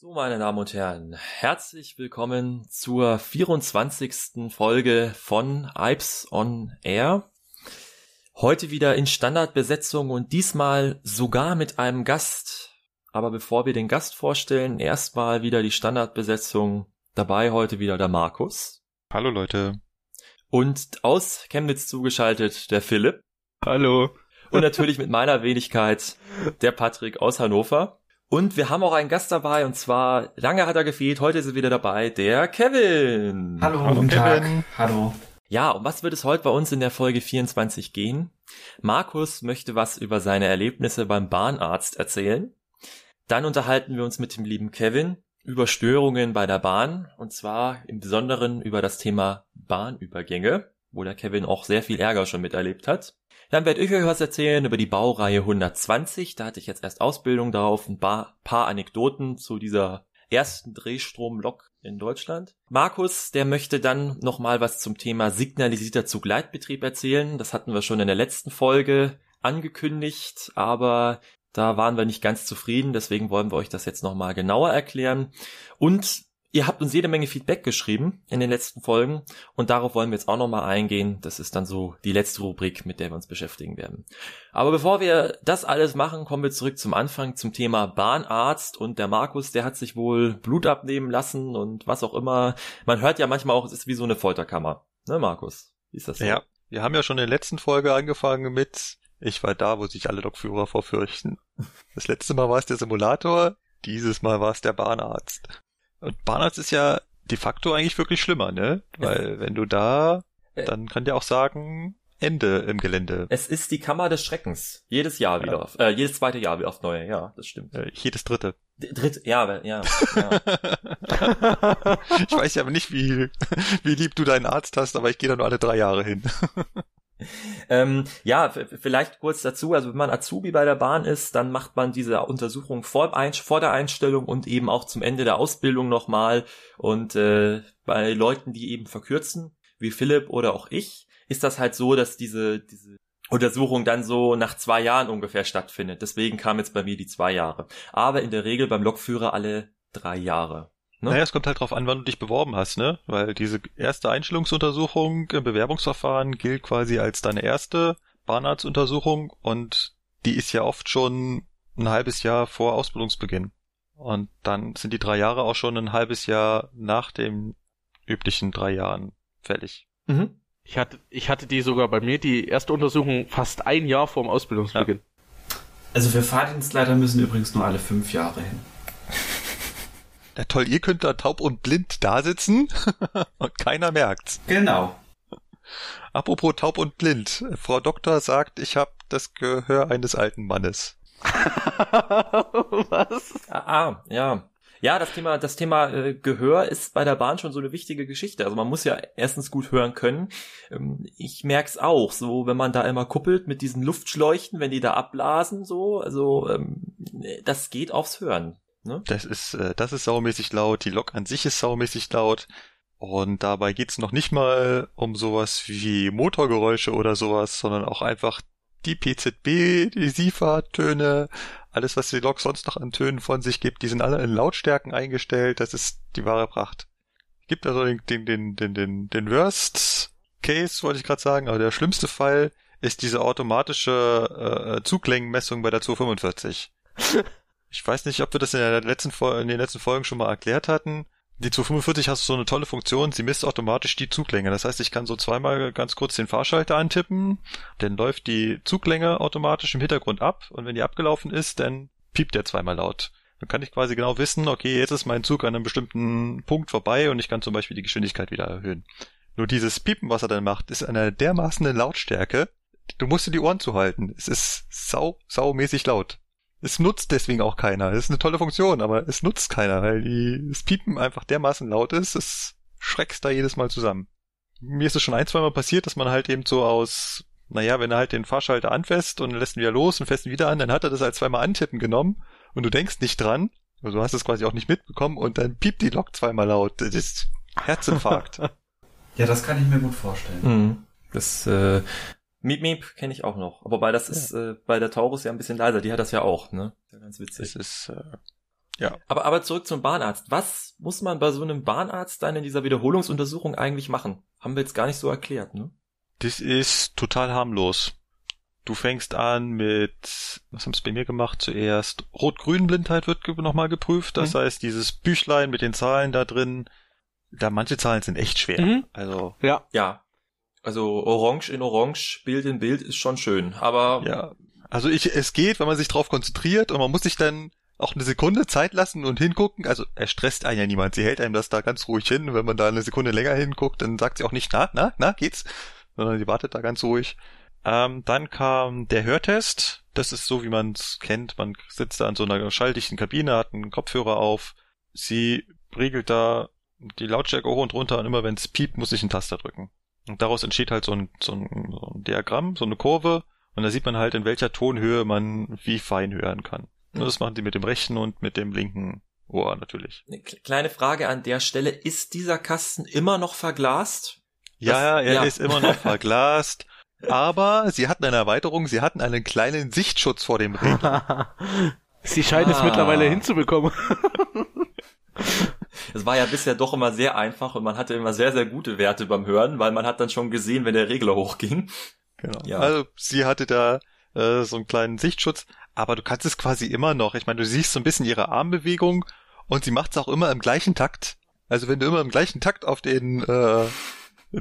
So, meine Damen und Herren, herzlich willkommen zur 24. Folge von Ipes on Air. Heute wieder in Standardbesetzung und diesmal sogar mit einem Gast. Aber bevor wir den Gast vorstellen, erstmal wieder die Standardbesetzung. Dabei heute wieder der Markus. Hallo Leute. Und aus Chemnitz zugeschaltet der Philipp. Hallo. Und natürlich mit meiner Wenigkeit der Patrick aus Hannover. Und wir haben auch einen Gast dabei, und zwar, lange hat er gefehlt, heute ist er wieder dabei, der Kevin. Hallo, Hallo guten Kevin. Tag. Hallo. Ja, um was wird es heute bei uns in der Folge 24 gehen? Markus möchte was über seine Erlebnisse beim Bahnarzt erzählen. Dann unterhalten wir uns mit dem lieben Kevin über Störungen bei der Bahn, und zwar im Besonderen über das Thema Bahnübergänge, wo der Kevin auch sehr viel Ärger schon miterlebt hat. Dann werde ich euch was erzählen über die Baureihe 120. Da hatte ich jetzt erst Ausbildung darauf, ein paar, paar Anekdoten zu dieser ersten Drehstromlok in Deutschland. Markus, der möchte dann nochmal was zum Thema signalisierter Zugleitbetrieb erzählen. Das hatten wir schon in der letzten Folge angekündigt, aber da waren wir nicht ganz zufrieden, deswegen wollen wir euch das jetzt nochmal genauer erklären. Und Ihr habt uns jede Menge Feedback geschrieben in den letzten Folgen und darauf wollen wir jetzt auch nochmal eingehen. Das ist dann so die letzte Rubrik, mit der wir uns beschäftigen werden. Aber bevor wir das alles machen, kommen wir zurück zum Anfang, zum Thema Bahnarzt und der Markus, der hat sich wohl Blut abnehmen lassen und was auch immer. Man hört ja manchmal auch, es ist wie so eine Folterkammer. Ne, Markus? Wie ist das so? Ja, wir haben ja schon in der letzten Folge angefangen mit ich war da, wo sich alle Lokführer vorfürchten. Das letzte Mal war es der Simulator, dieses Mal war es der Bahnarzt. Und Bahnarzt ist ja de facto eigentlich wirklich schlimmer, ne? Weil wenn du da, äh. dann kann der auch sagen, Ende im Gelände. Es ist die Kammer des Schreckens. Jedes Jahr wieder. Ja. Äh, jedes zweite Jahr wieder aufs Neue, ja, das stimmt. Äh, jedes dritte. Dritte, ja, ja. ja. ich weiß ja aber nicht, wie, wie lieb du deinen Arzt hast, aber ich gehe da nur alle drei Jahre hin. ähm, ja, vielleicht kurz dazu, also wenn man Azubi bei der Bahn ist, dann macht man diese Untersuchung vor, vor der Einstellung und eben auch zum Ende der Ausbildung nochmal. Und äh, bei Leuten, die eben verkürzen, wie Philipp oder auch ich, ist das halt so, dass diese, diese Untersuchung dann so nach zwei Jahren ungefähr stattfindet. Deswegen kam jetzt bei mir die zwei Jahre. Aber in der Regel beim Lokführer alle drei Jahre. Ne? Naja, es kommt halt drauf an, wann du dich beworben hast, ne? Weil diese erste Einstellungsuntersuchung im Bewerbungsverfahren gilt quasi als deine erste Bahnarztuntersuchung und die ist ja oft schon ein halbes Jahr vor Ausbildungsbeginn. Und dann sind die drei Jahre auch schon ein halbes Jahr nach den üblichen drei Jahren fällig. Mhm. Ich hatte, ich hatte die sogar bei mir, die erste Untersuchung, fast ein Jahr vor dem Ausbildungsbeginn. Ja. Also für Fahrdienstleiter müssen übrigens nur alle fünf Jahre hin. Ja, toll, ihr könnt da taub und blind da sitzen und keiner merkt's. Genau. Apropos taub und blind. Frau Doktor sagt, ich habe das Gehör eines alten Mannes. Was? Ah, ah, ja. Ja, das Thema, das Thema äh, Gehör ist bei der Bahn schon so eine wichtige Geschichte. Also man muss ja erstens gut hören können. Ähm, ich merk's auch, so wenn man da immer kuppelt mit diesen Luftschleuchten, wenn die da abblasen, so, also ähm, das geht aufs Hören. Ne? Das ist, äh, das ist saumäßig laut, die Lok an sich ist saumäßig laut. Und dabei geht's noch nicht mal um sowas wie Motorgeräusche oder sowas, sondern auch einfach die PZB, die SIFA-Töne, alles, was die Lok sonst noch an Tönen von sich gibt, die sind alle in Lautstärken eingestellt. Das ist die wahre Pracht. Gibt also den, den, den, den, den, den Worst Case, wollte ich gerade sagen, aber der schlimmste Fall ist diese automatische äh, Zuglängenmessung bei der 245. Ich weiß nicht, ob wir das in, der letzten, in den letzten Folgen schon mal erklärt hatten. Die 245 hast so eine tolle Funktion, sie misst automatisch die Zuglänge. Das heißt, ich kann so zweimal ganz kurz den Fahrschalter antippen, dann läuft die Zuglänge automatisch im Hintergrund ab und wenn die abgelaufen ist, dann piept der zweimal laut. Dann kann ich quasi genau wissen, okay, jetzt ist mein Zug an einem bestimmten Punkt vorbei und ich kann zum Beispiel die Geschwindigkeit wieder erhöhen. Nur dieses Piepen, was er dann macht, ist einer dermaßen Lautstärke, du musst dir die Ohren zuhalten. Es ist sau, saumäßig laut. Es nutzt deswegen auch keiner. Es ist eine tolle Funktion, aber es nutzt keiner, weil die, das Piepen einfach dermaßen laut ist, es schreckst da jedes Mal zusammen. Mir ist es schon ein, zwei Mal passiert, dass man halt eben so aus, naja, wenn er halt den Fahrschalter anfasst und lässt ihn wieder los und fässt ihn wieder an, dann hat er das als zweimal antippen genommen und du denkst nicht dran, also du hast es quasi auch nicht mitbekommen und dann piept die Lok zweimal laut. Das ist Herzinfarkt. ja, das kann ich mir gut vorstellen. Mhm. Das äh, Meep Meep kenne ich auch noch. Wobei das ist äh, bei der Taurus ja ein bisschen leiser. Die hat das ja auch, ne? Ja, ganz witzig. Das ist, äh, Ja. Aber, aber zurück zum Bahnarzt. Was muss man bei so einem Bahnarzt dann in dieser Wiederholungsuntersuchung eigentlich machen? Haben wir jetzt gar nicht so erklärt, ne? Das ist total harmlos. Du fängst an mit, was haben sie bei mir gemacht zuerst? Rot-Grün-Blindheit wird nochmal geprüft. Das Mhm. heißt, dieses Büchlein mit den Zahlen da drin, da manche Zahlen sind echt schwer. Mhm. Also, Ja. Ja. Also Orange in Orange, Bild in Bild ist schon schön. Aber ja. Also ich, es geht, wenn man sich drauf konzentriert und man muss sich dann auch eine Sekunde Zeit lassen und hingucken. Also er stresst einen ja niemand. Sie hält einem das da ganz ruhig hin. Wenn man da eine Sekunde länger hinguckt, dann sagt sie auch nicht, na, na, na, geht's? Sondern sie wartet da ganz ruhig. Ähm, dann kam der Hörtest. Das ist so, wie man es kennt. Man sitzt da in so einer schalldichten Kabine, hat einen Kopfhörer auf. Sie regelt da die Lautstärke hoch und runter und immer wenn es piept, muss ich einen Taster drücken. Und daraus entsteht halt so ein, so, ein, so ein Diagramm, so eine Kurve. Und da sieht man halt, in welcher Tonhöhe man wie fein hören kann. Und das machen die mit dem rechten und mit dem linken Ohr natürlich. eine kle- kleine Frage an der Stelle. Ist dieser Kasten immer noch verglast? Ja, Das- ja, er ja. ist immer noch verglast. Aber sie hatten eine Erweiterung, sie hatten einen kleinen Sichtschutz vor dem Ring. Sie scheinen es Ah. mittlerweile hinzubekommen. Es war ja bisher doch immer sehr einfach und man hatte immer sehr, sehr gute Werte beim Hören, weil man hat dann schon gesehen, wenn der Regler hochging. Genau. Ja. Also sie hatte da äh, so einen kleinen Sichtschutz, aber du kannst es quasi immer noch. Ich meine, du siehst so ein bisschen ihre Armbewegung und sie macht es auch immer im gleichen Takt. Also wenn du immer im gleichen Takt auf den äh,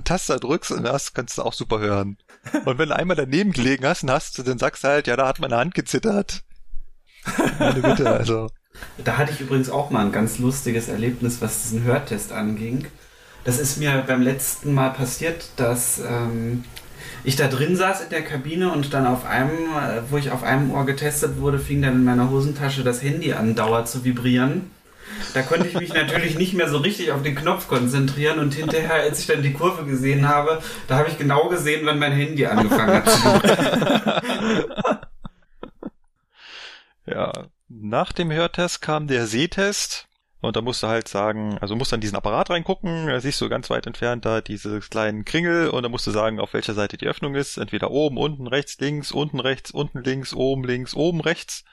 Taster drückst und das kannst du auch super hören. Und wenn du einmal daneben gelegen hast, dann hast du, dann sagst du halt, ja, da hat meine Hand gezittert. Meine Bitte, also. Da hatte ich übrigens auch mal ein ganz lustiges Erlebnis, was diesen Hörtest anging. Das ist mir beim letzten Mal passiert, dass ähm, ich da drin saß in der Kabine und dann auf einem, äh, wo ich auf einem Ohr getestet wurde, fing dann in meiner Hosentasche das Handy an, dauernd zu vibrieren. Da konnte ich mich natürlich nicht mehr so richtig auf den Knopf konzentrieren und hinterher, als ich dann die Kurve gesehen habe, da habe ich genau gesehen, wann mein Handy angefangen hat. Ja, nach dem Hörtest kam der Sehtest. Und da musst du halt sagen, also musst dann diesen Apparat reingucken, da siehst du ganz weit entfernt da diese kleinen Kringel und dann musst du sagen, auf welcher Seite die Öffnung ist. Entweder oben, unten, rechts, links, unten, rechts, unten, links, oben, links, oben, rechts.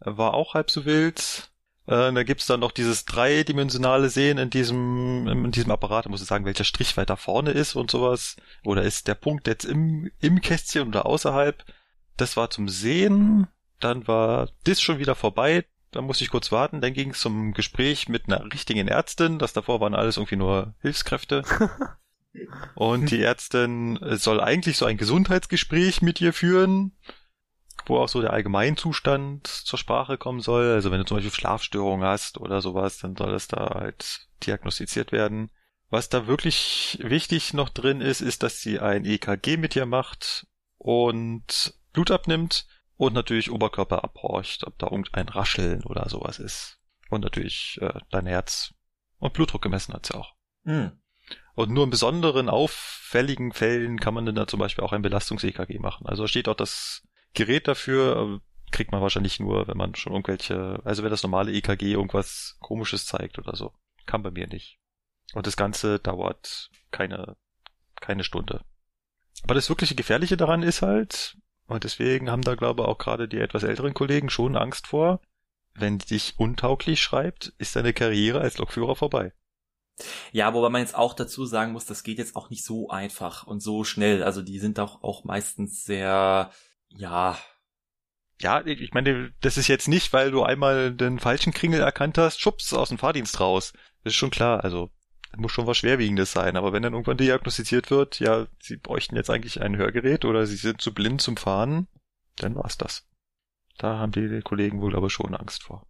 War auch halb so wild. Äh, da gibt's dann noch dieses dreidimensionale Sehen in diesem, in diesem Apparat. Da musst du sagen, welcher Strich weiter vorne ist und sowas. Oder ist der Punkt jetzt im, im Kästchen oder außerhalb. Das war zum Sehen. Dann war das schon wieder vorbei. Da musste ich kurz warten. Dann ging es zum Gespräch mit einer richtigen Ärztin. Das davor waren alles irgendwie nur Hilfskräfte. Und die Ärztin soll eigentlich so ein Gesundheitsgespräch mit ihr führen, wo auch so der Allgemeinzustand zur Sprache kommen soll. Also wenn du zum Beispiel Schlafstörungen hast oder sowas, dann soll das da halt diagnostiziert werden. Was da wirklich wichtig noch drin ist, ist, dass sie ein EKG mit dir macht und Blut abnimmt und natürlich Oberkörper abhorcht, ob da irgendein Rascheln oder sowas ist. Und natürlich äh, dein Herz. Und Blutdruck gemessen hat sie auch. Hm. Und nur in besonderen, auffälligen Fällen kann man dann da zum Beispiel auch ein Belastungs-EKG machen. Also da steht auch das Gerät dafür, aber kriegt man wahrscheinlich nur, wenn man schon irgendwelche, also wenn das normale EKG irgendwas komisches zeigt oder so. Kann bei mir nicht. Und das Ganze dauert keine, keine Stunde. Aber das wirkliche Gefährliche daran ist halt, und deswegen haben da glaube ich auch gerade die etwas älteren Kollegen schon Angst vor, wenn dich untauglich schreibt, ist deine Karriere als Lokführer vorbei. Ja, wobei man jetzt auch dazu sagen muss, das geht jetzt auch nicht so einfach und so schnell. Also die sind auch, auch meistens sehr, ja, Ja, ich meine, das ist jetzt nicht, weil du einmal den falschen Kringel erkannt hast, schubst aus dem Fahrdienst raus. Das ist schon klar, also muss schon was Schwerwiegendes sein. Aber wenn dann irgendwann diagnostiziert wird, ja, sie bräuchten jetzt eigentlich ein Hörgerät oder sie sind zu blind zum Fahren, dann war's das. Da haben die Kollegen wohl aber schon Angst vor.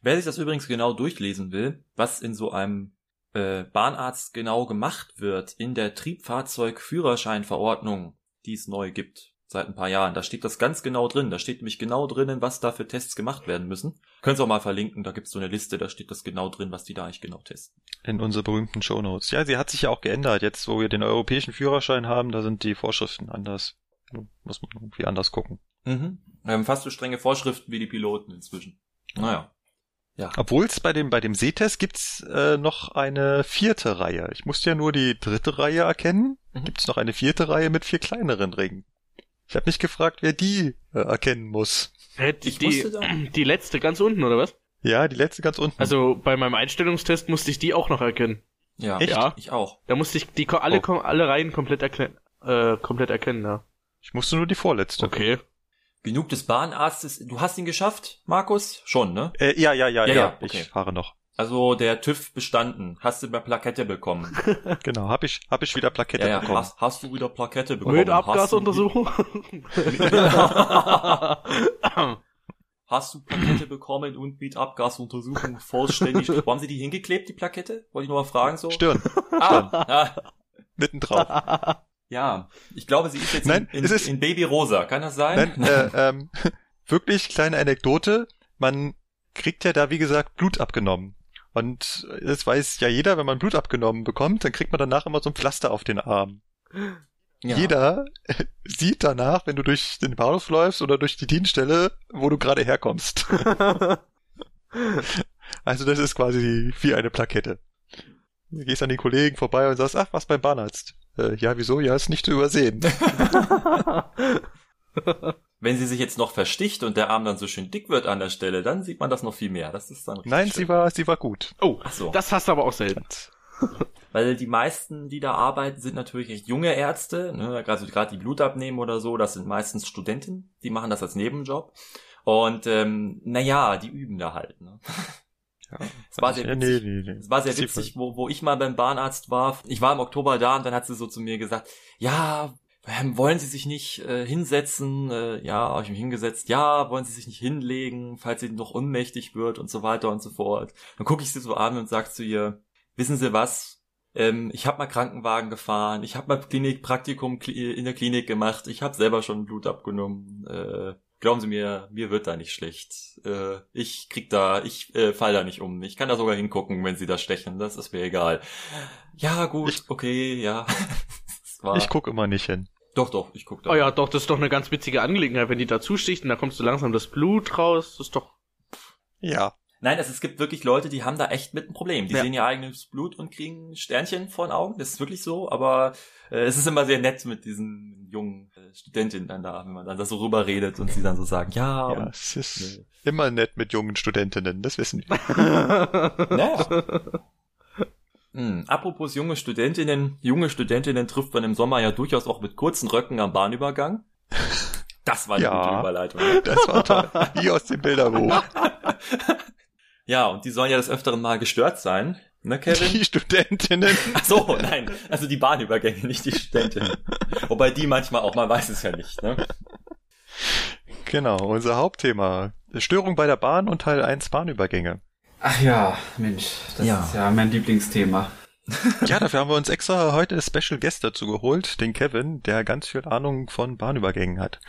Wer sich das übrigens genau durchlesen will, was in so einem äh, Bahnarzt genau gemacht wird in der Triebfahrzeugführerscheinverordnung, die es neu gibt seit ein paar Jahren, da steht das ganz genau drin. Da steht nämlich genau drinnen, was da für Tests gemacht werden müssen. Könnt ihr auch mal verlinken, da gibt's so eine Liste, da steht das genau drin, was die da eigentlich genau testen. In unsere berühmten Shownotes. Ja, sie hat sich ja auch geändert. Jetzt, wo wir den europäischen Führerschein haben, da sind die Vorschriften anders. Muss man irgendwie anders gucken. Mhm. Wir haben fast so strenge Vorschriften wie die Piloten inzwischen. Naja. Ja. Obwohl es bei dem, bei dem Sehtest gibt's äh, noch eine vierte Reihe. Ich musste ja nur die dritte Reihe erkennen. Mhm. Gibt's noch eine vierte Reihe mit vier kleineren Ringen. Ich habe mich gefragt, wer die äh, erkennen muss. Hä, die, Ich die, da- die letzte ganz unten, oder was? Ja, die letzte ganz unten. Also bei meinem Einstellungstest musste ich die auch noch erkennen. Ja, Echt? Ja. ich auch. Da musste ich die alle, Oh. alle Reihen komplett erkennen. Äh, komplett erkennen, ja. ich musste nur die vorletzte. Okay. Genug des Bahnarztes. Du hast ihn geschafft, Markus? Schon, ne? Äh, ja, ja, ja, Ja, ja, ja, okay. ich fahre noch. Also der TÜV bestanden. Hast du eine Plakette bekommen? Genau, hab ich, hab ich wieder Plakette ja, ja. bekommen. Hast, hast du wieder Plakette bekommen? Mit Hast du- Abgasuntersuchung? Hast du Plakette bekommen und mit Abgasuntersuchung vollständig? Wo haben sie die hingeklebt, die Plakette? Wollte ich nur mal fragen so. Stirn, Ah, ah, mitten drauf. ja. Ich glaube, sie ist jetzt Nein, in, in, ist- in Babyrosa. Kann das sein? Nein, äh, ähm, wirklich kleine Anekdote. Man kriegt ja da, wie gesagt, Blut abgenommen. Und das weiß ja jeder, wenn man Blut abgenommen bekommt, dann kriegt man danach immer so ein Pflaster auf den Arm. Ja. Jeder sieht danach, wenn du durch den Bahnhof läufst oder durch die Dienststelle, wo du gerade herkommst. Also das ist quasi wie eine Plakette. Du gehst an den Kollegen vorbei und sagst, ach, was beim Bahnarzt? Äh, ja, wieso? Ja, ist nicht zu übersehen. Wenn sie sich jetzt noch versticht und der Arm dann so schön dick wird an der Stelle, dann sieht man das noch viel mehr. Das ist dann richtig Nein, schön. sie war, sie war gut. oh, Ach so. das hast du aber auch selten. Weil die meisten, die da arbeiten, sind natürlich echt junge Ärzte, ne? also gerade die Blut abnehmen oder so, das sind meistens Studenten, die machen das als Nebenjob. Und ähm, naja, die üben da halt. Ne? Ja. Es war sehr Ja, witzig. nee, nee, nee. Es war sehr witzig, wo, wo ich mal beim Bahnarzt war. Ich war im Oktober da und dann hat sie so zu mir gesagt, ja, wollen Sie sich nicht äh, hinsetzen? Äh, ja, habe ich mich hingesetzt. Ja, wollen Sie sich nicht hinlegen, falls sie noch ohnmächtig wird und so weiter und so fort. Dann gucke ich sie so an und sag zu ihr, wissen Sie was? Ähm, ich habe mal Krankenwagen gefahren, ich habe mal Klinikpraktikum kli- in der Klinik gemacht, ich habe selber schon Blut abgenommen. Äh, glauben Sie mir, mir wird da nicht schlecht. Äh, ich krieg da, ich äh, fall da nicht um. Ich kann da sogar hingucken, wenn Sie da stechen. Das ist mir egal. Ja, gut, Ich- okay, ja. Ich guck immer nicht hin. Doch, doch, ich guck da. Oh ja, doch, das ist doch eine ganz witzige Angelegenheit, wenn die da zustichten, da kommst du langsam das Blut raus, das ist doch... Ja. Nein, also es gibt wirklich Leute, die haben da echt mit ein Problem. Die Ja. sehen ihr eigenes Blut und kriegen Sternchen vor den Augen. Das ist wirklich so, aber äh, es ist immer sehr nett mit diesen jungen äh, Studentinnen dann da, wenn man dann da so rüber redet und sie dann so sagen, ja, ja, und es ist nee. immer nett mit jungen Studentinnen, das wissen wir. Naja. Hm, apropos junge Studentinnen, junge Studentinnen trifft man im Sommer ja durchaus auch mit kurzen Röcken am Bahnübergang. Das war eine Ja. gute Überleitung. ne? Das war toll. Wie aus dem Bilderbuch. Ja, und die sollen ja des Öfteren mal gestört sein, ne, Kevin? Die Studentinnen. Ach so, nein, also die Bahnübergänge, nicht die Studentinnen. Wobei die manchmal auch, man weiß es ja nicht, ne? Genau, unser Hauptthema. Störung bei der Bahn und Teil 1 Bahnübergänge. Ach ja, Mensch, das Ja. ist ja mein Lieblingsthema. Ja, dafür haben wir uns extra heute Special Guest dazu geholt, den Kevin, der ganz viel Ahnung von Bahnübergängen hat.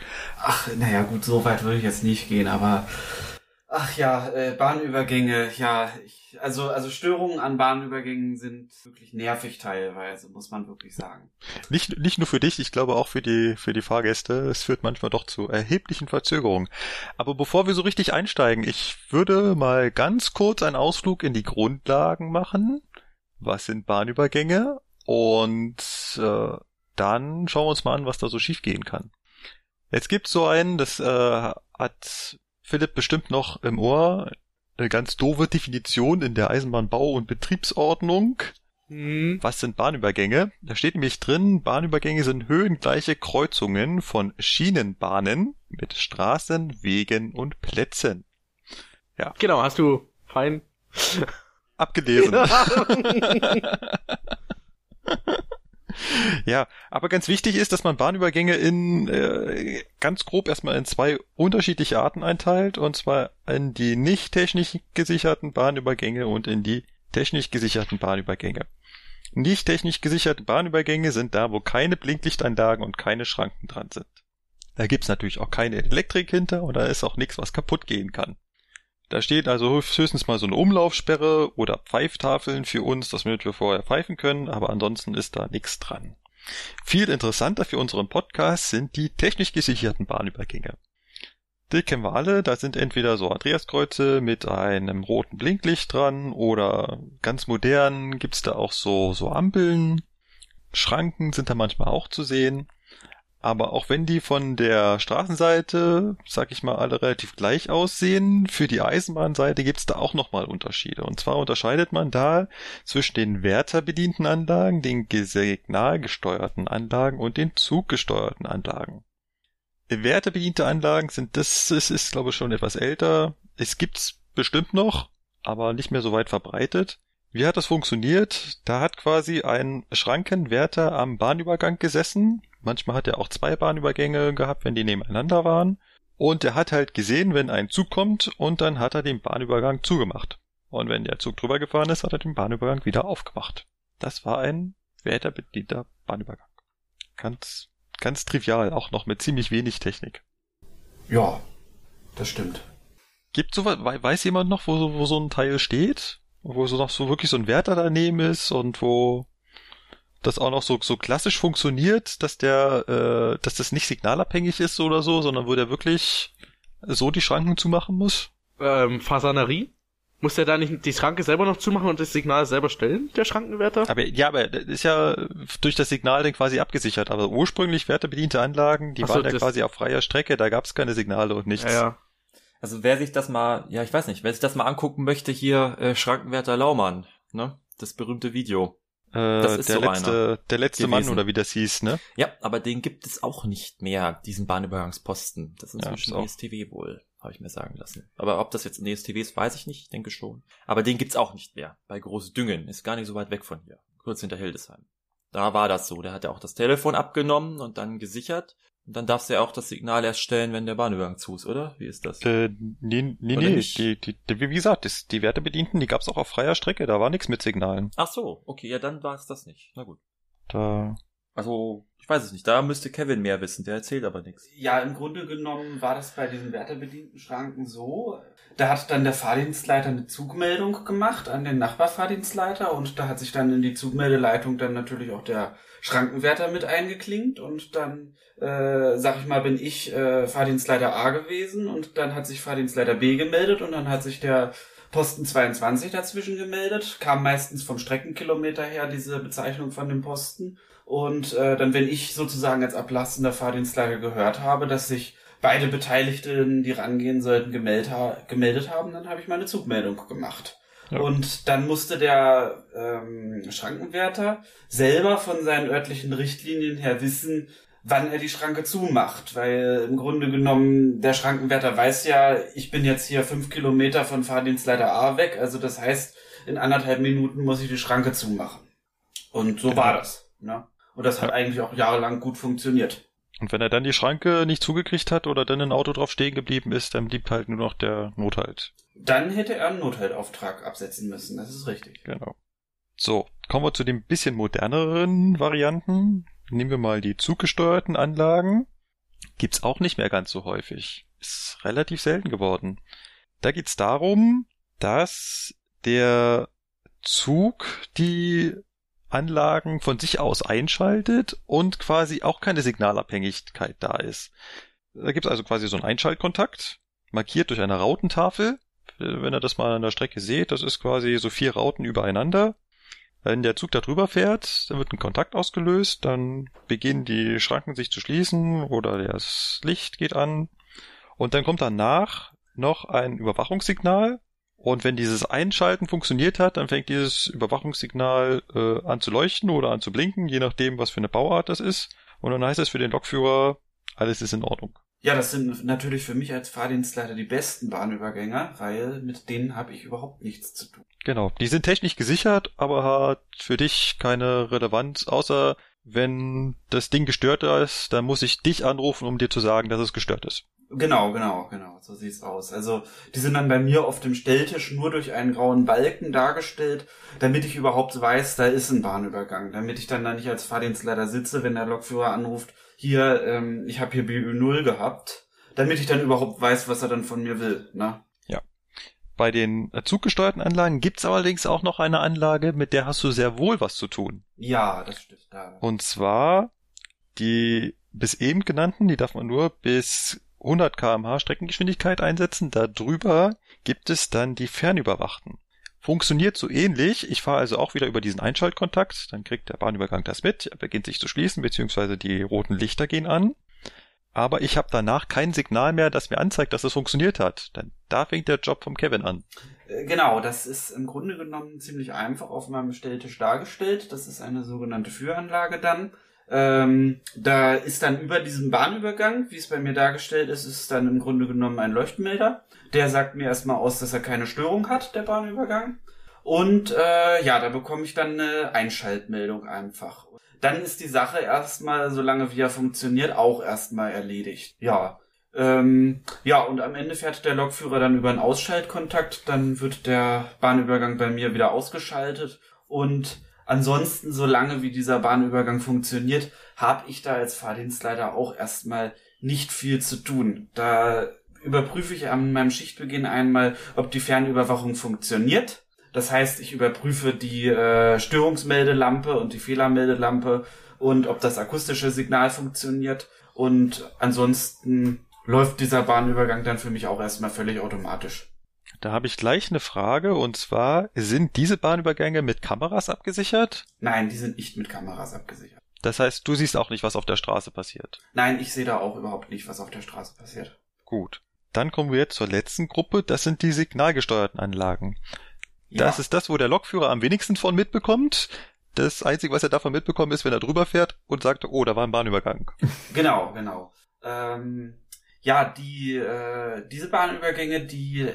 Ach, naja, gut, so weit würde ich jetzt nicht gehen, aber ach ja, äh, Bahnübergänge, ja, ich, also, also Störungen an Bahnübergängen sind wirklich nervig teilweise, muss man wirklich sagen. Nicht, nicht nur für dich, ich glaube auch für die, für die Fahrgäste. Es führt manchmal doch zu erheblichen Verzögerungen. Aber bevor wir so richtig einsteigen, ich würde mal ganz kurz einen Ausflug in die Grundlagen machen. Was sind Bahnübergänge? Und äh, dann schauen wir uns mal an, was da so schiefgehen kann. Jetzt gibt's so einen, das äh, hat Philipp bestimmt noch im Ohr, eine ganz doofe Definition in der Eisenbahnbau- und Betriebsordnung. Hm. Was sind Bahnübergänge? Da steht nämlich drin, Bahnübergänge sind höhengleiche Kreuzungen von Schienenbahnen mit Straßen, Wegen und Plätzen. Genau, hast du fein. Abgelesen. Ja, aber ganz wichtig ist, dass man Bahnübergänge in äh, ganz grob erstmal in zwei unterschiedliche Arten einteilt, und zwar in die nicht technisch gesicherten Bahnübergänge und in die technisch gesicherten Bahnübergänge. Nicht technisch gesicherte Bahnübergänge sind da, wo keine Blinklichtanlagen und keine Schranken dran sind. Da gibt's natürlich auch keine Elektrik hinter und da ist auch nichts, was kaputt gehen kann. Da steht also höchstens mal so eine Umlaufsperre oder Pfeiftafeln für uns, damit wir vorher pfeifen können, aber ansonsten ist da nichts dran. Viel interessanter für unseren Podcast sind die technisch gesicherten Bahnübergänge. Die kennen wir alle, da sind entweder so Andreaskreuze mit einem roten Blinklicht dran oder ganz modern gibt's da auch so, so Ampeln. Schranken sind da manchmal auch zu sehen. Aber auch wenn die von der Straßenseite, sag ich mal, alle relativ gleich aussehen, für die Eisenbahnseite gibt's da auch nochmal Unterschiede. Und zwar unterscheidet man da zwischen den wärterbedienten Anlagen, den signalgesteuerten Anlagen und den zuggesteuerten Anlagen. Wärterbediente Anlagen sind, das, das ist glaube ich schon etwas älter. Es gibt's bestimmt noch, aber nicht mehr so weit verbreitet. Wie hat das funktioniert? Da hat quasi ein Schrankenwärter am Bahnübergang gesessen. Manchmal hat er auch zwei Bahnübergänge gehabt, wenn die nebeneinander waren. Und er hat halt gesehen, wenn ein Zug kommt und dann hat er den Bahnübergang zugemacht. Und wenn der Zug drüber gefahren ist, hat er den Bahnübergang wieder aufgemacht. Das war ein wärterbedienter Bahnübergang. Ganz, ganz trivial, auch noch mit ziemlich wenig Technik. Ja, das stimmt. Gibt so weiß jemand noch, wo, wo so ein Teil steht? Wo so noch so wirklich so ein Wärter daneben ist und wo das auch noch so, so klassisch funktioniert, dass der, äh, dass das nicht signalabhängig ist oder so, sondern wo der wirklich so die Schranken zumachen muss? Ähm, Fasanerie? Muss der da nicht die Schranke selber noch zumachen und das Signal selber stellen, der Schrankenwärter? Aber ja, aber das ist ja durch das Signal dann quasi abgesichert. Aber ursprünglich wärterbediente Anlagen, die so, waren ja quasi auf freier Strecke, da gab es keine Signale und nichts. Ja, ja. Also wer sich das mal, ja, ich weiß nicht, wer sich das mal angucken möchte, hier äh, Schrankenwärter Laumann, ne? Das berühmte Video. Äh, das ist der so letzte, der letzte gewesen. Mann oder wie das hieß, ne? Ja, aber den gibt es auch nicht mehr, diesen Bahnübergangsposten. Das ist inzwischen ja, ESTW wohl, habe ich mir sagen lassen. Aber ob das jetzt ein ESTW ist, weiß ich nicht, denke schon. Aber den gibt's auch nicht mehr. Bei Großdüngen, ist gar nicht so weit weg von hier. Kurz hinter Hildesheim. Da war das so. Der hat ja auch das Telefon abgenommen und dann gesichert dann darfst du ja auch das Signal erst stellen, wenn der Bahnübergang zu ist, oder? Wie ist das? Äh, nee, nee, nee. Die, die, die, wie gesagt, das, die Wertebedienten, die gab's auch auf freier Strecke, da war nichts mit Signalen. Ach so, okay, ja, dann war es das nicht. Na gut. Da. Also, ich weiß es nicht. Da müsste Kevin mehr wissen, der erzählt aber nichts. Ja, im Grunde genommen war das bei diesen Wärterbedienten Schranken so. Da hat dann der Fahrdienstleiter eine Zugmeldung gemacht an den Nachbarfahrdienstleiter und da hat sich dann in die Zugmeldeleitung dann natürlich auch der Schrankenwärter mit eingeklinkt und dann, äh, sag ich mal, bin ich äh, Fahrdienstleiter A gewesen und dann hat sich Fahrdienstleiter B gemeldet und dann hat sich der Posten 22 dazwischen gemeldet, kam meistens vom Streckenkilometer her diese Bezeichnung von dem Posten und äh, dann, wenn ich sozusagen als ablastender Fahrdienstleiter gehört habe, dass sich beide Beteiligten, die rangehen sollten, gemeldet, ha gemeldet haben, dann habe ich meine Zugmeldung gemacht. Und dann musste der ähm, Schrankenwärter selber von seinen örtlichen Richtlinien her wissen, wann er die Schranke zumacht, weil im Grunde genommen der Schrankenwärter weiß ja, ich bin jetzt hier fünf Kilometer von Fahrdienstleiter A weg, also das heißt, in anderthalb Minuten muss ich die Schranke zumachen. Und so war das. Ne? Und das hat eigentlich auch jahrelang gut funktioniert. Und wenn er dann die Schranke nicht zugekriegt hat oder dann ein Auto drauf stehen geblieben ist, dann blieb halt nur noch der Nothalt. Dann hätte er einen Nothaltauftrag absetzen müssen, das ist richtig. Genau. So, kommen wir zu den bisschen moderneren Varianten. Nehmen wir mal die zuggesteuerten Anlagen. Gibt's auch nicht mehr ganz so häufig. Ist relativ selten geworden. Da geht's darum, dass der Zug die Anlagen von sich aus einschaltet und quasi auch keine Signalabhängigkeit da ist. Da gibt es also quasi so einen Einschaltkontakt, markiert durch eine Rautentafel. Wenn ihr das mal an der Strecke seht, das ist quasi so vier Rauten übereinander. Wenn der Zug da drüber fährt, dann wird ein Kontakt ausgelöst, dann beginnen die Schranken sich zu schließen oder das Licht geht an und dann kommt danach noch ein Überwachungssignal, und wenn dieses Einschalten funktioniert hat, dann fängt dieses Überwachungssignal äh, an zu leuchten oder an zu blinken, je nachdem, was für eine Bauart das ist. Und dann heißt es für den Lokführer, alles ist in Ordnung. Ja, das sind natürlich für mich als Fahrdienstleiter die besten Bahnübergänger, weil mit denen habe ich überhaupt nichts zu tun. Genau, die sind technisch gesichert, aber hat für dich keine Relevanz, außer wenn das Ding gestört ist, dann muss ich dich anrufen, um dir zu sagen, dass es gestört ist. Genau, genau, genau, so sieht's aus. Also die sind dann bei mir auf dem Stelltisch nur durch einen grauen Balken dargestellt, damit ich überhaupt weiß, da ist ein Bahnübergang, damit ich dann da nicht als Fahrdienstleiter sitze, wenn der Lokführer anruft, hier, ähm, ich habe hier BÜ 0 gehabt, damit ich dann überhaupt weiß, was er dann von mir will, ne? Ja. Bei den zuggesteuerten Anlagen gibt's allerdings auch noch eine Anlage, mit der hast du sehr wohl was zu tun. Ja, das stimmt. Ja. Und zwar die bis eben genannten, die darf man nur bis 100 kmh Streckengeschwindigkeit einsetzen. Darüber gibt es dann die Fernüberwachten. Funktioniert so ähnlich. Ich fahre also auch wieder über diesen Einschaltkontakt, dann kriegt der Bahnübergang das mit, er beginnt sich zu schließen, beziehungsweise die roten Lichter gehen an. Aber ich habe danach kein Signal mehr, das mir anzeigt, dass es funktioniert hat. Denn da fängt der Job vom Kevin an. Äh, Genau, das ist im Grunde genommen ziemlich einfach auf meinem Stelltisch dargestellt. Das ist eine sogenannte Führanlage dann. Ähm, da ist dann über diesem Bahnübergang, wie es bei mir dargestellt ist, ist dann im Grunde genommen ein Leuchtmelder. Der sagt mir erstmal aus, dass er keine Störung hat, der Bahnübergang. Und äh, ja, da bekomme ich dann eine Einschaltmeldung einfach. Dann ist die Sache erstmal, solange wie er funktioniert, auch erstmal erledigt. Ja. Ähm, ja, und am Ende fährt der Lokführer dann über einen Ausschaltkontakt, dann wird der Bahnübergang bei mir wieder ausgeschaltet und ansonsten, solange wie dieser Bahnübergang funktioniert, habe ich da als Fahrdienstleiter auch erstmal nicht viel zu tun. Da überprüfe ich an meinem Schichtbeginn einmal, ob die Fernüberwachung funktioniert. Das heißt, ich überprüfe die äh, Störungsmeldelampe und die Fehlermeldelampe und ob das akustische Signal funktioniert. Und ansonsten läuft dieser Bahnübergang dann für mich auch erstmal völlig automatisch. Da habe ich gleich eine Frage und zwar, sind diese Bahnübergänge mit Kameras abgesichert? Nein, die sind nicht mit Kameras abgesichert. Das heißt, du siehst auch nicht, was auf der Straße passiert. Nein, ich sehe da auch überhaupt nicht, was auf der Straße passiert. Gut. Dann kommen wir jetzt zur letzten Gruppe, das sind die signalgesteuerten Anlagen. Das ist das, wo der Lokführer am wenigsten von mitbekommt. Das Einzige, was er davon mitbekommt, ist, wenn er drüber fährt und sagt, oh, da war ein Bahnübergang. Genau, genau. Ähm, ja, die äh, diese Bahnübergänge, die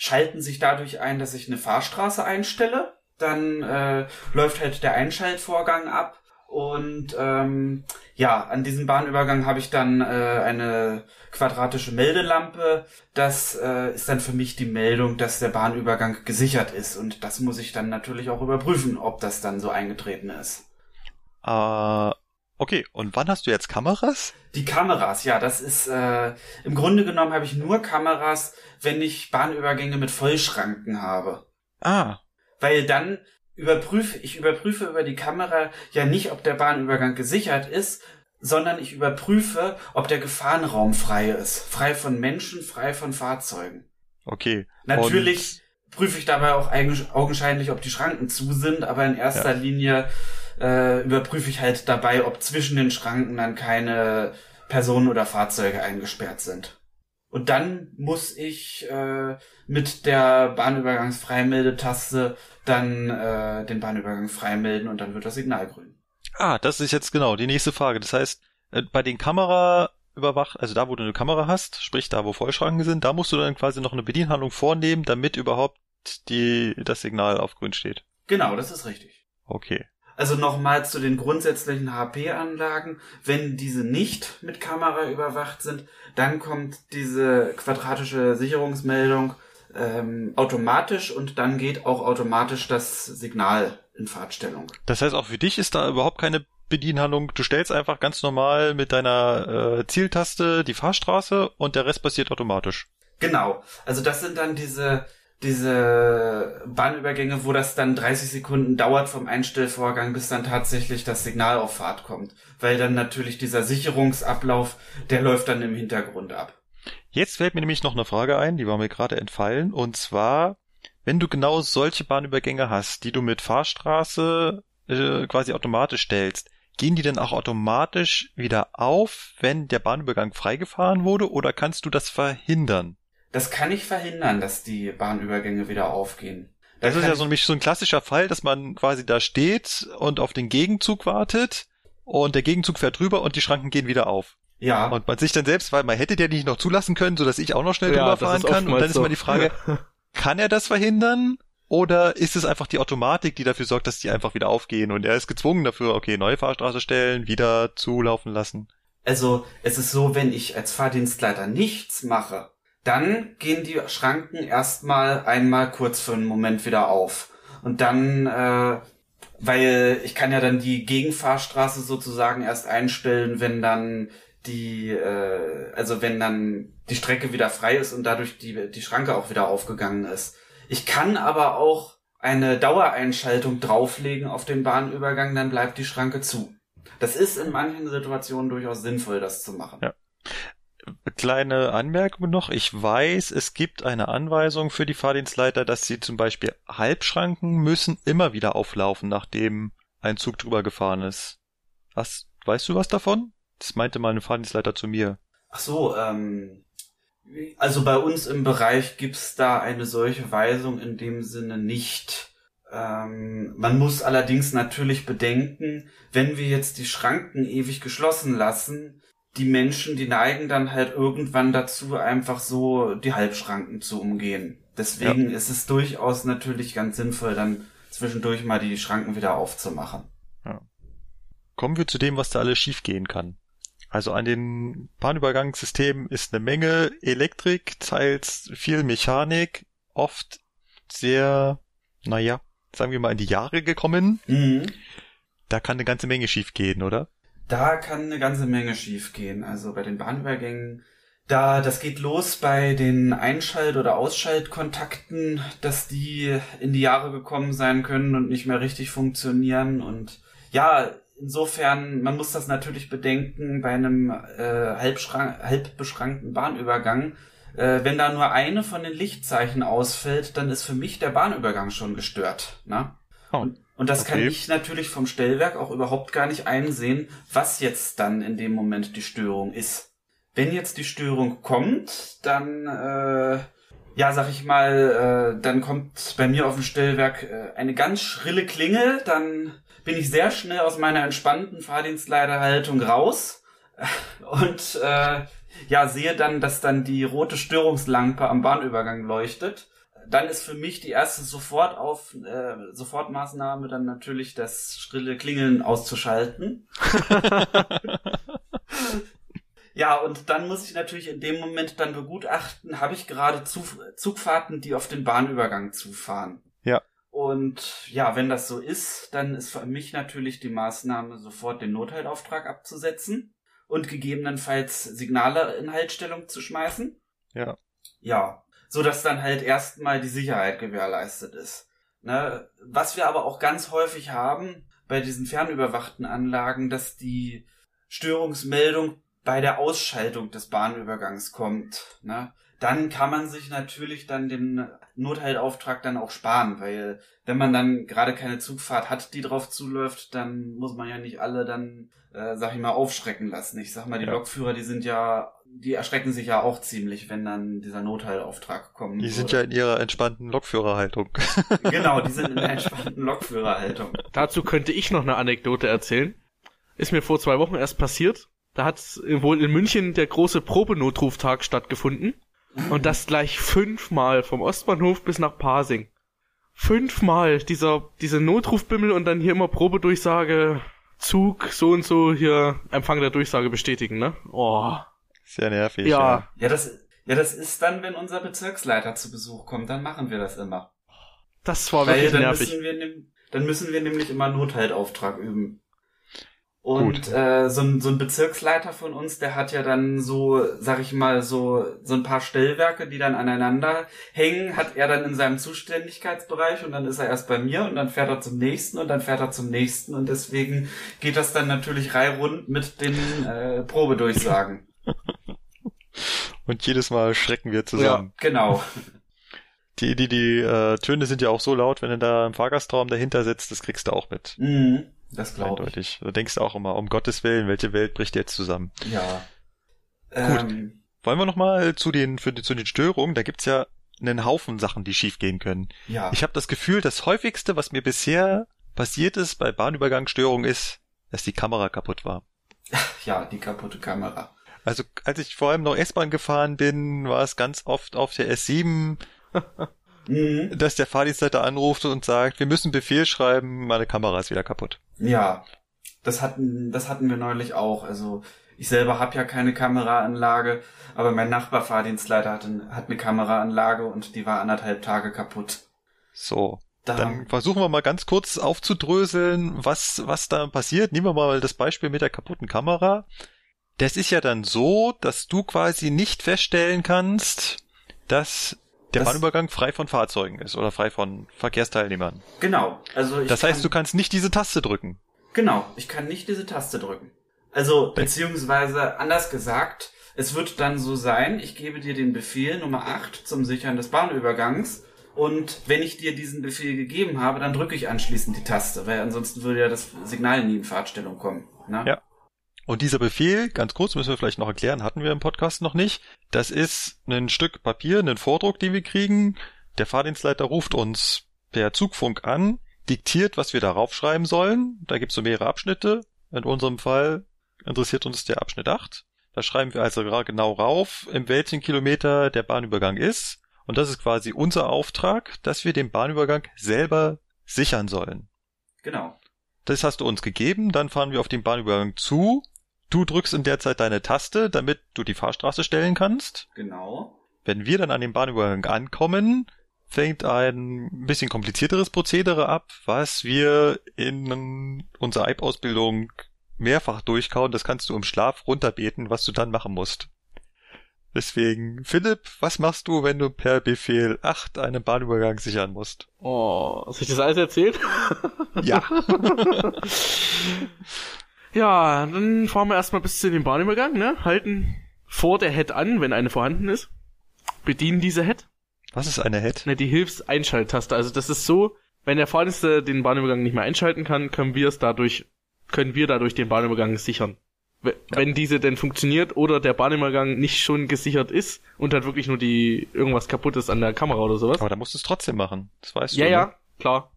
schalten sich dadurch ein, dass ich eine Fahrstraße einstelle. Dann äh, läuft halt der Einschaltvorgang ab und ähm, ja, an diesem Bahnübergang habe ich dann äh, eine quadratische Meldelampe. Das äh, ist dann für mich die Meldung, dass der Bahnübergang gesichert ist und das muss ich dann natürlich auch überprüfen, ob das dann so eingetreten ist. Äh, okay, und wann hast du jetzt Kameras? Die Kameras, ja, das ist äh, im Grunde genommen habe ich nur Kameras, wenn ich Bahnübergänge mit Vollschranken habe. Ah, Weil dann überprüfe ich überprüfe über die Kamera ja nicht, ob der Bahnübergang gesichert ist, sondern ich überprüfe, ob der Gefahrenraum frei ist, frei von Menschen, frei von Fahrzeugen. okay. Natürlich prüfe ich dabei auch augenscheinlich, ob die Schranken zu sind, aber in erster Ja. Linie äh, überprüfe ich halt dabei, ob zwischen den Schranken dann keine Personen oder Fahrzeuge eingesperrt sind. Und dann muss ich äh, mit der Bahnübergangsfreimeldetaste dann äh, den Bahnübergang freimelden und dann wird das Signal grün. Ah, das ist jetzt genau die nächste Frage. Das heißt, äh, bei den Kamera überwacht, also da, wo du eine Kamera hast, sprich da, wo Vollschranken sind, da musst du dann quasi noch eine Bedienhandlung vornehmen, damit überhaupt die, das Signal auf grün steht. Genau, das ist richtig. Okay. Also nochmal zu den grundsätzlichen HP-Anlagen. Wenn diese nicht mit Kamera überwacht sind, dann kommt diese quadratische Sicherungsmeldung ähm, automatisch und dann geht auch automatisch das Signal in Fahrtstellung. Das heißt, auch für dich ist da überhaupt keine Bedienhandlung. Du stellst einfach ganz normal mit deiner äh, Zieltaste die Fahrstraße und der Rest passiert automatisch. Genau. Also das sind dann diese diese Bahnübergänge, wo das dann 30 Sekunden dauert vom Einstellvorgang, bis dann tatsächlich das Signal auf Fahrt kommt. Weil dann natürlich dieser Sicherungsablauf, der läuft dann im Hintergrund ab. Jetzt fällt mir nämlich noch eine Frage ein, die war mir gerade entfallen, und zwar, wenn du genau solche Bahnübergänge hast, die du mit Fahrstraße äh, quasi automatisch stellst, gehen die dann auch automatisch wieder auf, wenn der Bahnübergang freigefahren wurde, oder kannst du das verhindern? Das kann ich verhindern, dass die Bahnübergänge wieder aufgehen. Da Das ist ja so nämlich so ein klassischer Fall, dass man quasi da steht und auf den Gegenzug wartet und der Gegenzug fährt drüber und die Schranken gehen wieder auf. ja, Und man sich dann selbst, weil man hätte der nicht noch zulassen können, so dass ich auch noch schnell Ja, drüber das fahren kann. Und dann ist so. die Frage, kann er das verhindern? Oder ist es einfach die Automatik, die dafür sorgt, dass die einfach wieder aufgehen und er ist gezwungen dafür, okay, neue Fahrstraße stellen, wieder zulaufen lassen? also es ist so, wenn ich als Fahrdienstleiter nichts mache, dann gehen die Schranken erstmal einmal kurz für einen Moment wieder auf. Und dann, äh, weil ich kann ja dann die Gegenfahrstraße sozusagen erst einstellen, wenn dann die, äh, also wenn dann die Strecke wieder frei ist und dadurch die, die Schranke auch wieder aufgegangen ist. Ich kann aber auch eine Dauereinschaltung drauflegen auf den Bahnübergang, dann bleibt die Schranke zu. Das ist in manchen Situationen durchaus sinnvoll, das zu machen. Ja. Kleine Anmerkung noch. Ich weiß, es gibt eine Anweisung für die Fahrdienstleiter, dass sie zum Beispiel Halbschranken müssen immer wieder auflaufen, nachdem ein Zug drüber gefahren ist. Was, weißt du was davon? Das meinte mal ein Fahrdienstleiter zu mir. Ach so, ähm, also bei uns im Bereich gibt's da eine solche Weisung in dem Sinne nicht. Ähm, man muss allerdings natürlich bedenken, wenn wir jetzt die Schranken ewig geschlossen lassen, die Menschen, die neigen dann halt irgendwann dazu, einfach so die Halbschranken zu umgehen. Deswegen ja. ist es durchaus natürlich ganz sinnvoll, dann zwischendurch mal die Schranken wieder aufzumachen. Ja. Kommen wir zu dem, was da alles schiefgehen kann. Also an den Bahnübergangssystemen ist eine Menge Elektrik, teils viel Mechanik, oft sehr, naja, sagen wir mal in die Jahre gekommen. Mhm. Da kann eine ganze Menge schiefgehen, oder? Da kann eine ganze Menge schiefgehen. Also bei den Bahnübergängen, da, das geht los bei den Einschalt- oder Ausschaltkontakten, dass die in die Jahre gekommen sein können und nicht mehr richtig funktionieren und ja, insofern, man muss das natürlich bedenken bei einem äh, halb beschrankten Bahnübergang. Äh, wenn da nur eine von den Lichtzeichen ausfällt, dann ist für mich der Bahnübergang schon gestört. Ne? Oh, und, und, das okay. kann ich natürlich vom Stellwerk auch überhaupt gar nicht einsehen, was jetzt dann in dem Moment die Störung ist. Wenn jetzt die Störung kommt, dann äh, ja, sag ich mal, äh, dann kommt bei mir auf dem Stellwerk äh, eine ganz schrille Klingel, dann bin ich sehr schnell aus meiner entspannten Fahrdienstleiterhaltung raus und äh, ja, sehe dann, dass dann die rote Störungslampe am Bahnübergang leuchtet. Dann ist für mich die erste sofort auf äh, Sofortmaßnahme dann natürlich das schrille Klingeln auszuschalten. ja, und dann muss ich natürlich in dem Moment dann begutachten, habe ich gerade Zugfahrten, die auf den Bahnübergang zufahren. Ja. Und ja, wenn das so ist, dann ist für mich natürlich die Maßnahme, sofort den Nothaltauftrag abzusetzen und gegebenenfalls Signale in Haltstellung zu schmeißen. Ja. Ja, so dass dann halt erstmal die Sicherheit gewährleistet ist. Ne? Was wir aber auch ganz häufig haben bei diesen fernüberwachten Anlagen, dass die Störungsmeldung bei der Ausschaltung des Bahnübergangs kommt. Ne? Dann kann man sich natürlich dann den Nothaltauftrag dann auch sparen, weil wenn man dann gerade keine Zugfahrt hat, die drauf zuläuft, dann muss man ja nicht alle dann, äh, sag ich mal, aufschrecken lassen. Ich sag mal, die ja. Lokführer, die sind ja, die erschrecken sich ja auch ziemlich, wenn dann dieser Nothaltauftrag kommt. Die würde. sind ja in ihrer entspannten Lokführerhaltung. genau, die sind in der entspannten Lokführerhaltung. Dazu könnte ich noch eine Anekdote erzählen. Ist mir vor zwei Wochen erst passiert. Da hat wohl in München der große Probenotruftag stattgefunden. Und das gleich fünfmal vom Ostbahnhof bis nach Pasing. Fünfmal dieser, diese Notrufbimmel und dann hier immer Probedurchsage, Zug, so und so, hier Empfang der Durchsage bestätigen, ne? Oh. Sehr nervig. Ja. Ja, ja das, ja, das ist dann, wenn unser Bezirksleiter zu Besuch kommt, dann machen wir das immer. Das war Weil wirklich dann nervig. Müssen wir, dann müssen wir nämlich immer Nothaltauftrag üben. Und äh, so, ein, so ein Bezirksleiter von uns, der hat ja dann so, sag ich mal, so, so ein paar Stellwerke, die dann aneinander hängen, hat er dann in seinem Zuständigkeitsbereich und dann ist er erst bei mir und dann fährt er zum nächsten und dann fährt er zum nächsten und deswegen geht das dann natürlich reihrund mit den äh, Probedurchsagen. Und jedes Mal schrecken wir zusammen. Ja, genau. Die, die, die äh, Töne sind ja auch so laut, wenn du da im Fahrgastraum dahinter sitzt, das kriegst du auch mit. Mhm. Das glaube ich. Du denkst auch immer, um Gottes Willen, welche Welt bricht jetzt zusammen? Ja. Gut. Ähm, Wollen wir nochmal zu den, für, zu den Störungen, da gibt's ja einen Haufen Sachen, die schiefgehen können. Ja. Ich habe das Gefühl, das häufigste, was mir bisher passiert ist bei Bahnübergangsstörungen, ist, dass die Kamera kaputt war. Ja, die kaputte Kamera. Also als ich vor allem noch S-Bahn gefahren bin, war es ganz oft auf der S7 mhm. dass der Fahrdienstleiter anruft und sagt, wir müssen Befehl schreiben, meine Kamera ist wieder kaputt. Ja, das hatten, das hatten wir neulich auch. Also ich selber habe ja keine Kameraanlage, aber mein Nachbarfahrdienstleiter hat, ein, hat eine Kameraanlage und die war anderthalb Tage kaputt. So. Da Dann versuchen wir mal ganz kurz aufzudröseln, was, was da passiert. Nehmen wir mal das Beispiel mit der kaputten Kamera. Das ist ja dann so, dass du quasi nicht feststellen kannst, dass der Bahnübergang frei von Fahrzeugen ist oder frei von Verkehrsteilnehmern. Genau. Also ich das heißt, kann, du kannst nicht diese Taste drücken. Genau, ich kann nicht diese Taste drücken. Also beziehungsweise anders gesagt, es wird dann so sein, ich gebe dir den Befehl Nummer 8 zum Sichern des Bahnübergangs und wenn ich dir diesen Befehl gegeben habe, dann drücke ich anschließend die Taste, weil ansonsten würde ja das Signal nie in Fahrtstellung kommen. Ne? Ja. Und dieser Befehl, ganz kurz müssen wir vielleicht noch erklären, hatten wir im Podcast noch nicht. Das ist ein Stück Papier, ein Vordruck, den wir kriegen. Der Fahrdienstleiter ruft uns per Zugfunk an, diktiert, was wir darauf schreiben sollen. Da gibt es so mehrere Abschnitte. In unserem Fall interessiert uns der Abschnitt 8. Da schreiben wir also genau rauf, in welchen Kilometer der Bahnübergang ist. Und das ist quasi unser Auftrag, dass wir den Bahnübergang selber sichern sollen. Genau. Das hast du uns gegeben, dann fahren wir auf den Bahnübergang zu. Du drückst in der Zeit deine Taste, damit du die Fahrstraße stellen kannst. Genau. Wenn wir dann an dem Bahnübergang ankommen, fängt ein bisschen komplizierteres Prozedere ab, was wir in unserer EIB-Ausbildung mehrfach durchkauen. Das kannst du im Schlaf runterbeten, was du dann machen musst. Deswegen, Philipp, was machst du, wenn du per Befehl 8 einen Bahnübergang sichern musst? Oh, soll ich das alles erzählen? Ja. ja, dann fahren wir erstmal bis zu dem Bahnübergang, ne? Halten vor der Head an, wenn eine vorhanden ist. Bedienen diese Head. Was ist eine Head? Ne, die Hilfseinschalttaste. Also das ist so, wenn der Fahrdienste den Bahnübergang nicht mehr einschalten kann, können wir es dadurch, können wir dadurch den Bahnübergang sichern. Wenn diese denn funktioniert oder der Bahnübergang nicht schon gesichert ist und dann wirklich nur die irgendwas kaputt ist an der Kamera oder sowas. Aber da musst du es trotzdem machen. Das weißt Ja, du. ja, Ne? klar.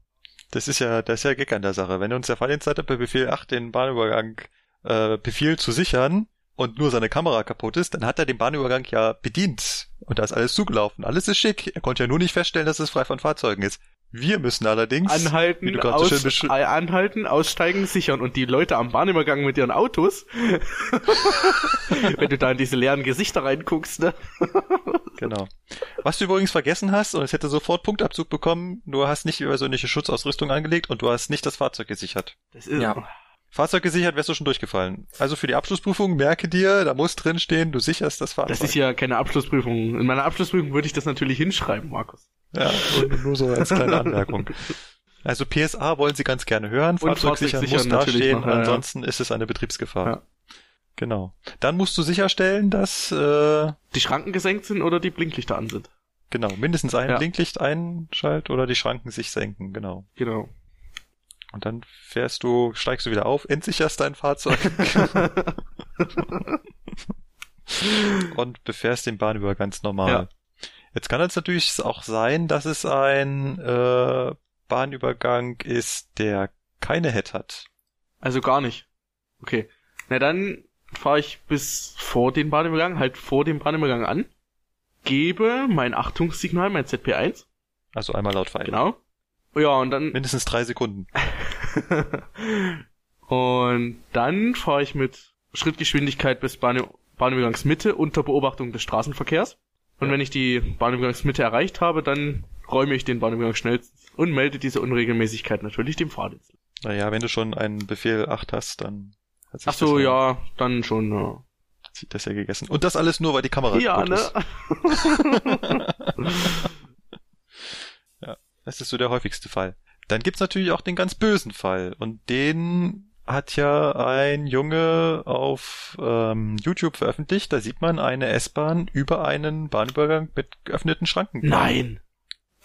Das ist ja, das ist ja Gag an der Sache. Wenn uns der Fahrdienstleiter per Befehl 8 den Bahnübergang äh, befiehlt zu sichern und nur seine Kamera kaputt ist, dann hat er den Bahnübergang ja bedient. Und da ist alles zugelaufen. Alles ist schick. Er konnte ja nur nicht feststellen, dass es frei von Fahrzeugen ist. Wir müssen allerdings, wie Anhalten, du gerade so aus, äh, anhalten, aussteigen, sichern und die Leute am Bahnübergang mit ihren Autos, wenn du da in diese leeren Gesichter reinguckst, ne? Genau. Was du übrigens vergessen hast, und es hätte sofort Punktabzug bekommen, du hast nicht persönliche Schutzausrüstung angelegt und du hast nicht das Fahrzeug gesichert. Das ist, Ja. Fahrzeug gesichert wärst du schon durchgefallen. Also für die Abschlussprüfung merke dir, da muss drin stehen, du sicherst das Fahrzeug. Das ist ja keine Abschlussprüfung. In meiner Abschlussprüfung würde ich das natürlich hinschreiben, Markus. Ja, nur, so als kleine Anmerkung. Also PSA wollen sie ganz gerne hören. Und Fahrzeug sichern Fahrzeug muss dastehen, noch, ja, ja. ansonsten ist es eine Betriebsgefahr. Ja. Genau. Dann musst du sicherstellen, dass äh, Die Schranken gesenkt sind oder die Blinklichter an sind. genau mindestens ein Ja. Blinklicht einschalt oder die Schranken sich senken. Genau. Genau. Und dann fährst du, steigst du wieder auf, entsicherst dein Fahrzeug und befährst den Bahnübergang ganz normal. Ja. Jetzt kann es natürlich auch sein, dass es ein äh, Bahnübergang ist, der keine Head hat. Also gar nicht. Okay. Na dann fahre ich bis vor den Bahnübergang, halt vor dem Bahnübergang an, gebe mein Achtungssignal, mein ZP1. Also einmal laut Pfeil. Genau. Ja, und dann Mindestens drei Sekunden. und dann fahre ich mit Schrittgeschwindigkeit bis Bahn Bahnübergangsmitte unter Beobachtung des Straßenverkehrs. Und wenn ich die Bahnübergangsmitte erreicht habe, dann räume ich den Bahnübergang schnellstens und melde diese Unregelmäßigkeit natürlich dem Fahrdienst. Naja, wenn du schon einen Befehl 8 hast, dann hat sich Ach so, das ja, dann schon. Ja, hat sich das ja gegessen. Und das alles nur, weil die Kamera ja ne? ist. Das ist so der häufigste Fall. Dann gibt's natürlich auch den ganz bösen Fall. Und den hat ja ein Junge auf ähm, YouTube veröffentlicht. Da sieht man eine S-Bahn über einen Bahnübergang mit geöffneten Schranken. Nein.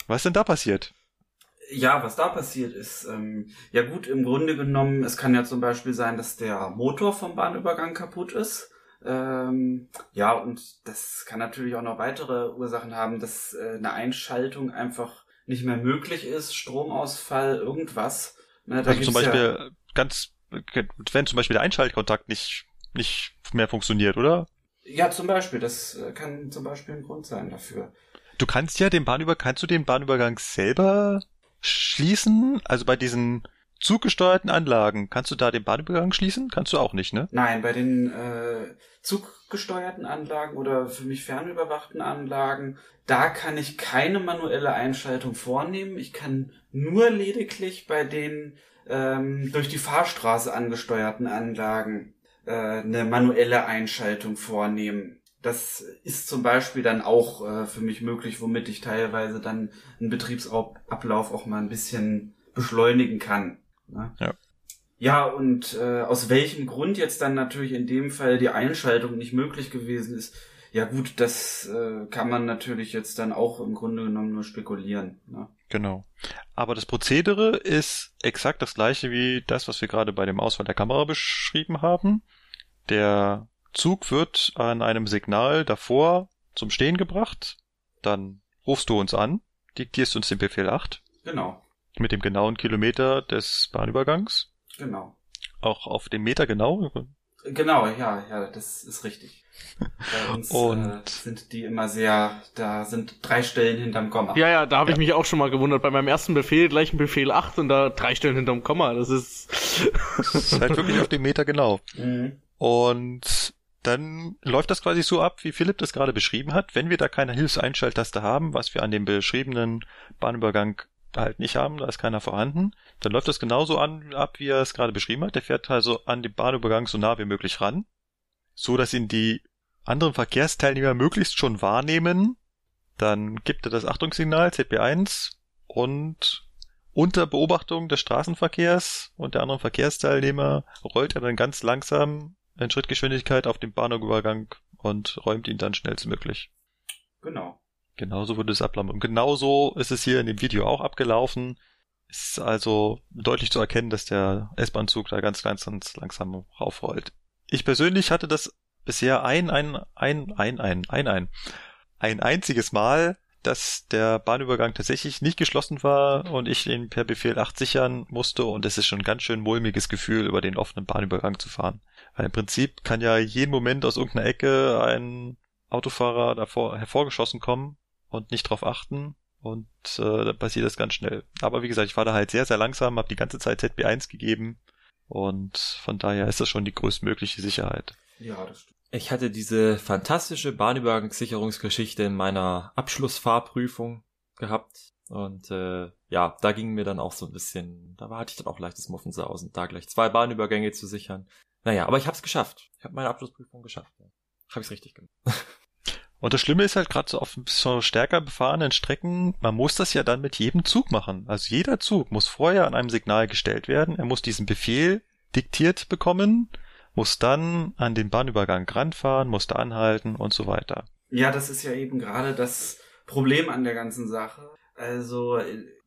Was ist denn da passiert? Ja, was da passiert ist, ähm, ja gut, im Grunde genommen, es kann ja zum Beispiel sein, dass der Motor vom Bahnübergang kaputt ist. Ähm, ja, und das kann natürlich auch noch weitere Ursachen haben, dass äh, eine Einschaltung einfach nicht mehr möglich ist, Stromausfall, irgendwas. Ne, da Also zum Beispiel ganz, wenn zum Beispiel der Einschaltkontakt nicht, nicht mehr funktioniert, oder? Ja, zum Beispiel, das äh, kann zum Beispiel ein Grund sein dafür. Du kannst ja den Bahnübergang, kannst du den Bahnübergang selber schließen? Also bei diesen zuggesteuerten Anlagen, kannst du da den Bahnübergang schließen? Kannst du auch nicht, ne? Nein, bei den äh, zuggesteuerten Anlagen oder für mich fernüberwachten Anlagen, da kann ich keine manuelle Einschaltung vornehmen. Ich kann nur lediglich bei den ähm, durch die Fahrstraße angesteuerten Anlagen äh, eine manuelle Einschaltung vornehmen. Das ist zum Beispiel dann auch äh, für mich möglich, womit ich teilweise dann einen Betriebsablauf auch mal ein bisschen beschleunigen kann. Ne? Ja, und äh, aus welchem Grund jetzt dann natürlich in dem Fall die Einschaltung nicht möglich gewesen ist, ja gut, das äh, kann man natürlich jetzt dann auch im Grunde genommen nur spekulieren. Ne? Genau. Aber das Prozedere ist exakt das gleiche wie das, was wir gerade bei dem Ausfall der Kamera beschrieben haben. Der Zug wird an einem Signal davor zum Stehen gebracht. Dann rufst du uns an, diktierst uns den Befehl 8. Genau. Mit dem genauen Kilometer des Bahnübergangs. Genau. Auch auf dem Meter genau. Genau, ja, ja, das ist richtig. Bei uns Und- äh, sind die immer sehr, da sind drei Stellen hinterm Komma. Ja, ja, da habe ich mich auch schon mal gewundert. Bei meinem ersten Befehl gleich ein Befehl 8 und da drei Stellen hinterm Komma. Das ist. Das ist halt wirklich auf dem Meter genau. Mhm. Und dann läuft das quasi so ab, wie Philipp das gerade beschrieben hat. Wenn wir da keine Hilfseinschalttaste haben, was wir an dem beschriebenen Bahnübergang halt nicht haben, da ist keiner vorhanden, dann läuft das genauso an, ab, wie er es gerade beschrieben hat. Der fährt also an den Bahnübergang so nah wie möglich ran, so dass ihn die anderen Verkehrsteilnehmer möglichst schon wahrnehmen. Dann gibt er das Achtungssignal ZB1 und unter Beobachtung des Straßenverkehrs und der anderen Verkehrsteilnehmer rollt er dann ganz langsam in Schrittgeschwindigkeit auf den Bahnübergang und räumt ihn dann schnellstmöglich. Genau. Genauso würde es ablaufen. Und genauso ist es hier in dem Video auch abgelaufen. Es ist also deutlich zu erkennen, dass der S-Bahn-Zug da ganz, ganz, ganz langsam raufrollt. Ich persönlich hatte das bisher ein, ein, ein, ein, ein, ein, ein, ein einziges Mal, dass der Bahnübergang tatsächlich nicht geschlossen war und ich den per Befehl 8 sichern musste und es ist schon ein ganz schön mulmiges Gefühl, über den offenen Bahnübergang zu fahren. Weil im Prinzip kann ja jeden Moment aus irgendeiner Ecke ein Autofahrer davor hervorgeschossen kommen und nicht drauf achten und äh, dann passiert das ganz schnell. Aber wie gesagt, ich war da halt sehr, sehr langsam, habe die ganze Zeit ZB1 gegeben und von daher ist das schon die größtmögliche Sicherheit. Ja, das stimmt. Ich hatte diese fantastische Bahnübergangssicherungsgeschichte in meiner Abschlussfahrprüfung gehabt. Und äh, ja, da ging mir dann auch so ein bisschen, da hatte ich dann auch leichtes Muffensausen, da gleich zwei Bahnübergänge zu sichern. Naja, aber ich habe es geschafft. Ich habe meine Abschlussprüfung geschafft. Ja. Habe ich richtig gemacht. Und das Schlimme ist halt gerade so auf so stärker befahrenen Strecken, man muss das ja dann mit jedem Zug machen. Also jeder Zug muss vorher an einem Signal gestellt werden. Er muss diesen Befehl diktiert bekommen, muss dann an den Bahnübergang ranfahren, muss da anhalten und so weiter. Ja, das ist ja eben gerade das Problem an der ganzen Sache. Also,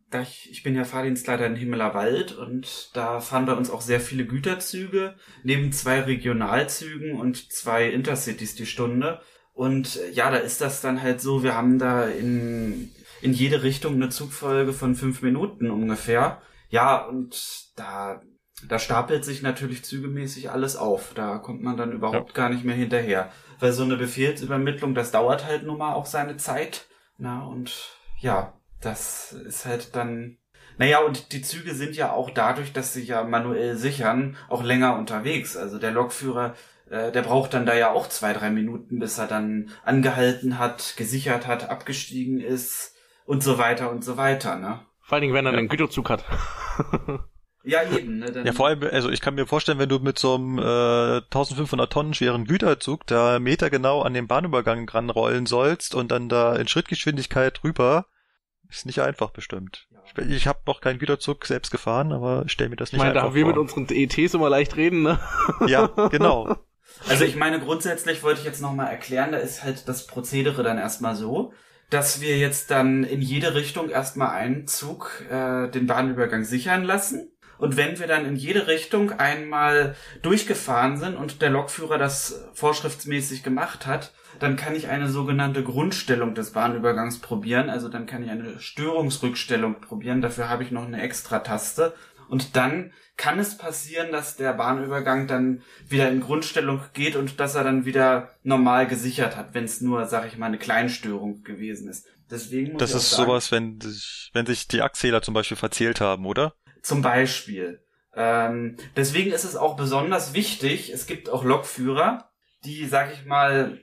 da ich, ich bin ja Fahrdienstleiter in Himmelerwald und da fahren bei uns auch sehr viele Güterzüge, neben zwei Regionalzügen und zwei Intercities die Stunde. Und äh, ja, da ist das dann halt so, wir haben da in, in jede Richtung eine Zugfolge von fünf Minuten ungefähr. Ja, und da, da stapelt sich natürlich zügemäßig alles auf. Da kommt man dann überhaupt gar nicht mehr hinterher. Weil so eine Befehlsübermittlung, das dauert halt nun mal auch seine Zeit. Na, und ja, das ist halt dann. Naja, und die Züge sind ja auch dadurch, dass sie ja manuell sichern, auch länger unterwegs. Also der Lokführer, äh, der braucht dann da ja auch zwei, drei Minuten, bis er dann angehalten hat, gesichert hat, abgestiegen ist und so weiter und so weiter, ne? Vor allen Dingen, wenn er Ja. einen Güterzug hat. Ja, eben, ne? Dann, Ja, vor allem, also ich kann mir vorstellen, wenn du mit so einem äh, 1500 Tonnen schweren Güterzug da metergenau an den Bahnübergang ranrollen sollst und dann da in Schrittgeschwindigkeit rüber, ist nicht einfach bestimmt. Ich, ich habe noch keinen Güterzug selbst gefahren, aber stell mir das Ich nicht meine, da wir mit vor. unseren ETs immer leicht reden, ne? Ja, genau. Also ich meine, grundsätzlich wollte ich jetzt nochmal erklären, da ist halt das Prozedere dann erstmal so, dass wir jetzt dann in jede Richtung erstmal einen Zug äh, den Bahnübergang sichern lassen. Und wenn wir dann in jede Richtung einmal durchgefahren sind und der Lokführer das vorschriftsmäßig gemacht hat, dann kann ich eine sogenannte Grundstellung des Bahnübergangs probieren. Also dann kann ich eine Störungsrückstellung probieren. Dafür habe ich noch eine extra Taste. Und dann kann es passieren, dass der Bahnübergang dann wieder in Grundstellung geht und dass er dann wieder normal gesichert hat, wenn es nur, sag ich mal, eine Kleinstörung gewesen ist. Deswegen muss Das ist sagen, sowas, wenn sich, wenn sich die Achszähler zum Beispiel verzählt haben, oder? Zum Beispiel. Ähm, deswegen ist es auch besonders wichtig, es gibt auch Lokführer, die, sag ich mal,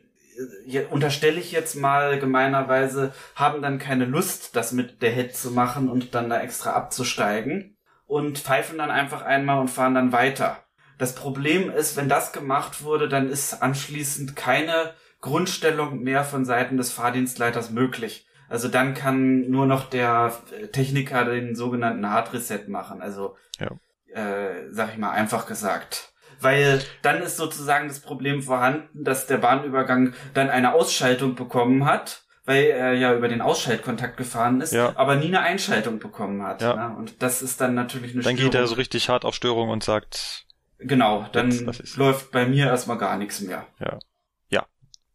äh, unterstelle ich jetzt mal gemeinerweise, haben dann keine Lust, das mit der Head zu machen und dann da extra abzusteigen und pfeifen dann einfach einmal und fahren dann weiter. Das Problem ist, wenn das gemacht wurde, dann ist anschließend keine Grundstellung mehr von Seiten des Fahrdienstleiters möglich. Also dann kann nur noch der Techniker den sogenannten Hard Reset machen. Also Ja. äh, sag ich mal, einfach gesagt. Weil dann ist sozusagen das Problem vorhanden, dass der Bahnübergang dann eine Ausschaltung bekommen hat, weil er ja über den Ausschaltkontakt gefahren ist, Ja. aber nie eine Einschaltung bekommen hat. Ja. Ne? Und das ist dann natürlich eine Dann Störung. geht er so richtig hart auf Störung und sagt, Genau, dann Das- läuft bei mir erstmal gar nichts mehr.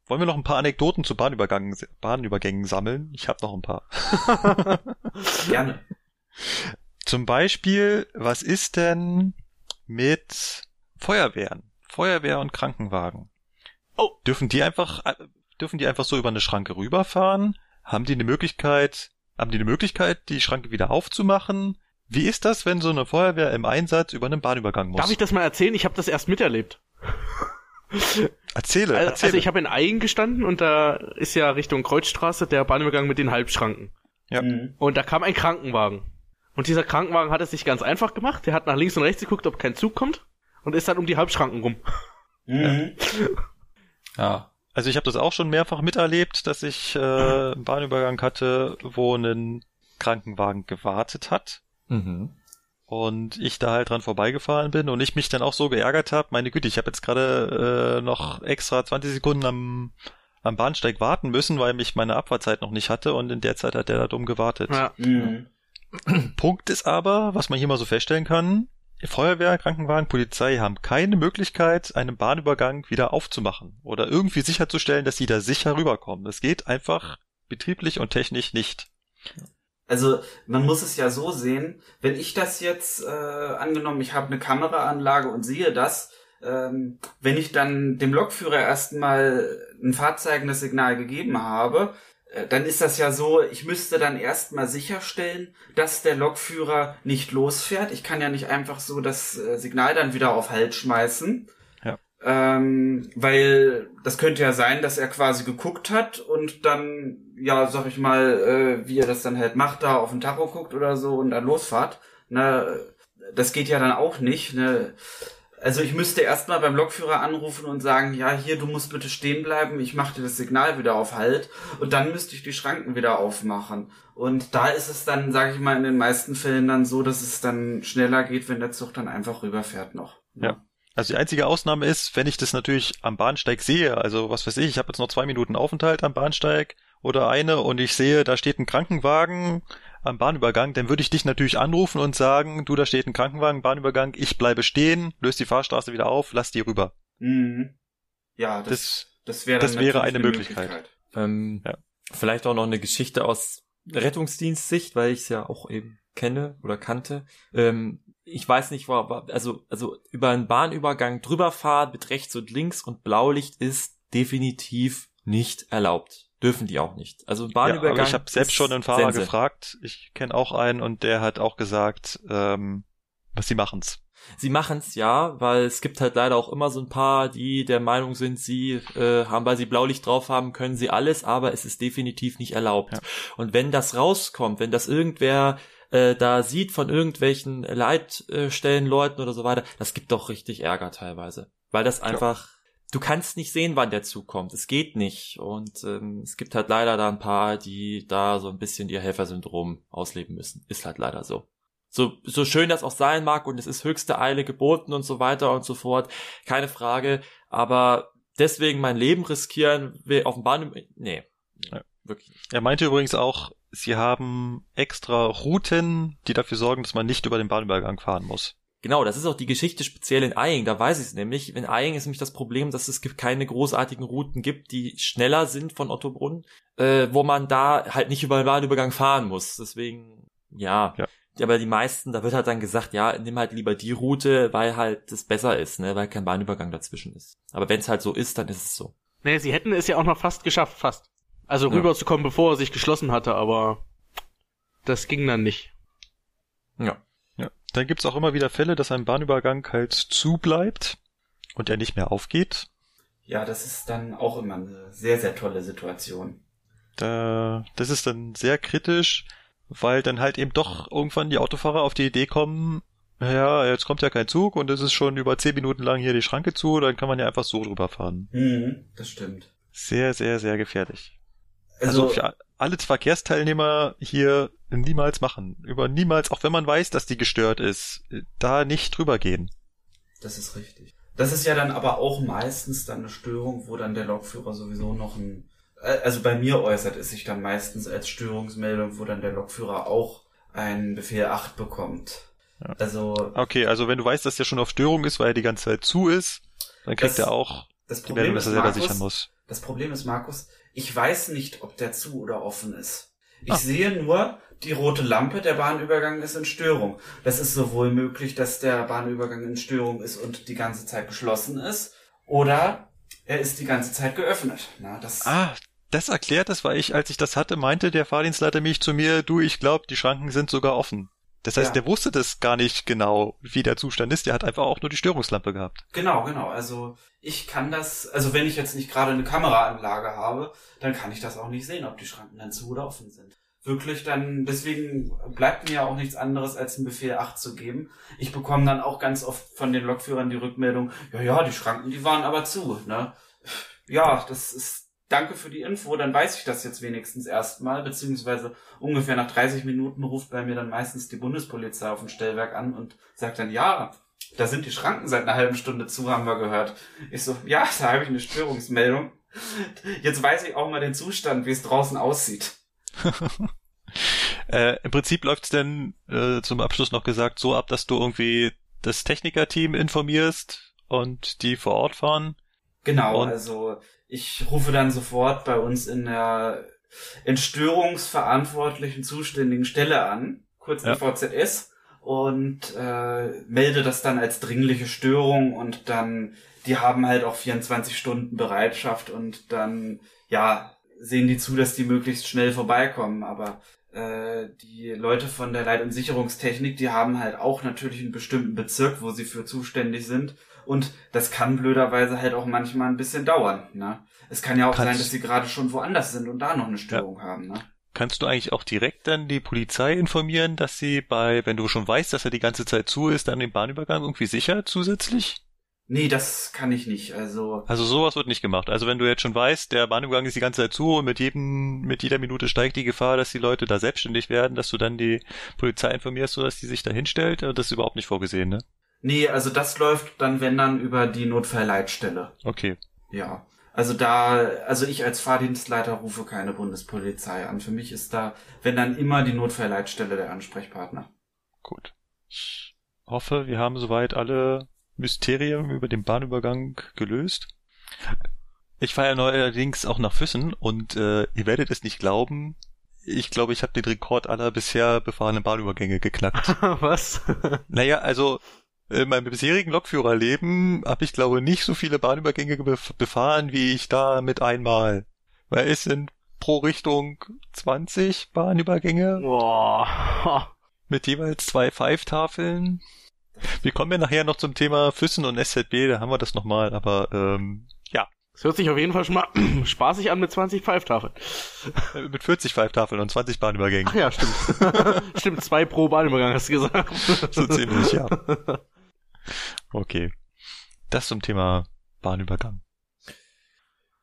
wollen wir noch ein paar Anekdoten zu Bahnübergängen, Bahnübergängen sammeln? Ich habe noch ein paar. Gerne. Zum Beispiel, was ist denn mit Feuerwehren? Feuerwehr und Krankenwagen. Oh. Dürfen die einfach, äh, dürfen die einfach so über eine Schranke rüberfahren? Haben die eine Möglichkeit, haben die eine Möglichkeit, die Schranke wieder aufzumachen? Wie ist das, wenn so eine Feuerwehr im Einsatz über einen Bahnübergang muss? Darf ich das mal erzählen? Ich habe das erst miterlebt. erzähle, Also, erzähle. also ich habe in Aingen gestanden und da ist ja Richtung Kreuzstraße der Bahnübergang mit den Halbschranken. Ja. Mhm. Und da kam ein Krankenwagen. Und dieser Krankenwagen hat es sich ganz einfach gemacht. Der hat nach links und rechts geguckt, ob kein Zug kommt. Und ist dann um die Halbschranken rum. Mhm. Ja. Also ich habe das auch schon mehrfach miterlebt, dass ich äh, einen Bahnübergang hatte, wo ein Krankenwagen gewartet hat Mhm. und ich da halt dran vorbeigefahren bin und ich mich dann auch so geärgert habe, meine Güte, ich habe jetzt gerade äh, noch extra 20 Sekunden am, am Bahnsteig warten müssen, weil mich meine Abfahrtzeit noch nicht hatte und in der Zeit hat der da dumm gewartet. Ja. Mhm. Punkt ist aber, was man hier mal so feststellen kann, Feuerwehr, Krankenwagen, Polizei haben keine Möglichkeit, einen Bahnübergang wieder aufzumachen oder irgendwie sicherzustellen, dass sie da sicher rüberkommen. Das geht einfach betrieblich und technisch nicht. Also man muss es ja so sehen, wenn ich das jetzt äh, angenommen, ich habe eine Kameraanlage und sehe das, ähm, wenn ich dann dem Lokführer erstmal ein fahrzeigendes Signal gegeben habe, dann ist das ja so, ich müsste dann erstmal sicherstellen, dass der Lokführer nicht losfährt. Ich kann ja nicht einfach so das äh, Signal dann wieder auf Halt schmeißen. Ja. Ähm, weil das könnte ja sein, dass er quasi geguckt hat und dann, ja, sag ich mal, äh, wie er das dann halt macht, da auf den Tacho guckt oder so und dann losfahrt. Ne, das geht ja dann auch nicht. Ne? Also ich müsste erstmal beim Lokführer anrufen und sagen, ja, hier, du musst bitte stehen bleiben, ich mache dir das Signal wieder auf Halt und dann müsste ich die Schranken wieder aufmachen. Und da ist es dann, sage ich mal, in den meisten Fällen dann so, dass es dann schneller geht, wenn der Zug dann einfach rüberfährt noch. Ja. Also die einzige Ausnahme ist, wenn ich das natürlich am Bahnsteig sehe, also was weiß ich, ich habe jetzt noch zwei Minuten Aufenthalt am Bahnsteig oder eine und ich sehe, da steht ein Krankenwagen am Bahnübergang, dann würde ich dich natürlich anrufen und sagen, du, da steht ein Krankenwagen, Bahnübergang, ich bleibe stehen, löse die Fahrstraße wieder auf, lass die rüber. Mhm. Ja, das, Das, das wäre das wäre natürlich eine Möglichkeit. Ähm, Ja. Vielleicht auch noch eine Geschichte aus Rettungsdienstsicht, weil ich es ja auch eben kenne oder kannte. Ähm, ich weiß nicht, wo, also, also über einen Bahnübergang drüber fahren mit rechts und links und Blaulicht ist definitiv nicht erlaubt. Dürfen die auch nicht. Also ja, Bahnübergang. aber ich habe selbst schon einen Fahrer Sense. gefragt, ich kenne auch einen und der hat auch gesagt, ähm, was sie machen's. Sie machen's ja, weil es gibt halt leider auch immer so ein paar, die der Meinung sind, sie äh, haben, weil sie Blaulicht drauf haben, können sie alles, aber es ist definitiv nicht erlaubt. Ja. Und wenn das rauskommt, wenn das irgendwer äh, da sieht von irgendwelchen Leitstellen, Leuten oder so weiter, das gibt doch richtig Ärger teilweise. Weil das einfach, du kannst nicht sehen, wann der Zug kommt. Es geht nicht. Und ähm, es gibt halt leider da ein paar, die da so ein bisschen ihr Helfersyndrom ausleben müssen. Ist halt leider so so, so schön das auch sein mag und es ist höchste Eile geboten und so weiter und so fort, keine Frage, aber deswegen mein Leben riskieren, will auf dem Bahn, nee, Ja. wirklich nicht. Er meinte übrigens auch, sie haben extra Routen, die dafür sorgen, dass man nicht über den Bahnübergang fahren muss. Genau, das ist auch die Geschichte speziell in Eying, da weiß ich es nämlich. In Eying ist nämlich das Problem, dass es keine großartigen Routen gibt, die schneller sind von Ottobrunn, äh, wo man da halt nicht über den Bahnübergang fahren muss. Deswegen, ja. Ja. Aber die meisten, da wird halt dann gesagt, ja, nimm halt lieber die Route, weil halt das besser ist, ne, weil kein Bahnübergang dazwischen ist. Aber wenn es halt so ist, dann ist es so. Nee, sie hätten es ja auch noch fast geschafft, fast. Also Ja. rüberzukommen, bevor er sich geschlossen hatte, aber das ging dann nicht. Ja. Dann gibt's auch immer wieder Fälle, dass ein Bahnübergang halt zu bleibt und er nicht mehr aufgeht. Ja, das ist dann auch immer eine sehr, sehr tolle Situation. Da, das ist dann sehr kritisch, weil dann halt eben doch irgendwann die Autofahrer auf die Idee kommen, ja, jetzt kommt ja kein Zug und es ist schon über zehn Minuten lang hier die Schranke zu, dann kann man ja einfach so drüber fahren. Mhm, das stimmt. Sehr, sehr, sehr gefährlich. Also, Also, alle Verkehrsteilnehmer hier niemals machen. Über niemals, auch wenn man weiß, dass die gestört ist, da nicht drüber gehen. Das ist richtig. Das ist ja dann aber auch meistens dann eine Störung, wo dann der Lokführer sowieso noch ein, äh, also bei mir äußert es sich dann meistens als Störungsmeldung, wo dann der Lokführer auch einen Befehl 8 bekommt. Ja. Also. Okay, also wenn du weißt, dass der schon auf Störung ist, weil er die ganze Zeit zu ist, dann kriegt das, er auch das Problem Meldung, dass er selber sichern muss. Das Problem ist, Markus, ich weiß nicht, ob der zu oder offen ist. Ich ah. sehe nur, die rote Lampe, der Bahnübergang ist in Störung. Das ist sowohl möglich, dass der Bahnübergang in Störung ist und die ganze Zeit geschlossen ist, oder er ist die ganze Zeit geöffnet. Na, das ah, das erklärt das, weil ich, als ich das hatte, meinte der Fahrdienstleiter mich zu mir, du, ich glaube, die Schranken sind sogar offen. Das heißt, ja. der wusste das gar nicht genau, wie der Zustand ist. Der hat einfach auch nur die Störungslampe gehabt. Genau, genau. Also ich kann das, also wenn ich jetzt nicht gerade eine Kameraanlage habe, dann kann ich das auch nicht sehen, ob die Schranken dann zu oder offen sind wirklich dann, deswegen bleibt mir ja auch nichts anderes, als einen Befehl 8 zu geben. Ich bekomme dann auch ganz oft von den Lokführern die Rückmeldung, ja, ja, die Schranken, die waren aber zu, ne? Ja, das ist, danke für die Info, dann weiß ich das jetzt wenigstens erstmal, beziehungsweise ungefähr nach 30 Minuten ruft bei mir dann meistens die Bundespolizei auf dem Stellwerk an und sagt dann, ja, da sind die Schranken seit einer halben Stunde zu, haben wir gehört. Ich so, ja, da habe ich eine Störungsmeldung. Jetzt weiß ich auch mal den Zustand, wie es draußen aussieht. äh, Im Prinzip läuft's denn äh, zum Abschluss noch gesagt so ab, dass du irgendwie das Technikerteam informierst und die vor Ort fahren. Genau, und also ich rufe dann sofort bei uns in der entstörungsverantwortlichen zuständigen Stelle an, kurz ja. VZS, und äh, melde das dann als dringliche Störung und dann, die haben halt auch 24 Stunden Bereitschaft und dann, ja, sehen die zu, dass die möglichst schnell vorbeikommen. Aber äh, die Leute von der Leit- und Sicherungstechnik, die haben halt auch natürlich einen bestimmten Bezirk, wo sie für zuständig sind. Und das kann blöderweise halt auch manchmal ein bisschen dauern. Ne? Es kann ja auch Kannst sein, dass sie gerade schon woanders sind und da noch eine Störung ja. haben. Ne? Kannst du eigentlich auch direkt dann die Polizei informieren, dass sie bei, wenn du schon weißt, dass er die ganze Zeit zu ist, dann den Bahnübergang irgendwie sicher zusätzlich? Nee, das kann ich nicht. Also also sowas wird nicht gemacht. Also wenn du jetzt schon weißt, der Bahnübergang ist die ganze Zeit zu und mit jedem mit jeder Minute steigt die Gefahr, dass die Leute da selbstständig werden, dass du dann die Polizei informierst, sodass die sich da hinstellt, das ist überhaupt nicht vorgesehen, ne? Nee, also das läuft dann wenn dann über die Notfallleitstelle. Okay. Ja. Also da, also ich als Fahrdienstleiter rufe keine Bundespolizei an. Für mich ist da, wenn dann immer die Notfallleitstelle der Ansprechpartner. Gut. Ich hoffe, wir haben soweit alle Mysterium über den Bahnübergang gelöst. Ich fahre ja neuerdings auch nach Füssen und äh, ihr werdet es nicht glauben. Ich glaube, ich habe den Rekord aller bisher befahrenen Bahnübergänge geknackt. Was? naja, also in meinem bisherigen Lokführerleben habe ich glaube nicht so viele Bahnübergänge befahren wie ich da mit einmal. Weil es sind pro Richtung 20 Bahnübergänge. Boah. Mit jeweils zwei Pfeiftafeln. Wir kommen ja nachher noch zum Thema Füssen und SZB, da haben wir das nochmal, aber ähm, ja. Es hört sich auf jeden Fall schon mal spaßig an mit 20 Pfeiftafeln. Äh, mit 40 Pfeiftafeln und 20 Bahnübergängen. Ach ja, stimmt. stimmt, zwei pro Bahnübergang hast du gesagt. so ziemlich, ja. Okay. Das zum Thema Bahnübergang.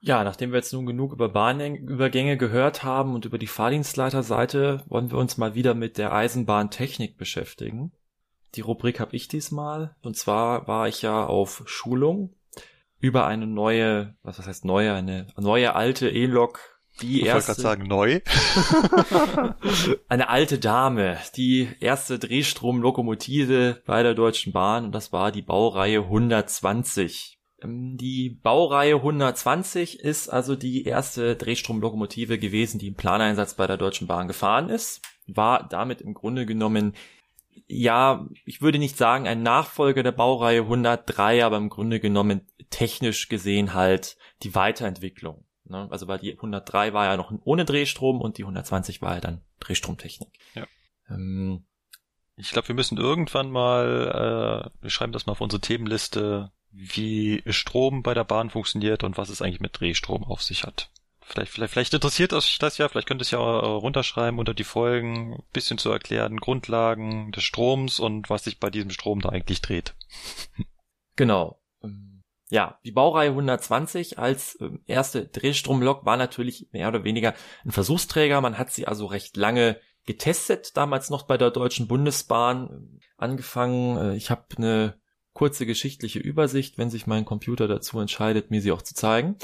Ja, nachdem wir jetzt nun genug über Bahnübergänge gehört haben und über die Fahrdienstleiterseite, wollen wir uns mal wieder mit der Eisenbahntechnik beschäftigen. Die Rubrik habe ich diesmal. Und zwar war ich ja auf Schulung über eine neue, was heißt neue, eine neue alte E-Lok, die ich erste. Gerade sagen neu. eine alte Dame, die erste Drehstromlokomotive bei der Deutschen Bahn und das war die Baureihe 120. Ähm, die Baureihe 120 ist also die erste Drehstromlokomotive gewesen, die im Planeinsatz bei der Deutschen Bahn gefahren ist, war damit im Grunde genommen ja, ich würde nicht sagen ein Nachfolger der Baureihe 103, aber im Grunde genommen technisch gesehen halt die Weiterentwicklung. Ne? Also weil die 103 war ja noch ohne Drehstrom und die 120 war ja dann Drehstromtechnik. Ja. Ähm, ich glaube, wir müssen irgendwann mal, äh, wir schreiben das mal auf unsere Themenliste, wie Strom bei der Bahn funktioniert und was es eigentlich mit Drehstrom auf sich hat. Vielleicht, vielleicht, vielleicht interessiert euch das ja, vielleicht könnt ihr es ja runterschreiben unter die Folgen, ein bisschen zu erklären, Grundlagen des Stroms und was sich bei diesem Strom da eigentlich dreht. Genau. Ähm, Ja, die Baureihe 120 als äh, erste Drehstromlok war natürlich mehr oder weniger ein Versuchsträger. Man hat sie also recht lange getestet, damals noch bei der Deutschen Bundesbahn angefangen. Äh, ich habe eine kurze geschichtliche Übersicht, wenn sich mein Computer dazu entscheidet, mir sie auch zu zeigen.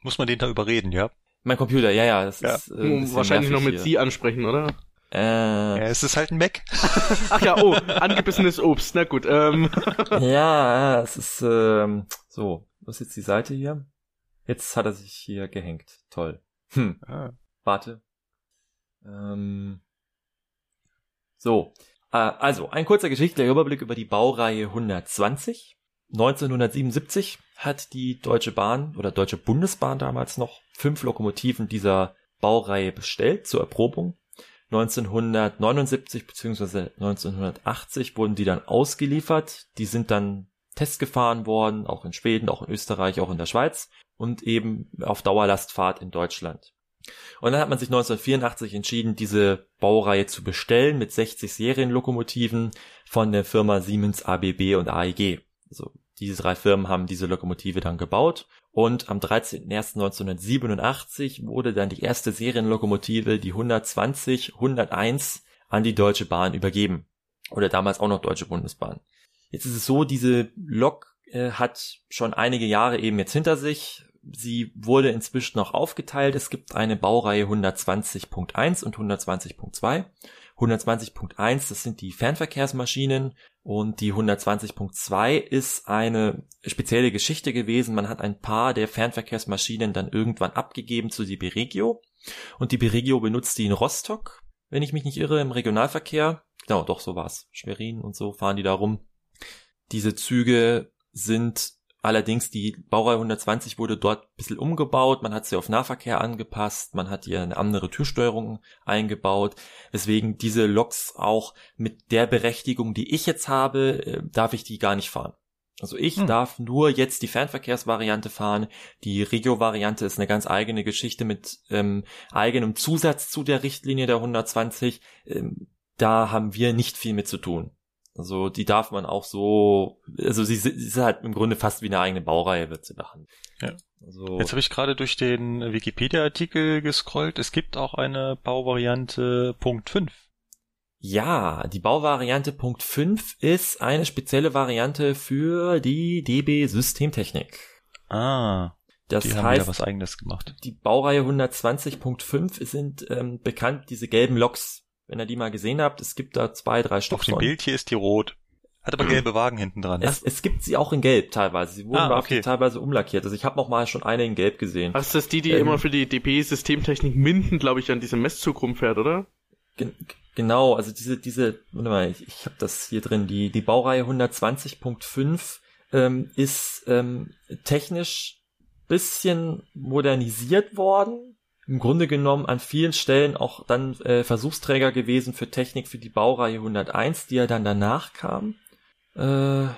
Muss man den da überreden, ja? Mein Computer, ja, ja, das ja. ist äh, wahrscheinlich noch mit hier. Sie ansprechen, oder? Äh, Ja, es ist halt ein Mac. Ach ja, oh, angebissenes Obst. Na gut. Ähm. ja, es ist ähm, so. Wo ist jetzt die Seite hier? Jetzt hat er sich hier gehängt. Toll. Hm. Ah. Warte. Ähm, so. Äh, also, ein kurzer geschichtlicher Überblick über die Baureihe 120. 1977 hat die Deutsche Bahn oder Deutsche Bundesbahn damals noch fünf Lokomotiven dieser Baureihe bestellt zur Erprobung. 1979 bzw. 1980 wurden die dann ausgeliefert. Die sind dann testgefahren worden, auch in Schweden, auch in Österreich, auch in der Schweiz und eben auf Dauerlastfahrt in Deutschland. Und dann hat man sich 1984 entschieden, diese Baureihe zu bestellen mit 60 Serienlokomotiven von der Firma Siemens ABB und AEG. Also diese drei Firmen haben diese Lokomotive dann gebaut und am 13.01.1987 wurde dann die erste Serienlokomotive, die 120 101, an die Deutsche Bahn übergeben. Oder damals auch noch Deutsche Bundesbahn. Jetzt ist es so, diese Lok äh, hat schon einige Jahre eben jetzt hinter sich. Sie wurde inzwischen noch aufgeteilt. Es gibt eine Baureihe 120.1 und 120.2. 120.1, das sind die Fernverkehrsmaschinen und die 120.2 ist eine spezielle Geschichte gewesen. Man hat ein paar der Fernverkehrsmaschinen dann irgendwann abgegeben zu die Regio und die Regio benutzt die in Rostock, wenn ich mich nicht irre, im Regionalverkehr. Genau, doch, so war's. Schwerin und so fahren die da rum. Diese Züge sind Allerdings die Baureihe 120 wurde dort ein bisschen umgebaut, man hat sie auf Nahverkehr angepasst, man hat hier eine andere Türsteuerung eingebaut, weswegen diese Loks auch mit der Berechtigung, die ich jetzt habe, äh, darf ich die gar nicht fahren. Also ich Hm. darf nur jetzt die Fernverkehrsvariante fahren. Die Regio-Variante ist eine ganz eigene Geschichte mit ähm, eigenem Zusatz zu der Richtlinie der 120. Ähm, da haben wir nicht viel mit zu tun. Also die darf man auch so, also sie, sie ist halt im Grunde fast wie eine eigene Baureihe wird sie behandelt. Ja. Also, Jetzt habe ich gerade durch den Wikipedia-Artikel gescrollt. Es gibt auch eine Bauvariante Punkt 5. ja, die Bauvariante Punkt 5 ist eine spezielle Variante für die DB Systemtechnik. Ah, Das die haben wieder heißt, was eigenes gemacht. die Baureihe 120.5 sind ähm, bekannt, diese gelben Loks. Wenn ihr die mal gesehen habt, es gibt da zwei, drei Stück Auf dem von. Bild hier ist die rot. Hat aber gelbe Wagen hinten dran. Es, es gibt sie auch in Gelb teilweise. Sie wurden Ah, okay. teilweise umlackiert. Also ich habe noch mal schon eine in Gelb gesehen. Ach, ist das die, die Ähm. immer für die DB-Systemtechnik Minden, glaube ich, an diesem Messzug rumfährt, oder? Gen genau, also diese, diese, warte mal, ich, ich habe das hier drin, die, die Baureihe 120.5 ähm, ist ähm, technisch bisschen modernisiert worden. Im Grunde genommen an vielen Stellen auch dann äh, Versuchsträger gewesen für Technik für die Baureihe 101, die ja dann danach kam. Äh,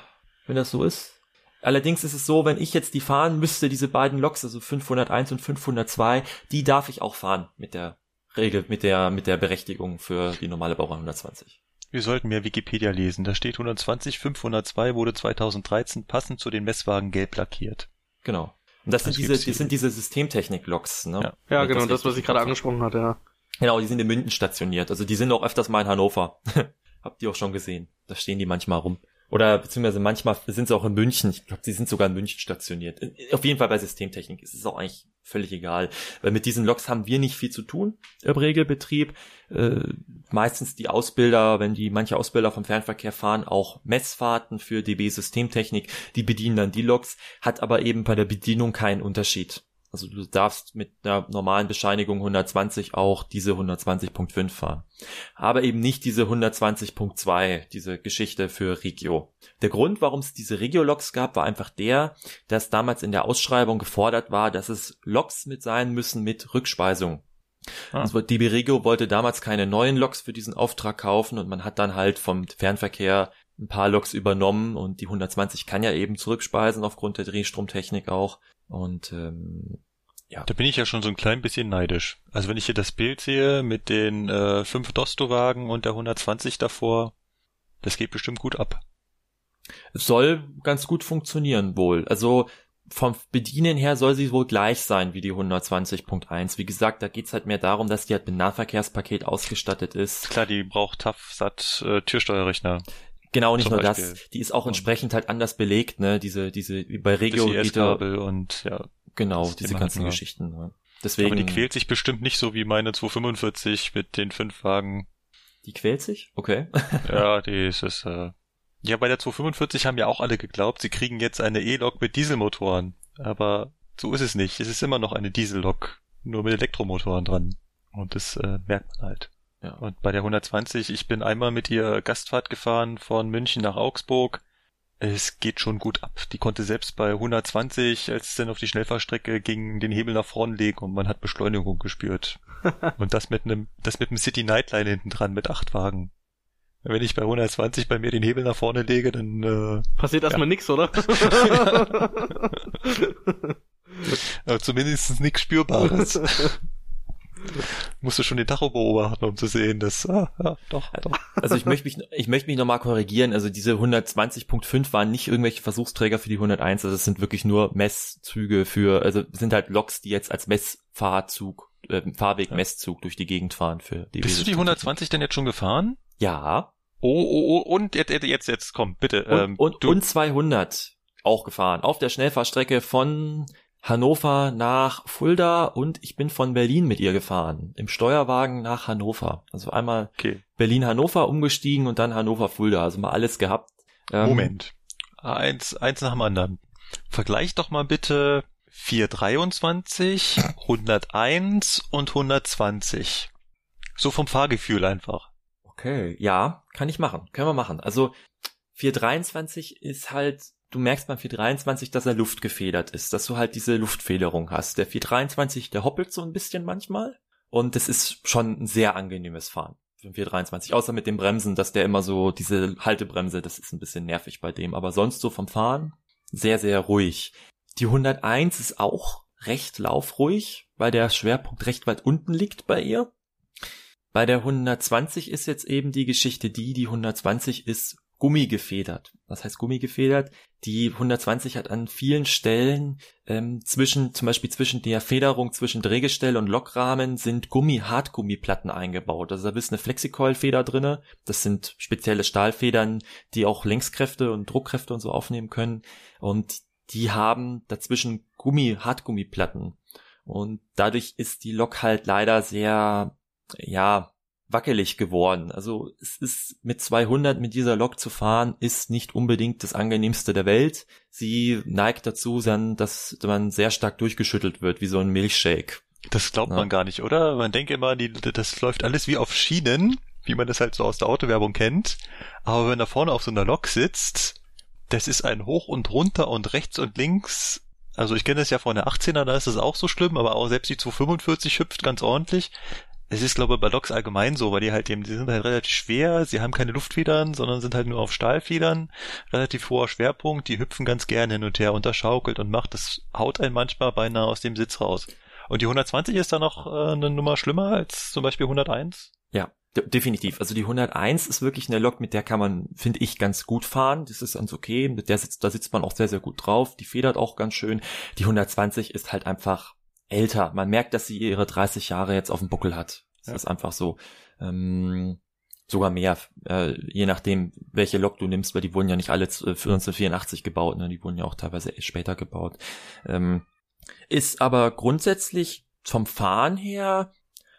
wenn das so ist. Allerdings ist es so, wenn ich jetzt die fahren müsste, diese beiden Loks, also 501 und 502, die darf ich auch fahren mit der Regel, mit der, mit der Berechtigung für die normale Baureihe 120. Wir sollten mehr Wikipedia lesen. Da steht 120 502 wurde 2013 passend zu den Messwagen gelb lackiert. Genau. Und das sind Das diese, gibt's das sind diese Systemtechnik-Loks, ne? Ja. Ja, genau, das, was ich gerade angesprochen hatte, ja. Genau, die sind in München stationiert. Also die sind auch öfters mal in Hannover. Habt ihr auch schon gesehen. Da stehen die manchmal rum. Oder beziehungsweise manchmal sind sie auch in München. Ich glaube, sie sind sogar in München stationiert. Auf jeden Fall bei Systemtechnik ist es auch eigentlich völlig egal. Weil mit diesen Loks haben wir nicht viel zu tun im Regelbetrieb. Äh, meistens die Ausbilder, wenn die manche Ausbilder vom Fernverkehr fahren, auch Messfahrten für DB Systemtechnik, die bedienen dann die Loks, hat aber eben bei der Bedienung keinen Unterschied. Also du darfst mit einer normalen Bescheinigung 120 auch diese 120.5 fahren. Aber eben nicht diese 120.2, diese Geschichte für Regio. Der Grund, warum es diese Regio-Loks gab, war einfach der, dass damals in der Ausschreibung gefordert war, dass es Loks mit sein müssen mit Rückspeisung. Ah. Also DB Regio wollte damals keine neuen Loks für diesen Auftrag kaufen und man hat dann halt vom Fernverkehr ein paar Loks übernommen und die 120 kann ja eben zurückspeisen aufgrund der Drehstromtechnik auch. Und ähm, Da bin ich ja schon so ein klein bisschen neidisch. Also wenn ich hier das Bild sehe mit den äh, fünf Dosto-Wagen und der 120 davor, das geht bestimmt gut ab. Soll ganz gut funktionieren wohl. Also vom Bedienen her soll sie wohl gleich sein wie die 120.1. Wie gesagt, da geht's halt mehr darum, dass die halt mit Nahverkehrspaket ausgestattet ist. Klar, die braucht TAF-SAT äh, Türsteuerrechner. Genau, nicht nur Beispiel. das, die ist auch entsprechend halt anders belegt, ne, diese, diese, wie bei Regio kabel und, ja. Genau, diese ganzen. Geschichten, ne. Deswegen. Aber die quält sich bestimmt nicht so wie meine 245 mit den fünf Wagen. Die quält sich? Okay. ja, die ist es, äh, ja, bei der 245 haben ja auch alle geglaubt, sie kriegen jetzt eine E-Lok mit Dieselmotoren. Aber so ist es nicht. Es ist immer noch eine Diesellok, nur mit Elektromotoren dran. Und das äh, merkt man halt. Ja. Und bei der 120, ich bin einmal mit ihr Gastfahrt gefahren von München nach Augsburg. Es geht schon gut ab. Die konnte selbst bei 120, als es dann auf die Schnellfahrstrecke ging, den Hebel nach vorn legen und man hat Beschleunigung gespürt. und das mit einem, das mit einem City Nightline hinten dran mit acht Wagen. Wenn ich bei 120 bei mir den Hebel nach vorne lege, dann äh, passiert erstmal ja. nix, oder? Aber zumindest nichts Spürbares. Musst du schon den Tacho beobachten, um zu sehen, dass ah, ja, doch, doch. Also ich möchte mich, ich möchte mich nochmal korrigieren. Also diese 120.5 waren nicht irgendwelche Versuchsträger für die 101. Also es sind wirklich nur Messzüge für, also sind halt Loks, die jetzt als Messfahrzug, äh, Fahrweg Messzug durch die Gegend fahren für die. Bist du die 120 denn jetzt schon gefahren? Ja. Oh, oh, oh, und jetzt, jetzt, jetzt, komm, bitte. Und, ähm, und, und 200 auch gefahren. Auf der Schnellfahrstrecke von Hannover nach Fulda und ich bin von Berlin mit ihr gefahren. Im Steuerwagen nach Hannover. Also einmal okay. Berlin-Hannover umgestiegen und dann Hannover-Fulda. Also mal alles gehabt. Ähm, Moment. Eins, eins nach dem anderen. Vergleich doch mal bitte 423, 101 und 120. So vom Fahrgefühl einfach. Okay, ja, kann ich machen. Können wir machen. Also 423 ist halt, du merkst beim 423, dass er luftgefedert ist, dass du halt diese Luftfederung hast. Der 423, der hoppelt so ein bisschen manchmal und das ist schon ein sehr angenehmes Fahren. für 423, außer mit dem Bremsen, dass der immer so, diese Haltebremse, das ist ein bisschen nervig bei dem, aber sonst so vom Fahren sehr, sehr ruhig. Die 101 ist auch recht laufruhig, weil der Schwerpunkt recht weit unten liegt bei ihr. Bei der 120 ist jetzt eben die Geschichte die, die 120 ist gummigefedert. Was heißt gummigefedert? Die 120 hat an vielen Stellen ähm, zwischen, zum Beispiel zwischen der Federung zwischen Drehgestell und Lokrahmen sind Gummi, Hartgummiplatten eingebaut. Also da ist eine Flexicoil-Feder drinne. Das sind spezielle Stahlfedern, die auch Längskräfte und Druckkräfte und so aufnehmen können. Und die haben dazwischen Gummi, Hartgummiplatten. Und dadurch ist die Lok halt leider sehr ja, wackelig geworden. Also es ist mit 200 mit dieser Lok zu fahren, ist nicht unbedingt das angenehmste der Welt. Sie neigt dazu, dass man sehr stark durchgeschüttelt wird, wie so ein Milchshake. Das glaubt ja. man gar nicht, oder? Man denkt immer, die, das läuft alles wie auf Schienen, wie man das halt so aus der Autowerbung kennt. Aber wenn da vorne auf so einer Lok sitzt, das ist ein Hoch und runter und rechts und links. Also ich kenne das ja von der 18er, da ist es auch so schlimm, aber auch selbst die 245 hüpft ganz ordentlich. Es ist, glaube ich, bei Loks allgemein so, weil die halt eben, die sind halt relativ schwer, sie haben keine Luftfedern, sondern sind halt nur auf Stahlfedern, relativ hoher Schwerpunkt, die hüpfen ganz gerne hin und her und das schaukelt und macht, das haut einen manchmal beinahe aus dem Sitz raus. Und die 120 ist da noch äh, eine Nummer schlimmer als zum Beispiel 101? Ja, definitiv. Also die 101 ist wirklich eine Lok, mit der kann man, finde ich, ganz gut fahren. Das ist ganz okay. Mit der sitzt, da sitzt man auch sehr, sehr gut drauf. Die federt auch ganz schön. Die 120 ist halt einfach älter. Man merkt, dass sie ihre 30 Jahre jetzt auf dem Buckel hat. Das ja. ist einfach so. Ähm, sogar mehr, äh, je nachdem, welche Lok du nimmst, weil die wurden ja nicht alle für 1984 gebaut, ne? die wurden ja auch teilweise später gebaut. Ähm, ist aber grundsätzlich vom Fahren her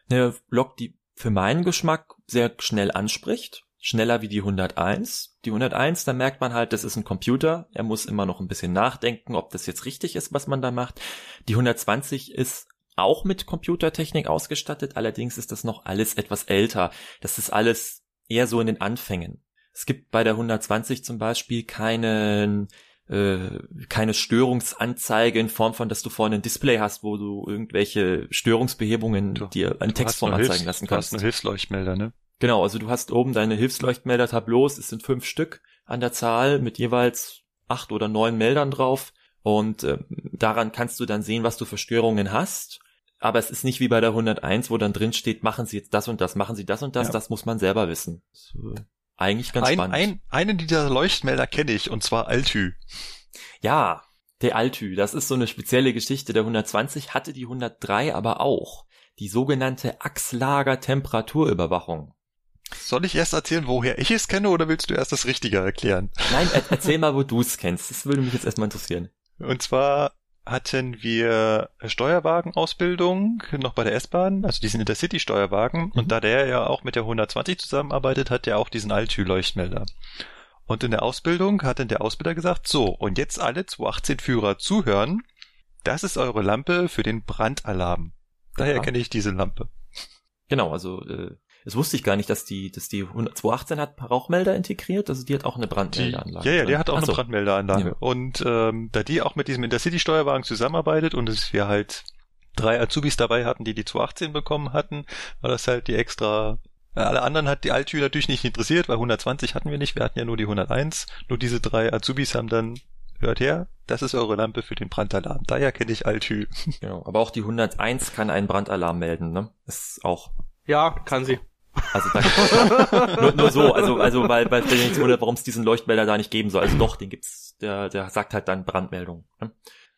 eine Lok, die für meinen Geschmack sehr schnell anspricht schneller wie die 101. Die 101, da merkt man halt, das ist ein Computer. Er muss immer noch ein bisschen nachdenken, ob das jetzt richtig ist, was man da macht. Die 120 ist auch mit Computertechnik ausgestattet, allerdings ist das noch alles etwas älter. Das ist alles eher so in den Anfängen. Es gibt bei der 120 zum Beispiel keinen äh, keine Störungsanzeige in Form von, dass du vorne ein Display hast, wo du irgendwelche Störungsbehebungen du, dir an Textform anzeigen lassen kannst. Du hast einen Hilfsleuchtmelder, ne? Genau, also du hast oben deine Hilfsleuchtmelder-Tableaus, es sind fünf Stück an der Zahl mit jeweils acht oder neun Meldern drauf. Und äh, daran kannst du dann sehen, was du für Störungen hast. Aber es ist nicht wie bei der 101, wo dann drin steht, machen Sie jetzt das und das, machen Sie das und das, ja. das muss man selber wissen. Äh, eigentlich ganz Ein, spannend. ein, einen dieser Leuchtmelder kenne ich, und zwar Altü. Ja, der Altü, das ist so eine spezielle Geschichte. Der 120 hatte die 103 aber auch. Die sogenannte Achslager-Temperaturüberwachung. Soll ich erst erzählen, woher ich es kenne, oder willst du erst das Richtige erklären? Nein, er erzähl mal, wo du es kennst. Das würde mich jetzt erstmal interessieren. Und zwar hatten wir Steuerwagenausbildung noch bei der S-Bahn, also diesen Intercity-Steuerwagen. Mhm. Und da der ja auch mit der 120 zusammenarbeitet, hat der auch diesen Altü-Leuchtmelder. Und in der Ausbildung hat dann der Ausbilder gesagt, so, und jetzt alle 218-Führer zuhören, das ist eure Lampe für den Brandalarm. Daher Ja. kenne ich diese Lampe. Genau, also äh, das wusste ich gar nicht, dass die, dass die 100 218 hat Rauchmelder integriert, also die hat auch eine Die, Brandmeldeanlage. ja, ja, der hat auch Ach eine so. Brandmeldeanlage. Ja. Und ähm, da die auch mit diesem Intercity-Steuerwagen zusammenarbeitet und es wir halt drei Azubis dabei hatten, die die 218 bekommen hatten, war das halt die extra... äh, Alle anderen hat die Altü natürlich nicht interessiert, weil 120 hatten wir nicht, wir hatten ja nur die 101. Nur diese drei Azubis haben dann, hört her, das ist eure Lampe für den Brandalarm. Daher kenne ich Altü. Genau, aber auch die 101 kann einen Brandalarm melden, ne? Ist auch Ja, kann sie. Also da, nur, nur so, also also weil weil ihr jetzt wundert, warum es diesen Leuchtmelder da nicht geben soll. Also doch, den gibt's, der der sagt halt dann Brandmeldung. Ne?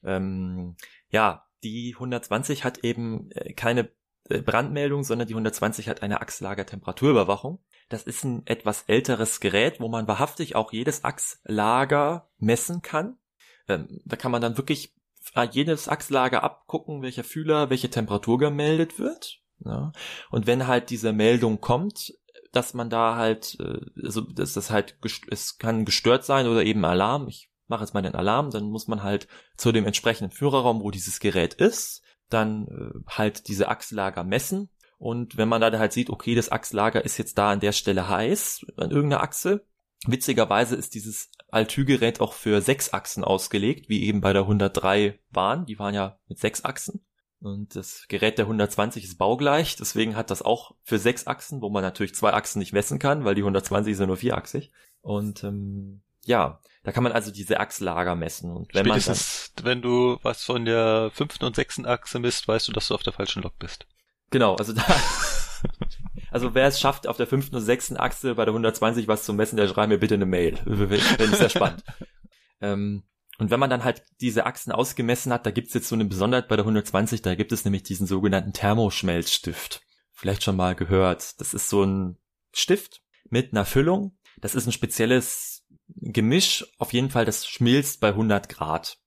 Ähm, ja, die 120 hat eben äh, keine äh, Brandmeldung, sondern die 120 hat eine Achslager-Temperaturüberwachung. Das ist ein etwas älteres Gerät, wo man wahrhaftig auch jedes Achslager messen kann. Ähm, da kann man dann wirklich äh, jedes Achslager abgucken, welcher Fühler, welche Temperatur gemeldet wird. Ja. Und wenn halt diese Meldung kommt, dass man da halt, äh, also dass das halt, es kann gestört sein oder eben Alarm. Ich mache jetzt mal den Alarm, dann muss man halt zu dem entsprechenden Führerraum, wo dieses Gerät ist, dann äh, halt diese Achslager messen. Und wenn man da halt sieht, okay, das Achslager ist jetzt da an der Stelle heiß, an irgendeiner Achse. Witzigerweise ist dieses Altü-Gerät auch für sechs Achsen ausgelegt, wie eben bei der 103 waren. Die waren ja mit sechs Achsen. Und das Gerät der 120 ist baugleich, deswegen hat das auch für sechs Achsen, wo man natürlich zwei Achsen nicht messen kann, weil die 120 sind nur vierachsig. Und ähm, ja, da kann man also diese Achslager messen. Und wenn man dann, Spätestens, wenn du was von der fünften und sechsten Achse misst, weißt du, dass du auf der falschen Lok bist. genau, also da, also wer es schafft, auf der fünften und sechsten Achse bei der 120 was zu messen, der schreibt mir bitte eine Mail. Finde ich sehr spannend. ähm, und wenn man dann halt diese Achsen ausgemessen hat, da gibt's jetzt so eine Besonderheit bei der 120, da gibt es nämlich diesen sogenannten Thermoschmelzstift. Vielleicht schon mal gehört. Das ist so ein Stift mit einer Füllung. Das ist ein spezielles Gemisch. Auf jeden Fall, das schmilzt bei 100 Grad.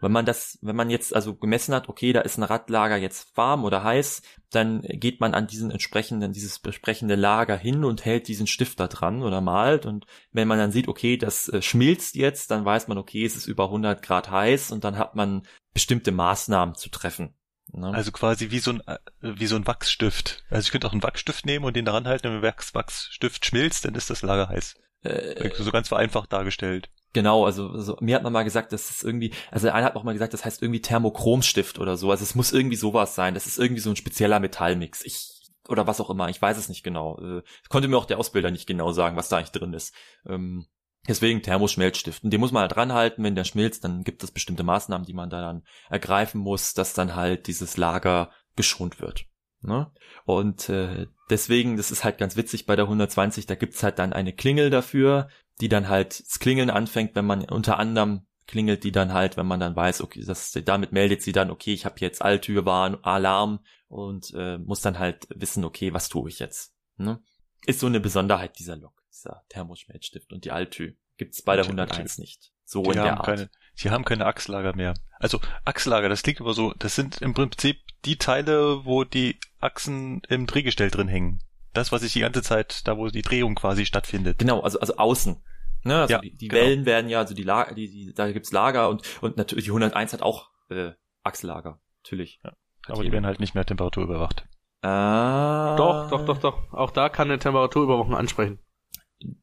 Wenn man das, wenn man jetzt also gemessen hat, okay, da ist ein Radlager jetzt warm oder heiß, dann geht man an diesen entsprechenden, dieses besprechende Lager hin und hält diesen Stift da dran oder malt und wenn man dann sieht, okay, das äh, schmilzt jetzt, dann weiß man, okay, es ist über 100 Grad heiß und dann hat man bestimmte Maßnahmen zu treffen. Ne? Also quasi wie so ein, äh, wie so ein Wachsstift. Also ich könnte auch einen Wachsstift nehmen und den daran halten, wenn der Wachs, Wachsstift schmilzt, dann ist das Lager heiß. äh, So ganz vereinfacht dargestellt. Genau, also, also mir hat man mal gesagt, das ist irgendwie, also einer hat auch mal gesagt, das heißt irgendwie Thermochromstift oder so. Also es muss irgendwie sowas sein. Das ist irgendwie so ein spezieller Metallmix. Ich oder was auch immer. Ich weiß es nicht genau. Äh, konnte mir auch der Ausbilder nicht genau sagen, was da eigentlich drin ist. Ähm, deswegen Thermoschmelzstift. Und den muss man halt ranhalten. Wenn der schmilzt, dann gibt es bestimmte Maßnahmen, die man da dann ergreifen muss, dass dann halt dieses Lager geschont wird. Ne? Und äh, deswegen, das ist halt ganz witzig bei der 120, da gibt's halt dann eine Klingel dafür, die dann halt das Klingeln anfängt, wenn man unter anderem klingelt die dann halt, wenn man dann weiß, okay, das, damit meldet sie dann, okay, ich habe jetzt Alltür, Warn, Alarm und äh, muss dann halt wissen, okay, was tue ich jetzt. Ne? Ist so eine Besonderheit dieser Lok, dieser Thermoschmelzstift und die Altü. Gibt's bei der Die 101 nicht. So Die in der haben Art. keine, sie haben keine Achslager mehr. Also Achslager, das klingt aber so, das sind im Prinzip die Teile, wo die Achsen im Drehgestell drin hängen. Das, was ich die ganze Zeit, da wo die Drehung quasi stattfindet. Genau, also also außen. Ne, also Ja, die, die genau. Wellen werden ja, also die Lager, die, die, da gibt's Lager und und natürlich die 101 hat auch äh, Achslager, natürlich. Ja, Aber die werden halt nicht mehr temperaturüberwacht. Ah, Doch, doch, doch, doch. Auch da kann eine Temperaturüberwachung ansprechen.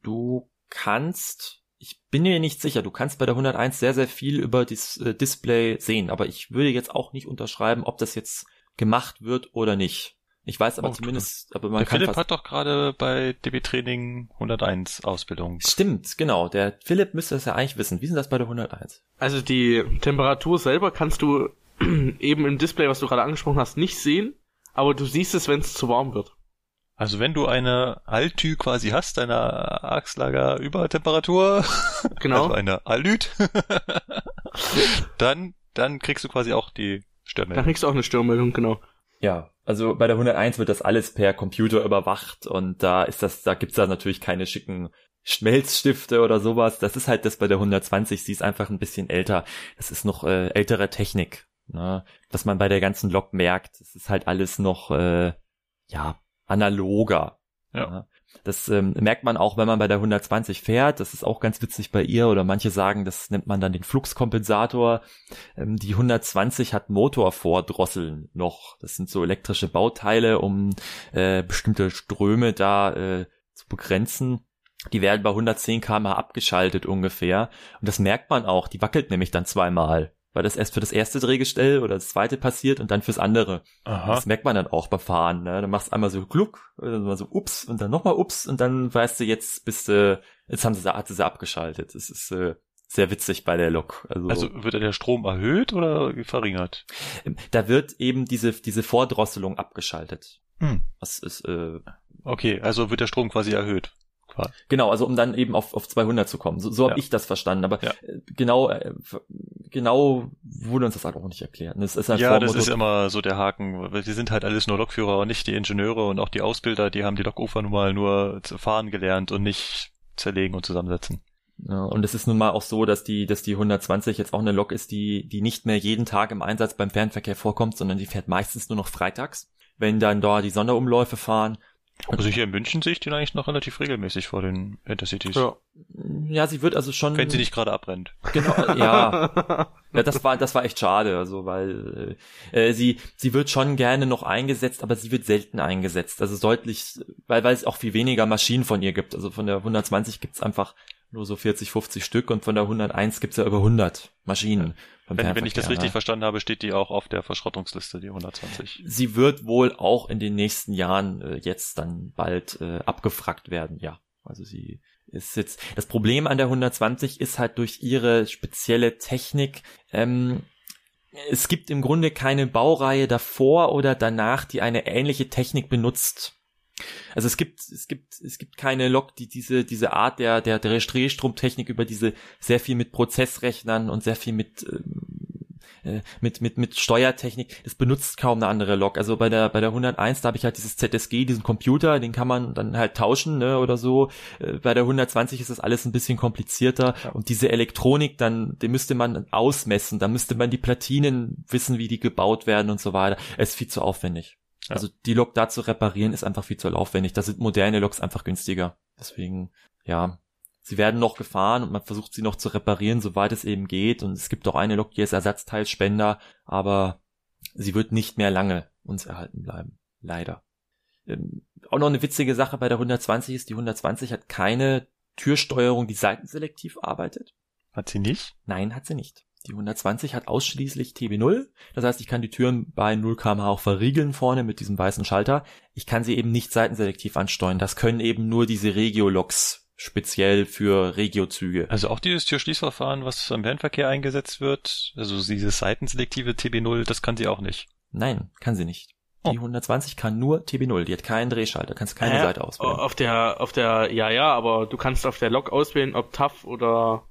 Du kannst, ich bin mir nicht sicher, du kannst bei der 101 sehr, sehr viel über das äh, Display sehen, aber ich würde jetzt auch nicht unterschreiben, ob das jetzt gemacht wird oder nicht. Ich weiß aber Oh, zumindest, aber man Der kann Philipp hat doch gerade bei DB Training 101 Ausbildung. Stimmt, genau. Der Philipp müsste das ja eigentlich wissen. Wie ist denn das bei der 101? Also die Temperatur selber kannst du eben im Display, was du gerade angesprochen hast, nicht sehen, aber du siehst es, wenn es zu warm wird. Also wenn du eine Altü quasi hast, eine Achslager Übertemperatur, Genau. also eine Alüt, dann, dann kriegst du quasi auch die Dann Störmeldung. kriegst du auch eine Störmeldung, genau. Ja, also bei der 101 wird das alles per Computer überwacht und da ist das, da gibt's da natürlich keine schicken Schmelzstifte oder sowas. Das ist halt das bei der 120, sie ist einfach ein bisschen älter. Das ist noch äh, ältere Technik. Ne? Was man bei der ganzen Lok merkt, das ist halt alles noch äh, ja analoger. Ja. Ne? Das ähm, merkt man auch, wenn man bei der 120 fährt. Das ist auch ganz witzig bei ihr. Oder manche sagen, das nennt man dann den Fluxkompensator. Ähm, die 120 hat Motorvordrosseln noch. Das sind so elektrische Bauteile, um äh, bestimmte Ströme da äh, zu begrenzen. Die werden bei 110 km abgeschaltet ungefähr. Und das merkt man auch. Die wackelt nämlich dann zweimal. Weil das erst für das erste Drehgestell oder das zweite passiert und dann fürs andere. Aha. Das merkt man dann auch beim Fahren. Ne? Dann machst du einmal so Gluck, dann mal so Ups und dann nochmal Ups und dann weißt du, jetzt bist du, jetzt haben sie, hat sie sie abgeschaltet. Das ist äh, sehr witzig bei der Lok. Also, Also wird der Strom erhöht oder verringert? ähm, da wird eben diese, diese Vordrosselung abgeschaltet. Hm. Das ist, äh, Okay, also wird der Strom quasi erhöht. Qua- genau, also um dann eben auf, auf 200 zu kommen. So, so habe Ja. ich das verstanden. Aber Ja. äh, genau, äh, genau wurde uns das auch nicht erklärt. Das ist halt Ja, das ist immer so der Haken. weil Die sind halt alles nur Lokführer und nicht die Ingenieure und auch die Ausbilder, die haben die Lokufer nun mal nur zu fahren gelernt und nicht zerlegen und zusammensetzen. Ja, und es ist nun mal auch so, dass die, dass die 120 jetzt auch eine Lok ist, die, die nicht mehr jeden Tag im Einsatz beim Fernverkehr vorkommt, sondern die fährt meistens nur noch freitags, wenn dann da die Sonderumläufe fahren. Also hier in München sehe ich den eigentlich noch relativ regelmäßig vor den Intercities. Ja. Ja, sie wird also schon. Wenn sie nicht gerade abbrennt. Genau, ja. Ja, das war, das war echt schade, also weil äh, äh, sie, sie wird schon gerne noch eingesetzt, aber sie wird selten eingesetzt. Also deutlich, weil, weil es auch viel weniger Maschinen von ihr gibt. Also von der 120 gibt's einfach nur so 40, 50 Stück und von der 101 gibt's ja über 100 Maschinen. Wenn, wenn ich das richtig ne? verstanden habe, steht die auch auf der Verschrottungsliste, die 120. Sie wird wohl auch in den nächsten Jahren äh, jetzt dann bald äh, abgefragt werden, ja. Also sie ist jetzt, das Problem an der 120 ist halt durch ihre spezielle Technik, ähm, es gibt im Grunde keine Baureihe davor oder danach, die eine ähnliche Technik benutzt. Also es gibt, es gibt, es gibt keine Lok, die diese, diese Art der, der, der Drehstromtechnik über diese sehr viel mit Prozessrechnern und sehr viel mit, ähm, äh, mit, mit, mit Steuertechnik, das benutzt kaum eine andere Lok. Also bei der, bei der 101, da habe ich halt dieses ZSG, diesen Computer, den kann man dann halt tauschen, ne, oder so. Äh, Bei der 120 ist das alles ein bisschen komplizierter Ja. und diese Elektronik dann, die müsste man ausmessen, da müsste man die Platinen wissen, wie die gebaut werden und so weiter. Es ist viel zu aufwendig. Ja. Also die Lok da zu reparieren ist einfach viel zu aufwendig. Da sind moderne Loks einfach günstiger. Deswegen, ja, sie werden noch gefahren und man versucht sie noch zu reparieren, soweit es eben geht. Und es gibt auch eine Lok, die ist Ersatzteilspender, aber sie wird nicht mehr lange uns erhalten bleiben. Leider. Ähm, auch noch eine witzige Sache bei der 120 ist, die 120 hat keine Türsteuerung, die seitenselektiv arbeitet. Hat sie nicht? Nein, hat sie nicht. Die 120 hat ausschließlich TB0. Das heißt, ich kann die Türen bei 0 kmh auch verriegeln vorne mit diesem weißen Schalter. Ich kann sie eben nicht seitenselektiv ansteuern. Das können eben nur diese Regio-Loks speziell für Regio-Züge. Also auch dieses Türschließverfahren, was am Fernverkehr eingesetzt wird, also dieses seitenselektive TB0, das kann sie auch nicht. Nein, kann sie nicht. Die Oh. 120 kann nur TB0. Die hat keinen Drehschalter. Kannst keine Hä? Seite auswählen. Auf der, auf der, ja, ja, aber du kannst auf der Lok auswählen, ob TAF oder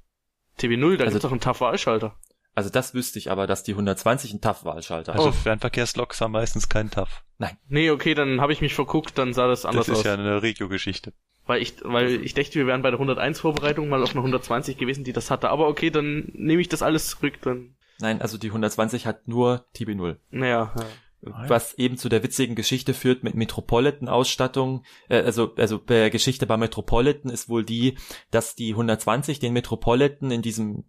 TB0, da Also- gibt's auch einen TAF-Wahlschalter. Also das wüsste ich aber, dass die 120 einen TAF-Wahlschalter Also Oh. Fernverkehrsloks haben meistens keinen TAF. Nee, okay, dann habe ich mich verguckt, dann sah das anders Das ist aus. ja eine Regio-Geschichte. Weil ich, weil ich dachte, wir wären bei der 101 Vorbereitung mal auf eine 120 gewesen, die das hatte. Aber okay, dann nehme ich das alles zurück, dann, Nein, also die 120 hat nur TB0. naja, ja. Ah, ja. was eben zu der witzigen Geschichte führt mit Metropolitan-Ausstattung. Äh, also, also der Geschichte bei Metropolitan ist wohl die, dass die 120 den Metropolitan in diesem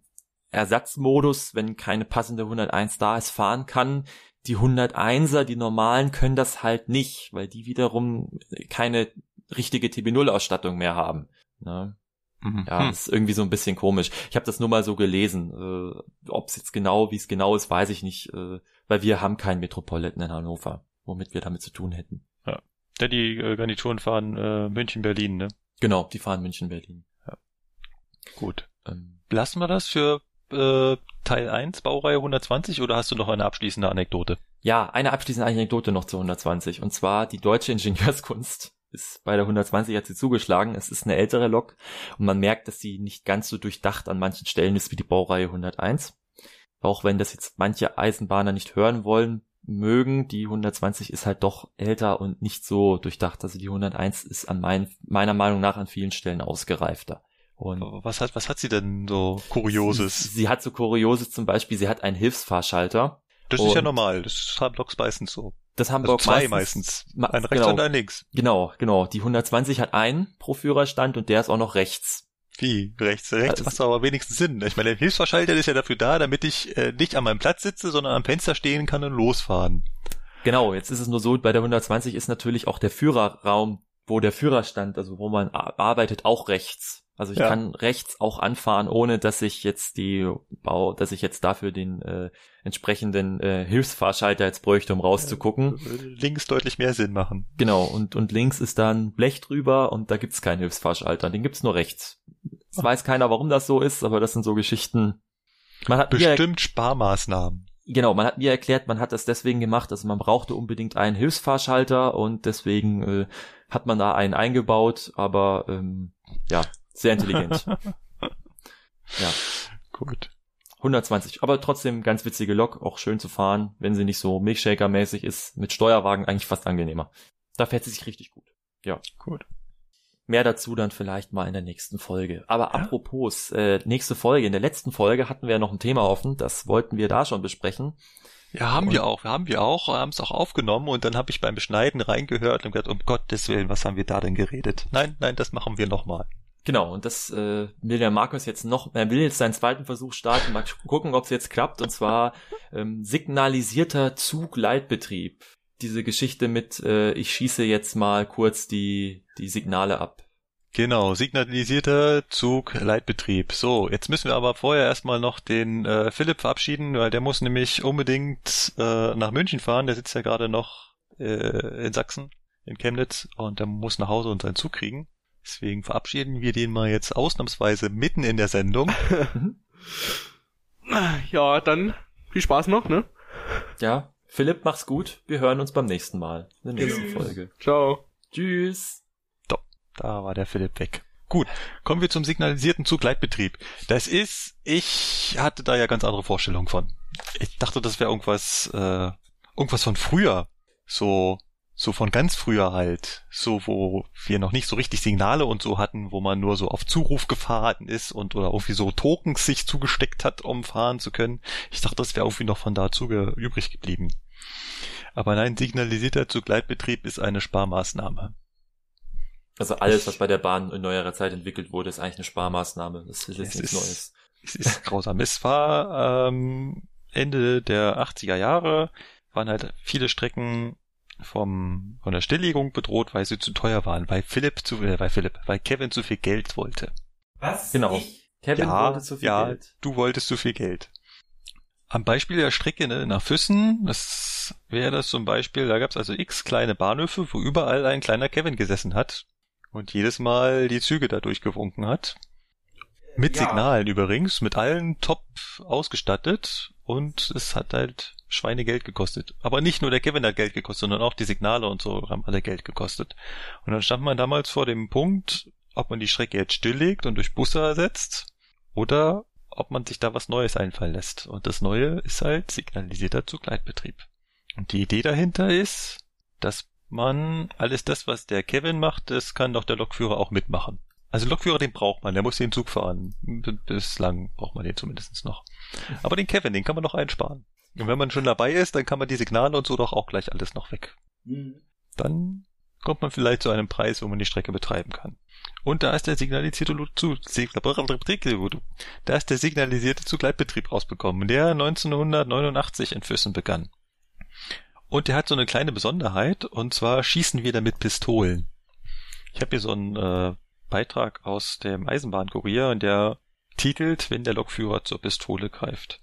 Ersatzmodus, wenn keine passende 101 da ist, fahren kann. Die 101er, die normalen, können das halt nicht, weil die wiederum keine richtige TB0-Ausstattung mehr haben. Ne? Mhm. Ja, Hm. das ist irgendwie so ein bisschen komisch. Ich habe das nur mal so gelesen. Äh, Ob es jetzt genau, wie es genau ist, weiß ich nicht, äh, weil wir haben keinen Metropolitan in Hannover, womit wir damit zu tun hätten. Ja, die äh, Garnituren fahren äh, München-Berlin, ne? Genau, die fahren München, Berlin. Gut. Ähm, Lassen wir das für äh, Teil 1, Baureihe 120, oder hast du noch eine abschließende Anekdote? ja, eine abschließende Anekdote noch zu 120. Und zwar die deutsche Ingenieurskunst ist bei der 120 hat sie zugeschlagen. Es ist eine ältere Lok und man merkt, dass sie nicht ganz so durchdacht an manchen Stellen ist wie die Baureihe 101. Auch wenn das jetzt manche Eisenbahner nicht hören wollen, mögen, die 120 ist halt doch älter und nicht so durchdacht. Also die 101 ist an mein, meiner Meinung nach an vielen Stellen ausgereifter. Und was hat, was hat sie denn so Kurioses? Sie, sie hat so Kurioses zum Beispiel, sie hat einen Hilfsfahrschalter. Das ist ja normal, das haben Loks meistens so. Das haben also zwei meistens. meistens. Ein rechts genau, und ein links. Genau, genau. Die 120 hat einen pro Führerstand und der ist auch noch rechts. Wie? Rechts, rechts also, macht aber wenigstens Sinn. Ich meine, der Hilfsverschalter ist ja dafür da, damit ich äh, nicht an meinem Platz sitze, sondern am Fenster stehen kann und losfahren. Genau, jetzt ist es nur so, bei der 120 ist natürlich auch der Führerraum, wo der Führerstand, also wo man arbeitet, auch rechts. Also ich ja. kann rechts auch anfahren, ohne dass ich jetzt die Bau, dass ich jetzt dafür den äh, entsprechenden äh, Hilfsfahrschalter jetzt bräuchte, um rauszugucken. Links deutlich mehr Sinn machen. Genau, und, und links ist dann Blech drüber und da gibt's keinen Hilfsfahrschalter, den gibt's nur rechts. Es weiß keiner, warum das so ist, aber das sind so Geschichten. Man hat Bestimmt Sparmaßnahmen. Genau, man hat mir erklärt, man hat das deswegen gemacht, also man brauchte unbedingt einen Hilfsfahrschalter und deswegen äh, hat man da einen eingebaut, aber ähm, ja, sehr intelligent. ja. Gut. 120, aber trotzdem ganz witzige Lok, auch schön zu fahren, wenn sie nicht so Milchshaker-mäßig ist, mit Steuerwagen eigentlich fast angenehmer. Da fährt sie sich richtig gut. Ja. Gut. Mehr dazu dann vielleicht mal in der nächsten Folge. Aber ja. apropos, äh, nächste Folge. In der letzten Folge hatten wir ja noch ein Thema offen, das wollten wir da schon besprechen. Ja, haben und wir auch, haben wir auch, haben es auch aufgenommen und dann habe ich beim Beschneiden reingehört und gesagt, um Gottes Willen, was haben wir da denn geredet? Nein, nein, das machen wir nochmal. Genau, und das äh, will der Markus jetzt noch, er will jetzt seinen zweiten Versuch starten, mal gucken, ob es jetzt klappt, und zwar ähm, signalisierter Zugleitbetrieb. Diese Geschichte mit, äh, ich schieße jetzt mal kurz die, die Signale ab. Genau, signalisierter Zugleitbetrieb. So, jetzt müssen wir aber vorher erstmal noch den äh, Philipp verabschieden, weil der muss nämlich unbedingt äh, nach München fahren. Der sitzt ja gerade noch äh, in Sachsen, in Chemnitz, und der muss nach Hause und seinen Zug kriegen. Deswegen verabschieden wir den mal jetzt ausnahmsweise mitten in der Sendung. ja, dann viel Spaß noch, ne? Ja, Philipp, mach's gut. Wir hören uns beim nächsten Mal in der nächsten Tschüss. Folge. Ciao. Tschüss. Doch, da war der Philipp weg. Gut, kommen wir zum signalisierten Zugleitbetrieb. Das ist, ich hatte da ja ganz andere Vorstellungen von. Ich dachte, das wäre irgendwas, äh, irgendwas von früher. So so von ganz früher halt, so wo wir noch nicht so richtig Signale und so hatten, wo man nur so auf Zuruf gefahren ist und oder irgendwie so Tokens sich zugesteckt hat, um fahren zu können. Ich dachte, das wäre irgendwie noch von dazu übrig geblieben. Aber nein, signalisierter Zugleitbetrieb ist eine Sparmaßnahme. Also alles, was bei der Bahn in neuerer Zeit entwickelt wurde, ist eigentlich eine Sparmaßnahme. Das ist jetzt nichts ist, Neues. Es ist grausam. Es war ähm, Ende der 80er Jahre, waren halt viele Strecken vom, von der Stilllegung bedroht, weil sie zu teuer waren, weil Philipp zu, äh, weil Philipp, weil Kevin zu viel Geld wollte. Was? Genau. Ich? Kevin ja, wollte zu viel ja, Geld. Du wolltest zu viel Geld. Am Beispiel der Strecke ne, nach Füssen, das wäre das zum Beispiel, da gab es also x kleine Bahnhöfe, wo überall ein kleiner Kevin gesessen hat und jedes Mal die Züge da durchgewunken hat. Mit ja. Signalen übrigens, mit allen top ausgestattet und es hat halt Schweinegeld gekostet. Aber nicht nur der Kevin hat Geld gekostet, sondern auch die Signale und so haben alle Geld gekostet. Und dann stand man damals vor dem Punkt, ob man die Strecke jetzt stilllegt und durch Busse ersetzt oder ob man sich da was Neues einfallen lässt. Und das Neue ist halt signalisierter Zugleitbetrieb. Und die Idee dahinter ist, dass man alles das, was der Kevin macht, das kann doch der Lokführer auch mitmachen. Also Lokführer, den braucht man, der muss den Zug fahren. Bislang braucht man den zumindest noch. Aber den Kevin, den kann man noch einsparen. Und wenn man schon dabei ist, dann kann man die Signale und so doch auch gleich alles noch weg. Mhm. Dann kommt man vielleicht zu einem Preis, wo man die Strecke betreiben kann. Und da ist der signalisierte zu, da ist der signalisierte Zugleitbetrieb rausbekommen, der 1989 in Füssen begann. Und der hat so eine kleine Besonderheit, und zwar schießen wir damit Pistolen. Ich habe hier so einen äh, Beitrag aus dem Eisenbahnkurier, und der titelt, wenn der Lokführer zur Pistole greift.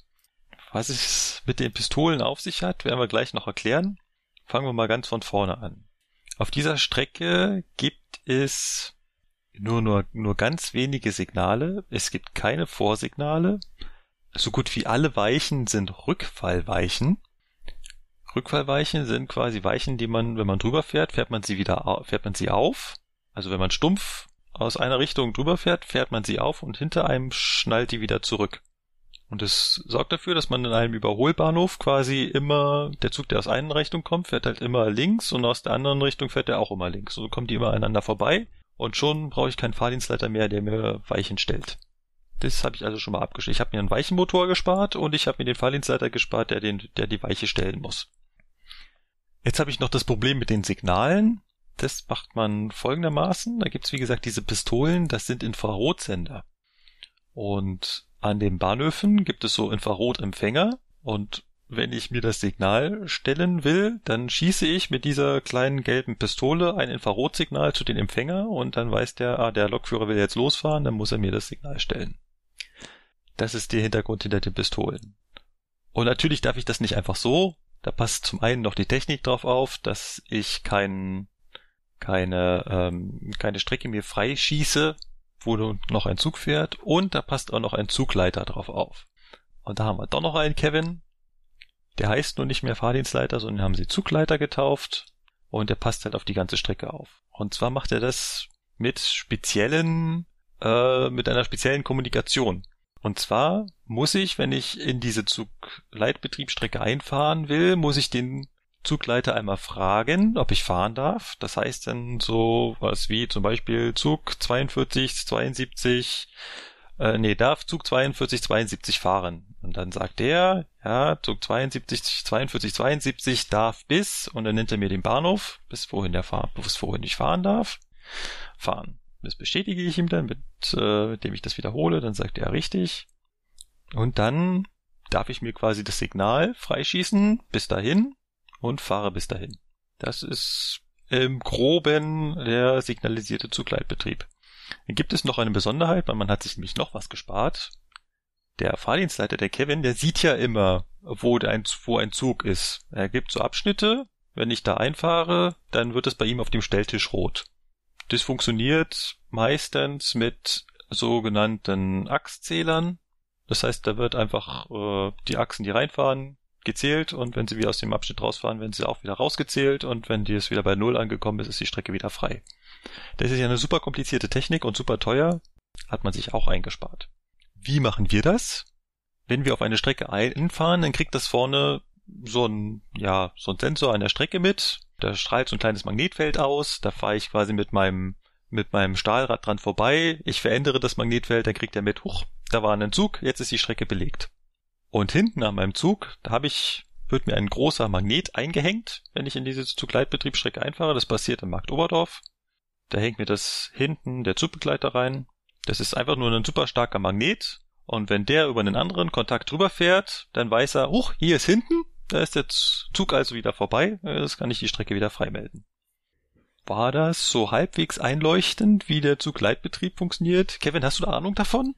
Was es mit den Pistolen auf sich hat, werden wir gleich noch erklären. Fangen wir mal ganz von vorne an. Auf dieser Strecke gibt es nur, nur, nur ganz wenige Signale. Es gibt keine Vorsignale. So gut wie alle Weichen sind Rückfallweichen. Rückfallweichen sind quasi Weichen, die man, wenn man drüber fährt, fährt man sie wieder, fährt man sie auf. Also wenn man stumpf aus einer Richtung drüber fährt, fährt man sie auf und hinter einem schnallt die wieder zurück. Und es sorgt dafür, dass man in einem Überholbahnhof quasi immer, der Zug, der aus einer Richtung kommt, fährt halt immer links und aus der anderen Richtung fährt er auch immer links. So kommen die immer aneinander vorbei und schon brauche ich keinen Fahrdienstleiter mehr, der mir Weichen stellt. Das habe ich also schon mal abgestellt. Ich habe mir einen Weichenmotor gespart und ich habe mir den Fahrdienstleiter gespart, der, den, der die Weiche stellen muss. Jetzt habe ich noch das Problem mit den Signalen. Das macht man folgendermaßen. Da gibt's wie gesagt diese Pistolen, das sind Infrarotsender. Und an den Bahnhöfen gibt es so Infrarotempfänger und wenn ich mir das Signal stellen will, dann schieße ich mit dieser kleinen gelben Pistole ein Infrarotsignal zu den Empfänger und dann weiß der, ah, der Lokführer will jetzt losfahren, dann muss er mir das Signal stellen. Das ist der Hintergrund hinter den Pistolen. Und natürlich darf ich das nicht einfach so. Da passt zum einen noch die Technik drauf auf, dass ich kein, keine, ähm, keine Strecke mir freischieße, wo noch ein Zug fährt. Und da passt auch noch ein Zugleiter drauf auf. Und da haben wir doch noch einen Kevin. Der heißt nur nicht mehr Fahrdienstleiter, sondern haben sie Zugleiter getauft. Und der passt halt auf die ganze Strecke auf. Und zwar macht er das mit speziellen, äh, mit einer speziellen Kommunikation. Und zwar muss ich, wenn ich in diese Zugleitbetriebsstrecke einfahren will, muss ich den Zugleiter einmal fragen, ob ich fahren darf. Das heißt dann so was wie zum Beispiel Zug 42, 72, äh, nee, darf Zug 42, 72 fahren. Und dann sagt der, ja, Zug 72, 42, 72 darf bis, und dann nennt er mir den Bahnhof, bis wohin der fahr, bis wohin ich fahren darf, fahren. Das bestätige ich ihm dann, mit äh, dem ich das wiederhole, dann sagt er richtig. Und dann darf ich mir quasi das Signal freischießen bis dahin und fahre bis dahin. Das ist im groben der signalisierte Zugleitbetrieb. Dann gibt es noch eine Besonderheit, weil man hat sich nämlich noch was gespart. Der Fahrdienstleiter, der Kevin, der sieht ja immer, wo, ein, wo ein Zug ist. Er gibt so Abschnitte. Wenn ich da einfahre, dann wird es bei ihm auf dem Stelltisch rot. Das funktioniert meistens mit sogenannten Achszählern. Das heißt, da wird einfach äh, die Achsen, die reinfahren, gezählt und wenn sie wieder aus dem Abschnitt rausfahren, werden sie auch wieder rausgezählt und wenn die es wieder bei Null angekommen ist, ist die Strecke wieder frei. Das ist ja eine super komplizierte Technik und super teuer, hat man sich auch eingespart. Wie machen wir das? Wenn wir auf eine Strecke einfahren, dann kriegt das vorne so ein, ja, so ein Sensor an der Strecke mit, da strahlt so ein kleines Magnetfeld aus, da fahre ich quasi mit meinem mit meinem Stahlrad dran vorbei, ich verändere das Magnetfeld, dann kriegt er mit, huch, da war ein Zug, jetzt ist die Strecke belegt. Und hinten an meinem Zug, da habe ich, wird mir ein großer Magnet eingehängt, wenn ich in diese Zugleitbetriebsstrecke einfahre, das passiert im Markt Oberdorf. Da hängt mir das hinten der Zugbegleiter rein. Das ist einfach nur ein super starker Magnet. Und wenn der über einen anderen Kontakt drüber fährt, dann weiß er, huch, hier ist hinten, da ist der Zug also wieder vorbei, das kann ich die Strecke wieder freimelden. War das so halbwegs einleuchtend, wie der Zugleitbetrieb funktioniert? Kevin, hast du da Ahnung davon?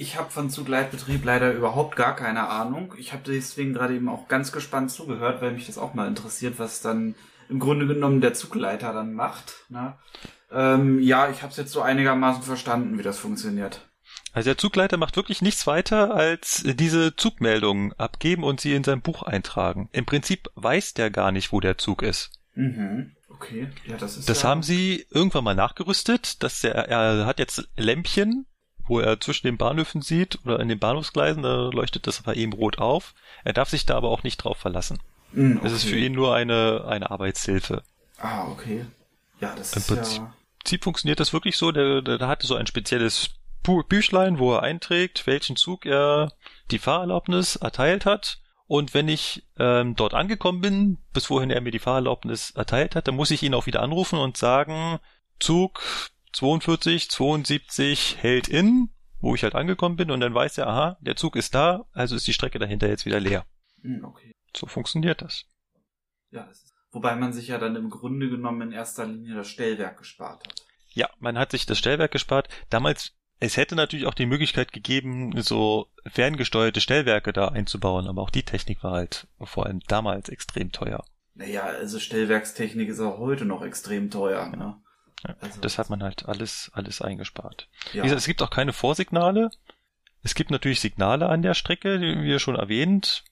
Ich habe von Zugleitbetrieb leider überhaupt gar keine Ahnung. Ich habe deswegen gerade eben auch ganz gespannt zugehört, weil mich das auch mal interessiert, was dann im Grunde genommen der Zugleiter dann macht. Ne? Ähm, ja, ich habe es jetzt so einigermaßen verstanden, wie das funktioniert. Also der Zugleiter macht wirklich nichts weiter, als diese Zugmeldungen abgeben und sie in sein Buch eintragen. Im Prinzip weiß der gar nicht, wo der Zug ist. Mhm. Okay, ja, das ist. Das ja haben sie irgendwann mal nachgerüstet, dass er, er hat jetzt Lämpchen, wo er zwischen den Bahnhöfen sieht oder in den Bahnhofsgleisen, da leuchtet das bei ihm rot auf. Er darf sich da aber auch nicht drauf verlassen. Mhm, Es ist okay. für ihn nur eine, eine Arbeitshilfe. Ah, okay. Ja, das Im ist Prinzip- ja. Prinzip funktioniert das wirklich so, der, der, der hatte so ein spezielles Büchlein, wo er einträgt, welchen Zug er die Fahrerlaubnis erteilt hat. Und wenn ich ähm, dort angekommen bin, bis wohin er mir die Fahrerlaubnis erteilt hat, dann muss ich ihn auch wieder anrufen und sagen, Zug 42, 72 hält in, wo ich halt angekommen bin, und dann weiß er, aha, der Zug ist da, also ist die Strecke dahinter jetzt wieder leer. Hm, okay. So funktioniert das. Ja, das ist. Wobei man sich ja dann im Grunde genommen in erster Linie das Stellwerk gespart hat. Ja, man hat sich das Stellwerk gespart. Damals, es hätte natürlich auch die Möglichkeit gegeben, so ferngesteuerte Stellwerke da einzubauen, aber auch die Technik war halt vor allem damals extrem teuer. Naja, also Stellwerkstechnik ist auch heute noch extrem teuer. Ne? Ja, Also- das hat man halt alles, alles eingespart. Ja. Wie gesagt, es gibt auch keine Vorsignale. Es gibt natürlich Signale an der Strecke, die wir schon erwähnt.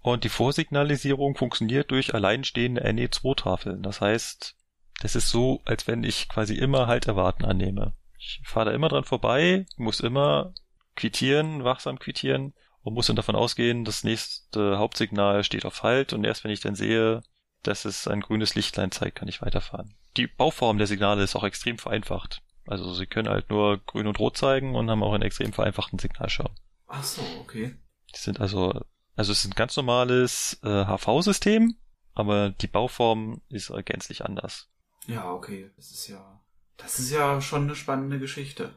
Und die Vorsignalisierung funktioniert durch alleinstehende NE2-Tafeln. Das heißt, das ist so, als wenn ich quasi immer halt erwarten annehme. Ich fahre da immer dran vorbei, muss immer quittieren, wachsam quittieren und muss dann davon ausgehen, das nächste Hauptsignal steht auf Halt und erst wenn ich dann sehe, dass es ein grünes Lichtlein zeigt, kann ich weiterfahren. Die Bauform der Signale ist auch extrem vereinfacht. Also sie können halt nur grün und rot zeigen und haben auch einen extrem vereinfachten Signalschirm. Ach so, okay. Die sind also, also es ist ein ganz normales äh, HV-System, aber die Bauform ist äh, gänzlich anders. Ja, okay. Das ist ja, das ist ja schon eine spannende Geschichte.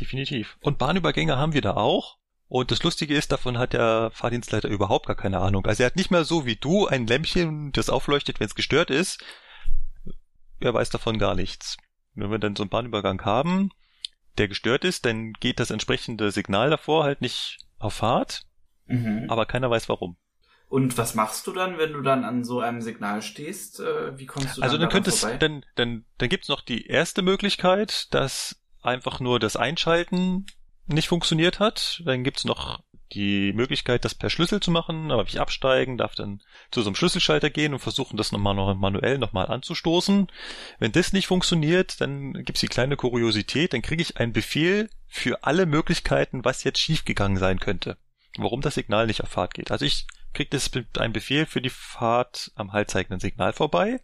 Definitiv. Und Bahnübergänge haben wir da auch. Und das Lustige ist, davon hat der Fahrdienstleiter überhaupt gar keine Ahnung. Also er hat nicht mehr so wie du ein Lämpchen, das aufleuchtet, wenn es gestört ist. Er weiß davon gar nichts. Wenn wir dann so einen Bahnübergang haben, der gestört ist, dann geht das entsprechende Signal davor halt nicht auf Fahrt, Mhm. aber keiner weiß warum. Und was machst du dann, wenn du dann an so einem Signal stehst? Äh, Wie kommst du Also dann dann könnte es, vorbei? dann, dann, dann gibt's noch die erste Möglichkeit, dass einfach nur das Einschalten nicht funktioniert hat. Dann gibt's noch die Möglichkeit, das per Schlüssel zu machen, aber ich absteigen, darf dann zu so einem Schlüsselschalter gehen und versuchen, das nochmal noch manuell nochmal anzustoßen. Wenn das nicht funktioniert, dann gibt's die kleine Kuriosität, dann kriege ich einen Befehl für alle Möglichkeiten, was jetzt schiefgegangen sein könnte. Warum das Signal nicht auf Fahrt geht. Also ich kriege das mit einem Befehl für die Fahrt am haltzeigenden Signal vorbei,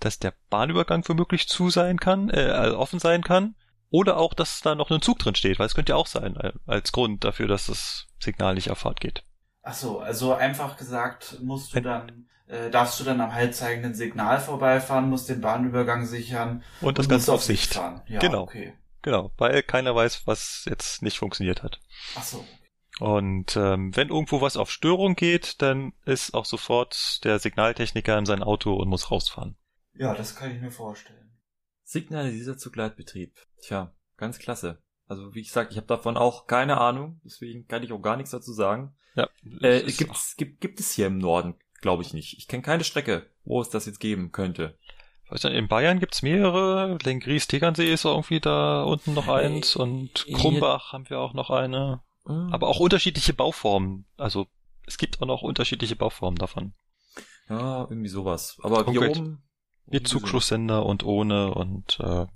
dass der Bahnübergang womöglich zu sein kann, äh, offen sein kann, oder auch, dass da noch ein Zug drin steht, weil es könnte ja auch sein, äh, als Grund dafür, dass das Signal nicht auf Fahrt geht. Ach so, also einfach gesagt, musst du dann, äh, darfst du dann am haltzeigenden Signal vorbeifahren, musst den Bahnübergang sichern Und das und Ganze auf Sicht. fahren. Ja, Genau. okay. Genau, weil keiner weiß, was jetzt nicht funktioniert hat. Ach so. Und ähm, wenn irgendwo was auf Störung geht, dann ist auch sofort der Signaltechniker in sein Auto und muss rausfahren. Ja, das kann ich mir vorstellen. Signalisierter Zugleitbetrieb. Tja, ganz klasse. Also wie ich sag, ich habe davon auch keine Ahnung, deswegen kann ich auch gar nichts dazu sagen. Ja, Äh, gibt's, gibt, gibt es hier im Norden, glaube ich nicht. Ich kenne keine Strecke, wo es das jetzt geben könnte. Weiß nicht, in Bayern gibt's mehrere. Lengries Tegernsee ist irgendwie da unten noch eins und Äh, Krumbach haben wir auch noch eine. Aber auch unterschiedliche Bauformen. Also es gibt auch noch unterschiedliche Bauformen davon. ja, irgendwie sowas. Aber hier oben Mit Zugschlusssender und ohne und äh,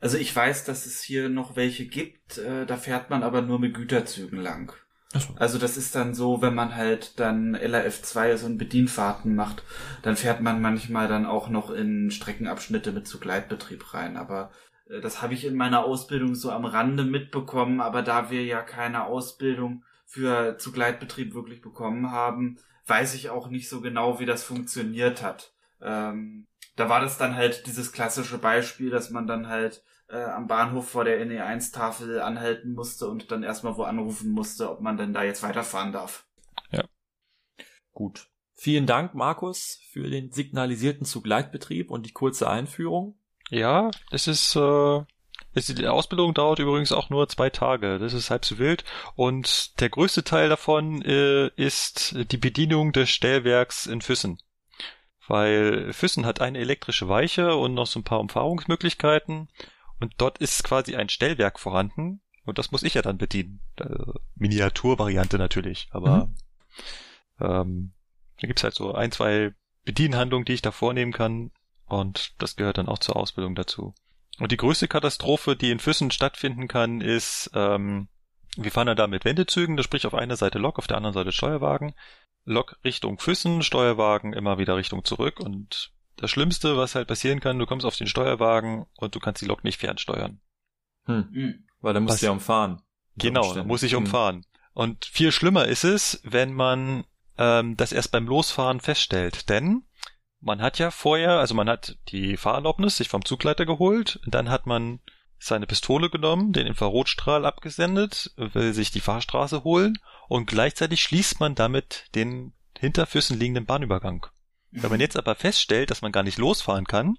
Also ich weiß, dass es hier noch welche gibt, äh, da fährt man aber nur mit Güterzügen lang. So. Also das ist dann so, wenn man halt dann LRF2 so ein Bedienfahrten macht, dann fährt man manchmal dann auch noch in Streckenabschnitte mit Zugleitbetrieb rein. Aber äh, das habe ich in meiner Ausbildung so am Rande mitbekommen, aber da wir ja keine Ausbildung für Zugleitbetrieb wirklich bekommen haben, weiß ich auch nicht so genau, wie das funktioniert hat. Ähm, da war das dann halt dieses klassische Beispiel, dass man dann halt äh, am Bahnhof vor der NE1-Tafel anhalten musste und dann erstmal wo anrufen musste, ob man denn da jetzt weiterfahren darf. Gut. Vielen Dank, Markus, für den signalisierten Zugleitbetrieb und die kurze Einführung. ja, das ist äh, die Ausbildung dauert übrigens auch nur zwei Tage. Das ist halb so wild. Und der größte Teil davon äh, ist die Bedienung des Stellwerks in Füssen. Weil Füssen hat eine elektrische Weiche und noch so ein paar Umfahrungsmöglichkeiten. Und dort ist quasi ein Stellwerk vorhanden. Und das muss ich ja dann bedienen. Äh, Miniaturvariante natürlich. Aber ähm, da gibt's halt so ein, zwei Bedienhandlungen, die ich da vornehmen kann. Und das gehört dann auch zur Ausbildung dazu. Und die größte Katastrophe, die in Füssen stattfinden kann, ist, ähm, wir fahren dann da mit Wendezügen, das sprich auf einer Seite Lok, auf der anderen Seite Steuerwagen. Lok Richtung Füssen, Steuerwagen immer wieder Richtung zurück. Und das Schlimmste, was halt passieren kann, du kommst auf den Steuerwagen und du kannst die Lok nicht fernsteuern. Hm. Hm. Weil da musst Was? du ja umfahren. Genau, da Umständen. muss ich Hm. umfahren. Und viel schlimmer ist es, wenn man ähm, das erst beim Losfahren feststellt. Denn man hat ja vorher, also man hat die Fahrerlaubnis sich vom Zugleiter geholt, dann hat man seine Pistole genommen, den Infrarotstrahl abgesendet, will sich die Fahrstraße holen und gleichzeitig schließt man damit den hinter Füssen liegenden Bahnübergang. Wenn man jetzt aber feststellt, dass man gar nicht losfahren kann,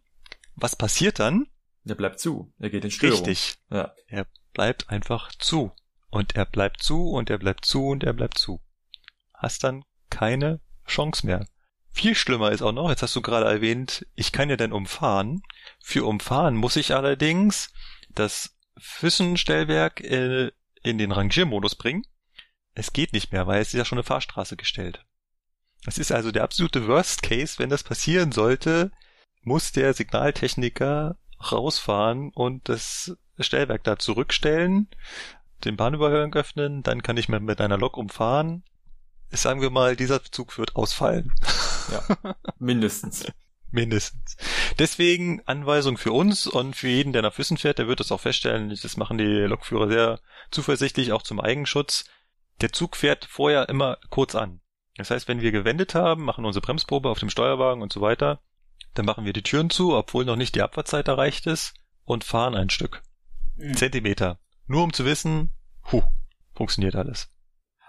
was passiert dann? Der bleibt zu. Er geht in Störung. Richtig. Ja. Er bleibt einfach zu. Und er bleibt zu und er bleibt zu und er bleibt zu. Hast dann keine Chance mehr. Viel schlimmer ist auch noch, jetzt hast du gerade erwähnt, ich kann ja dann umfahren. Für umfahren muss ich allerdings das Füssenstellwerk äh, in den Rangiermodus bringen. Es geht nicht mehr, weil es ist ja schon eine Fahrstraße gestellt. Das ist also der absolute Worst Case. Wenn das passieren sollte, muss der Signaltechniker rausfahren und das Stellwerk da zurückstellen, den Bahnübergang öffnen, dann kann ich mit einer Lok umfahren. Sagen wir mal, dieser Zug wird ausfallen. Ja, mindestens. Mindestens. Deswegen Anweisung für uns und für jeden, der nach Füssen fährt, der wird das auch feststellen. Das machen die Lokführer sehr zuversichtlich, auch zum Eigenschutz. Der Zug fährt vorher immer kurz an. Das heißt, wenn wir gewendet haben, machen unsere Bremsprobe auf dem Steuerwagen und so weiter, dann machen wir die Türen zu, obwohl noch nicht die Abfahrtzeit erreicht ist und fahren ein Stück. Mhm. Zentimeter. Nur um zu wissen, huh, funktioniert alles.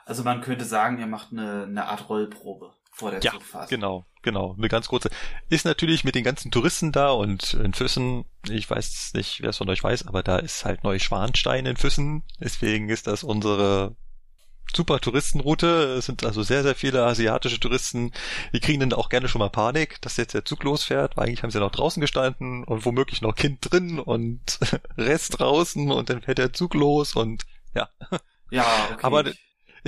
Also man könnte sagen, ihr macht eine, eine Art Rollprobe vor der ja, Zugfahrt. Genau, genau. Eine ganz kurze. Ist natürlich mit den ganzen Touristen da und in Füssen, ich weiß nicht, wer es von euch weiß, aber da ist halt Neuschwanstein in Füssen. Deswegen ist das unsere super Touristenroute. Es sind also sehr, sehr viele asiatische Touristen. Die kriegen dann auch gerne schon mal Panik, dass jetzt der Zug losfährt, weil eigentlich haben sie ja noch draußen gestanden und womöglich noch Kind drin und Rest draußen und dann fährt der Zug los und ja. Ja, okay. Aber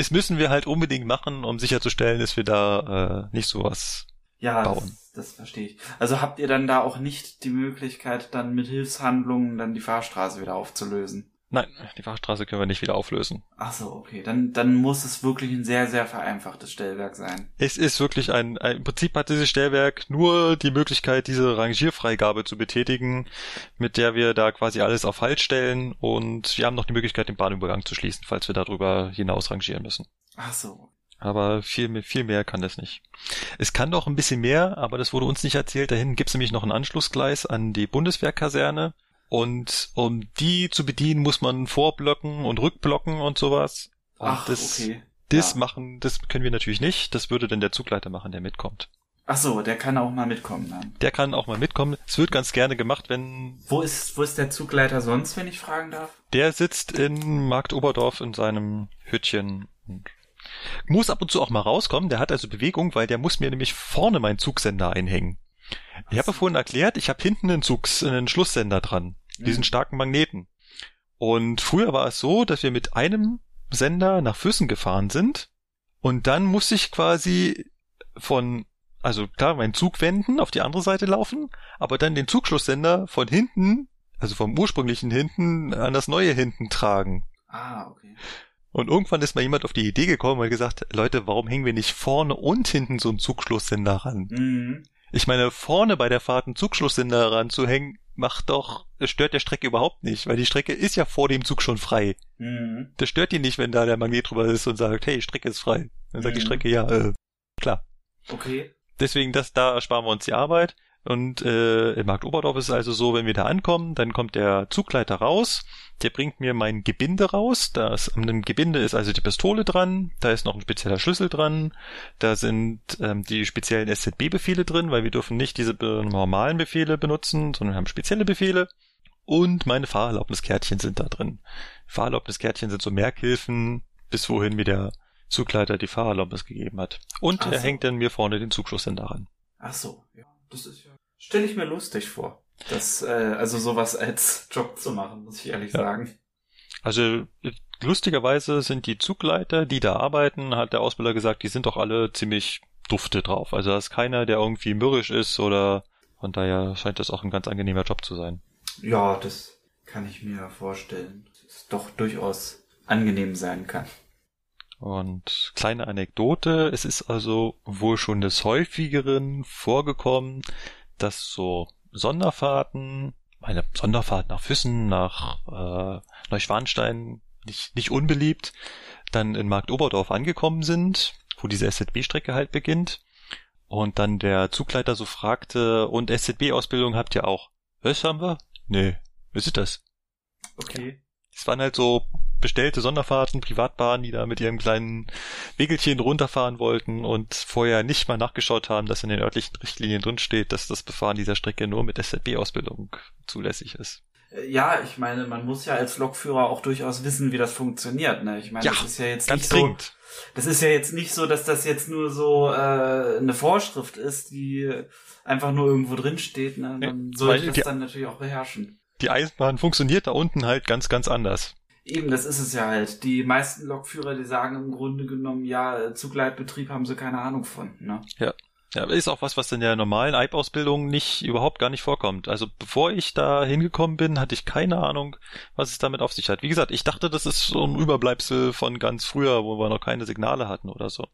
es müssen wir halt unbedingt machen, um sicherzustellen, dass wir da äh, nicht sowas ja, bauen. Das, das verstehe ich. Also habt ihr dann da auch nicht die Möglichkeit, dann mit Hilfshandlungen dann die Fahrstraße wieder aufzulösen? Nein, die Fahrstraße können wir nicht wieder auflösen. Ach so, okay. Dann, dann muss es wirklich ein sehr, sehr vereinfachtes Stellwerk sein. Es ist wirklich ein, ein im Prinzip hat dieses Stellwerk nur die Möglichkeit, diese Rangierfreigabe zu betätigen, mit der wir da quasi alles auf Halt stellen und wir haben noch die Möglichkeit, den Bahnübergang zu schließen, falls wir darüber hinaus rangieren müssen. Ach so. Aber viel, viel mehr kann das nicht. Es kann doch ein bisschen mehr, aber das wurde uns nicht erzählt. Da hinten gibt es nämlich noch ein Anschlussgleis an die Bundeswehrkaserne. Und um die zu bedienen, muss man vorblocken und rückblocken und sowas. Und Ach, das, okay. das Ja. machen, das können wir natürlich nicht. Das würde dann der Zugleiter machen, der mitkommt. Ach so, der kann auch mal mitkommen dann. Der kann auch mal mitkommen. Es wird ganz gerne gemacht, wenn Wo ist, wo ist der Zugleiter sonst, wenn ich fragen darf? der sitzt in Marktoberdorf in seinem Hütchen und muss ab und zu auch mal rauskommen. Der hat also Bewegung, weil der muss mir nämlich vorne meinen Zugsender einhängen. Ich habe vorhin erklärt, ich habe hinten einen Zugs, einen Schlusssender dran, diesen Mhm. starken Magneten. Und früher war es so, dass wir mit einem Sender nach Füssen gefahren sind und dann musste ich quasi von, also klar, meinen Zug wenden, auf die andere Seite laufen, aber dann den Zugschlusssender von hinten, also vom ursprünglichen hinten, an das neue hinten tragen. Ah, okay. Und irgendwann ist mal jemand auf die Idee gekommen und hat gesagt, Leute, warum hängen wir nicht vorne und hinten so einen Zugschlusssender ran? Mhm. Ich meine, vorne bei der Fahrt einen Zugschlusssender ranzuhängen, macht doch, es stört der Strecke überhaupt nicht, weil die Strecke ist ja vor dem Zug schon frei. Mhm. Das stört die nicht, wenn da der Magnet drüber ist und sagt, hey, Strecke ist frei. Dann sagt die Mhm. Strecke, ja, äh, klar. Okay. Deswegen, das, da ersparen wir uns die Arbeit. Und äh, in Markt Oberdorf ist es also so, wenn wir da ankommen, dann kommt der Zugleiter raus, der bringt mir mein Gebinde raus. Da ist, an dem Gebinde ist also die Pistole dran, da ist noch ein spezieller Schlüssel dran, da sind ähm, die speziellen SZB-Befehle drin, weil wir dürfen nicht diese be normalen Befehle benutzen, sondern haben spezielle Befehle. Und meine Fahrerlaubniskärtchen sind da drin. Fahrerlaubniskärtchen sind so Merkhilfen, bis wohin mir der Zugleiter die Fahrerlaubnis gegeben hat. Und Ach er so. hängt dann mir vorne den Zugschlusssender ran. Ach so, ja. Das ist ja. Stelle ich mir lustig vor. Das, äh, also sowas als Job zu machen, muss ich ehrlich Ja. sagen. Also lustigerweise sind die Zugleiter, die da arbeiten, hat der Ausbilder gesagt, die sind doch alle ziemlich dufte drauf. Also da ist keiner, der irgendwie mürrisch ist oder von daher scheint das auch ein ganz angenehmer Job zu sein. Ja, das kann ich mir vorstellen. Dass es doch durchaus angenehm sein kann. Und kleine Anekdote, es ist also wohl schon des häufigeren vorgekommen, dass so Sonderfahrten, meine Sonderfahrt nach Füssen, nach äh, Neuschwanstein, nicht, nicht unbeliebt, dann in Markt Oberdorf angekommen sind, wo diese SZB-Strecke halt beginnt. Und dann der Zugleiter so fragte, und SZB-Ausbildung habt ihr auch? Was haben wir? Nee, was ist das? Okay. Es waren halt so bestellte Sonderfahrten, Privatbahnen, die da mit ihrem kleinen Wegelchen runterfahren wollten und vorher nicht mal nachgeschaut haben, dass in den örtlichen Richtlinien drin steht, dass das Befahren dieser Strecke nur mit SZB-Ausbildung zulässig ist. Äh, Ja, ich meine, man muss ja als Lokführer auch durchaus wissen, wie das funktioniert. Ne? Ich meine, Ja, das ist ja jetzt Ganz nicht so. dringend. Das ist ja jetzt nicht so, dass das jetzt nur so äh, eine Vorschrift ist, die einfach nur irgendwo drin steht. Ne? Man Nee, sollte das dann natürlich auch beherrschen. Die Eisenbahn funktioniert da unten halt ganz, ganz anders. Eben, das ist es ja halt. Die meisten Lokführer, die sagen im Grunde genommen, ja, Zugleitbetrieb haben sie keine Ahnung von, ne? Ja. Ja, ist auch was, was in der normalen EIB-Ausbildung nicht, überhaupt gar nicht vorkommt. Also bevor ich da hingekommen bin, hatte ich keine Ahnung, was es damit auf sich hat. Wie gesagt, ich dachte, das ist so ein Überbleibsel von ganz früher, wo wir noch keine Signale hatten oder so.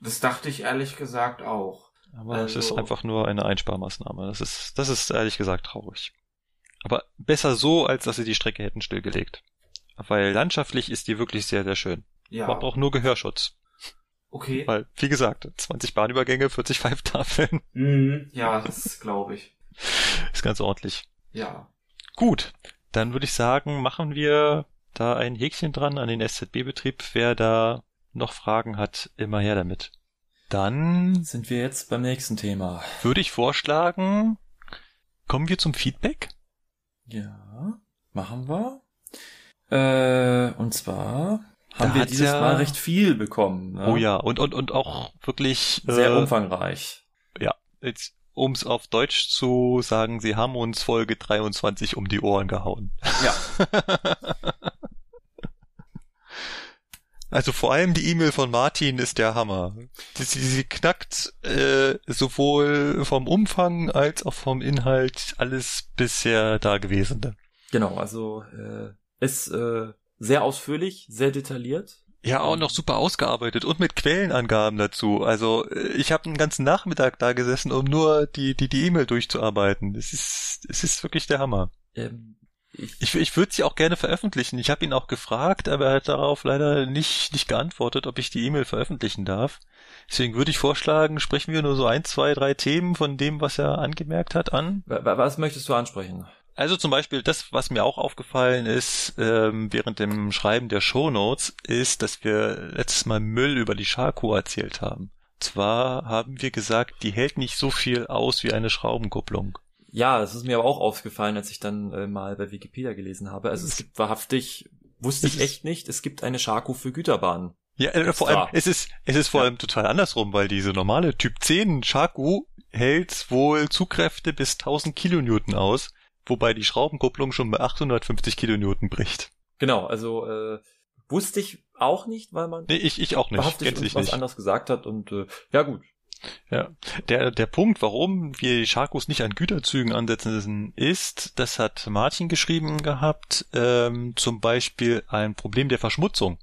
Das dachte ich ehrlich gesagt auch. Aber es Also- ist einfach nur eine Einsparmaßnahme. Das ist, das ist ehrlich gesagt traurig. Aber besser so, als dass sie die Strecke hätten stillgelegt. Weil landschaftlich ist die wirklich sehr, sehr schön. Ja. Braucht auch nur Gehörschutz. Okay. Weil, wie gesagt, 20 Bahnübergänge, 40 Pfeiftafeln. Mhm, ja, das glaube ich. Ist ganz ordentlich. Ja. Gut, dann würde ich sagen, machen wir da ein Häkchen dran an den SZB-Betrieb. Wer da noch Fragen hat, immer her damit. Dann Sind wir jetzt beim nächsten Thema. würde ich vorschlagen, kommen wir zum Feedback. Ja, machen wir. Äh, und zwar haben Da wir dieses ja- Mal recht viel bekommen. Ne? Oh ja, und, und, und auch wirklich Sehr äh, umfangreich. jetzt, um es auf Deutsch zu sagen, sie haben uns Folge 23 um die Ohren gehauen. Ja. Also vor allem die E-Mail von Martin ist der Hammer. Sie, sie, knackt äh, sowohl vom Umfang als auch vom Inhalt alles bisher Dagewesene. Genau, also äh, ist äh, sehr ausführlich, sehr detailliert. Ja, auch noch super ausgearbeitet und mit Quellenangaben dazu. Also äh, ich habe einen ganzen Nachmittag da gesessen, um nur die die die E-Mail durchzuarbeiten. Es ist es ist wirklich der Hammer. Ähm, ich, Ich, würde sie auch gerne veröffentlichen. Ich habe ihn auch gefragt, aber er hat darauf leider nicht, nicht geantwortet, ob ich die E-Mail veröffentlichen darf. Deswegen würde ich vorschlagen, sprechen wir nur so ein, zwei, drei Themen von dem, was er angemerkt hat, an. wa- wa- was möchtest du ansprechen? Also zum Beispiel das, was mir auch aufgefallen ist ähm, während dem Schreiben der Shownotes, ist, dass wir letztes Mal Müll über die Scharko erzählt haben. Zwar haben wir gesagt, die hält nicht so viel aus wie eine Schraubenkupplung. Ja, das ist mir aber auch aufgefallen, als ich dann äh, mal bei Wikipedia gelesen habe. Also es gibt wahrhaftig, wusste Es ich echt nicht, es gibt eine Scharko für Güterbahnen. Ja, äh, vor allem, es ist, es ist vor Ja. allem total andersrum, weil diese normale Typ 10 Shaku hält wohl Zugkräfte bis 1000 Kilonewton aus, wobei die Schraubenkupplung schon bei 850 Kilonewton bricht. Genau, also äh, wusste ich auch nicht, weil man Nee, ich, ich auch nicht, wahrhaftig was nicht. anderes gesagt hat und äh, ja gut. Ja. Der, der Punkt, warum wir die Scharkus nicht an Güterzügen ansetzen müssen, ist, das hat Martin geschrieben gehabt, ähm, zum Beispiel ein Problem der Verschmutzung.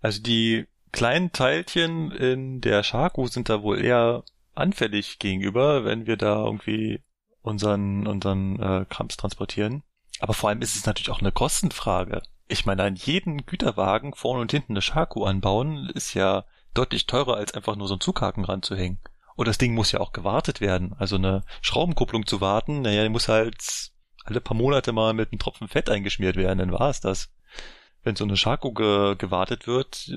Also die kleinen Teilchen in der Scharku sind da wohl eher anfällig gegenüber, wenn wir da irgendwie unseren, unseren äh, Krams transportieren. Aber vor allem ist es natürlich auch eine Kostenfrage. Ich meine, an jeden Güterwagen vorne und hinten eine Scharku anbauen, ist ja deutlich teurer, als einfach nur so einen Zughaken ranzuhängen. Und das Ding muss ja auch gewartet werden. Also eine Schraubenkupplung zu warten, naja, die muss halt alle paar Monate mal mit einem Tropfen Fett eingeschmiert werden, dann war es das. Wenn so eine Scharko ge gewartet wird,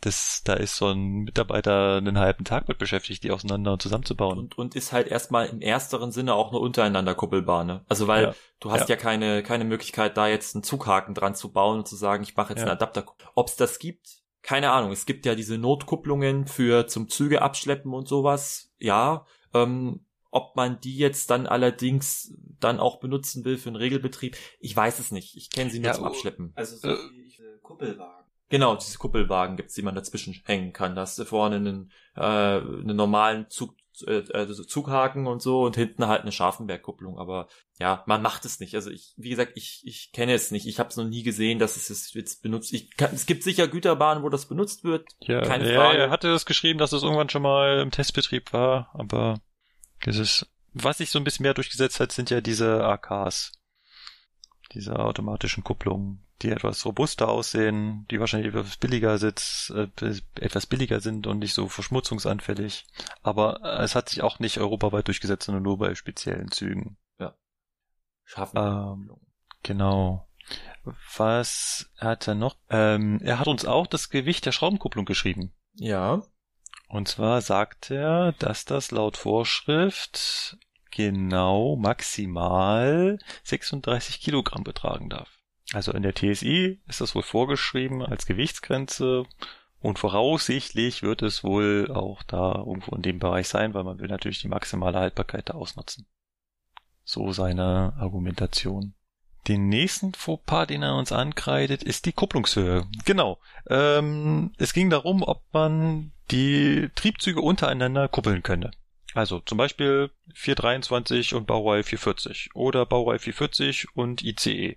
das, da ist so ein Mitarbeiter einen halben Tag mit beschäftigt, die auseinander und zusammenzubauen. Und, und ist halt erstmal im ersteren Sinne auch nur untereinander kuppelbar, ne? Also weil Ja. du hast ja, keine, keine Möglichkeit, da jetzt einen Zughaken dran zu bauen und zu sagen, ich mache jetzt Ja. einen Adapter. Ob es das gibt, keine Ahnung. Es gibt ja diese Notkupplungen für zum Züge abschleppen und sowas. Ja. Ähm, ob man die jetzt dann allerdings dann auch benutzen will für einen Regelbetrieb, ich weiß es nicht. Ich kenne sie nur Ja, zum Abschleppen. Also so Äh, wie ich, Kuppelwagen. Genau, diese Kuppelwagen gibt's, die man dazwischen hängen kann. Da hast du vorne einen, äh, einen normalen Zug, also Zughaken und so und hinten halt eine Scharfenbergkupplung. Aber ja, man macht es nicht. Also ich, wie gesagt, ich, ich kenne es nicht. Ich habe es noch nie gesehen, dass es jetzt benutzt. Ich kann, es gibt sicher Güterbahnen, wo das benutzt wird. Ja, Keine ja, Frage. er hatte es geschrieben, dass es irgendwann schon mal im Testbetrieb war, aber es ist, was sich so ein bisschen mehr durchgesetzt hat, sind ja diese AKs. Diese automatischen Kupplungen, die etwas robuster aussehen, die wahrscheinlich etwas billiger sitz, äh, etwas billiger sind und nicht so verschmutzungsanfällig. Aber äh, es hat sich auch nicht europaweit durchgesetzt, sondern nur bei speziellen Zügen. Scharfenbergkupplung. Genau. Was hat er noch? Ähm, er hat uns auch das Gewicht der Schraubenkupplung geschrieben. Ja. Und zwar sagt er, dass das laut Vorschrift genau maximal 36 Kilogramm betragen darf. Also in der TSI ist das wohl vorgeschrieben als Gewichtsgrenze und voraussichtlich wird es wohl auch da irgendwo in dem Bereich sein, weil man will natürlich die maximale Haltbarkeit da ausnutzen. So seine Argumentation. Den nächsten Fauxpas, den er uns ankreidet, ist die Kupplungshöhe. Genau. Ähm, es ging darum, ob man die Triebzüge untereinander kuppeln könne. Also zum Beispiel 423 und Baureihe 440 oder Baureihe 440 und ICE.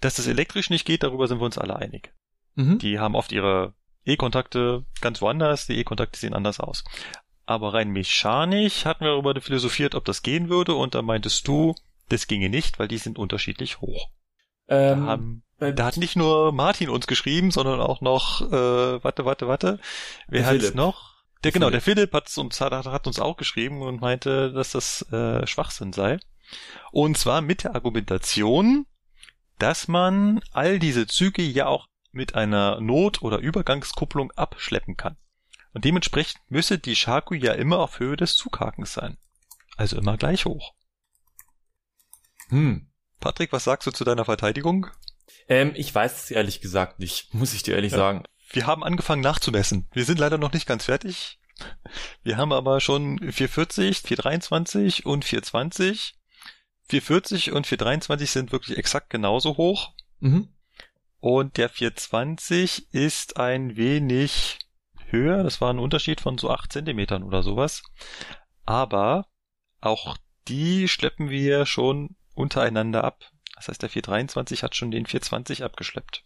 Dass das elektrisch nicht geht, darüber sind wir uns alle einig. Mhm. Die haben oft ihre E-Kontakte ganz woanders, die E-Kontakte sehen anders aus. Aber rein mechanisch hatten wir darüber philosophiert, ob das gehen würde, und da meintest du, das ginge nicht, weil die sind unterschiedlich hoch. Da, Ähm, haben, bei- da hat nicht nur Martin uns geschrieben, sondern auch noch, äh, warte, warte, warte, wer hat's Philipp. noch? Der, genau, Philipp. der Philipp hat's uns, hat, hat uns auch geschrieben und meinte, dass das äh, Schwachsinn sei. Und zwar mit der Argumentation, dass man all diese Züge ja auch mit einer Not- oder Übergangskupplung abschleppen kann. Und dementsprechend müsse die Shaku ja immer auf Höhe des Zughakens sein. Also immer gleich hoch. hm. Patrick, was sagst du zu deiner Verteidigung? ähm, ich weiß es ehrlich gesagt nicht, muss ich dir ehrlich Ja. sagen. Wir haben angefangen nachzumessen. Wir sind leider noch nicht ganz fertig. Wir haben aber schon 440, 423 und 420. 440 und 423 sind wirklich exakt genauso hoch. Mhm. Und der 420 ist ein wenig höher. Das war ein Unterschied von so 8 Zentimetern oder sowas. Aber auch die schleppen wir schon untereinander ab. Das heißt, der 423 hat schon den 420 abgeschleppt.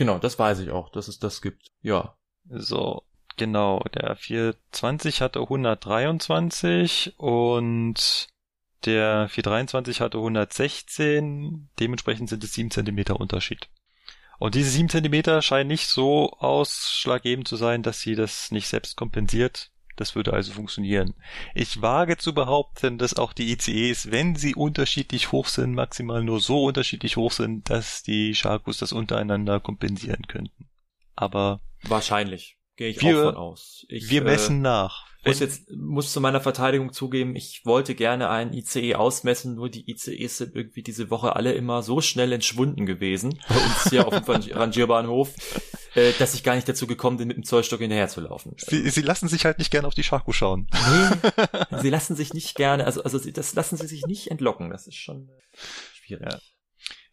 Genau, das weiß ich auch, dass es das gibt. Ja. So, genau. Der 420 hatte 123 und der 423 hatte 116. Dementsprechend sind es 7 Zentimeter Unterschied. Und diese 7 Zentimeter scheinen nicht so ausschlaggebend zu sein, dass sie das nicht selbst kompensiert. Das würde also funktionieren. Ich wage zu behaupten, dass auch die ICEs, wenn sie unterschiedlich hoch sind, maximal nur so unterschiedlich hoch sind, dass die Sharkus das untereinander kompensieren könnten. Aber Wahrscheinlich. Gehe ich Wir- auch von aus. Ich, wir äh, messen nach. Muss jetzt muss zu meiner Verteidigung zugeben, ich wollte gerne einen ICE ausmessen, nur die ICEs sind irgendwie diese Woche alle immer so schnell entschwunden gewesen bei uns hier auf dem Rang- Rangierbahnhof, äh, dass ich gar nicht dazu gekommen bin, mit dem Zollstock hinterher zu laufen. Sie, sie lassen sich halt nicht gerne auf die Shaku schauen. Nee, sie lassen sich nicht gerne, also also sie- das lassen sie sich nicht entlocken. Das ist schon äh, schwierig. Ja.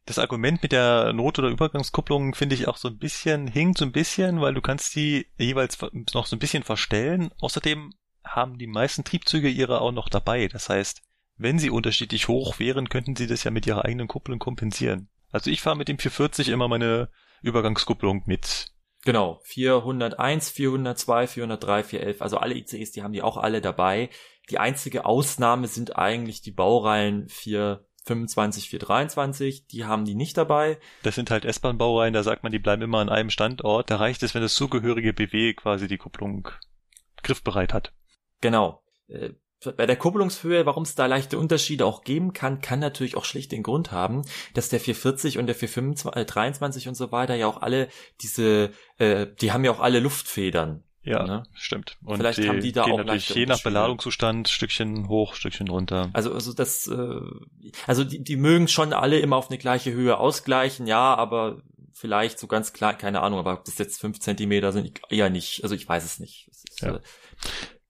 Das Argument mit der Not- oder Übergangskupplung finde ich auch so ein bisschen, hinkt so ein bisschen, weil du kannst die jeweils noch so ein bisschen verstellen. Außerdem haben die meisten Triebzüge ihre auch noch dabei. Das heißt, wenn sie unterschiedlich hoch wären, könnten sie das ja mit ihrer eigenen Kupplung kompensieren. Also ich fahre mit dem 440 immer meine Übergangskupplung mit. Genau, 401, 402, 403, 411, also alle ICEs, die haben die auch alle dabei. Die einzige Ausnahme sind eigentlich die Baureihen 425, 423, die haben die nicht dabei. Das sind halt S-Bahn-Baureihen, da sagt man, die bleiben immer an einem Standort. Da reicht es, wenn das zugehörige BW quasi die Kupplung griffbereit hat. Genau. Äh, Bei der Kupplungshöhe, warum es da leichte Unterschiede auch geben kann, kann natürlich auch schlicht den Grund haben, dass der 440 und der 423 und so weiter ja auch alle diese, äh, die haben ja auch alle Luftfedern. Ja, Ne? stimmt. Und Vielleicht haben die da gehen auch natürlich je nach. Beladungszustand Stückchen hoch, Stückchen runter. Also, also das, äh, also die, die mögen schon alle immer auf eine gleiche Höhe ausgleichen, ja, aber vielleicht so ganz klar, keine Ahnung, aber ob das jetzt fünf Zentimeter sind, eher nicht. Also ich weiß es nicht. Ist, Ja. Äh,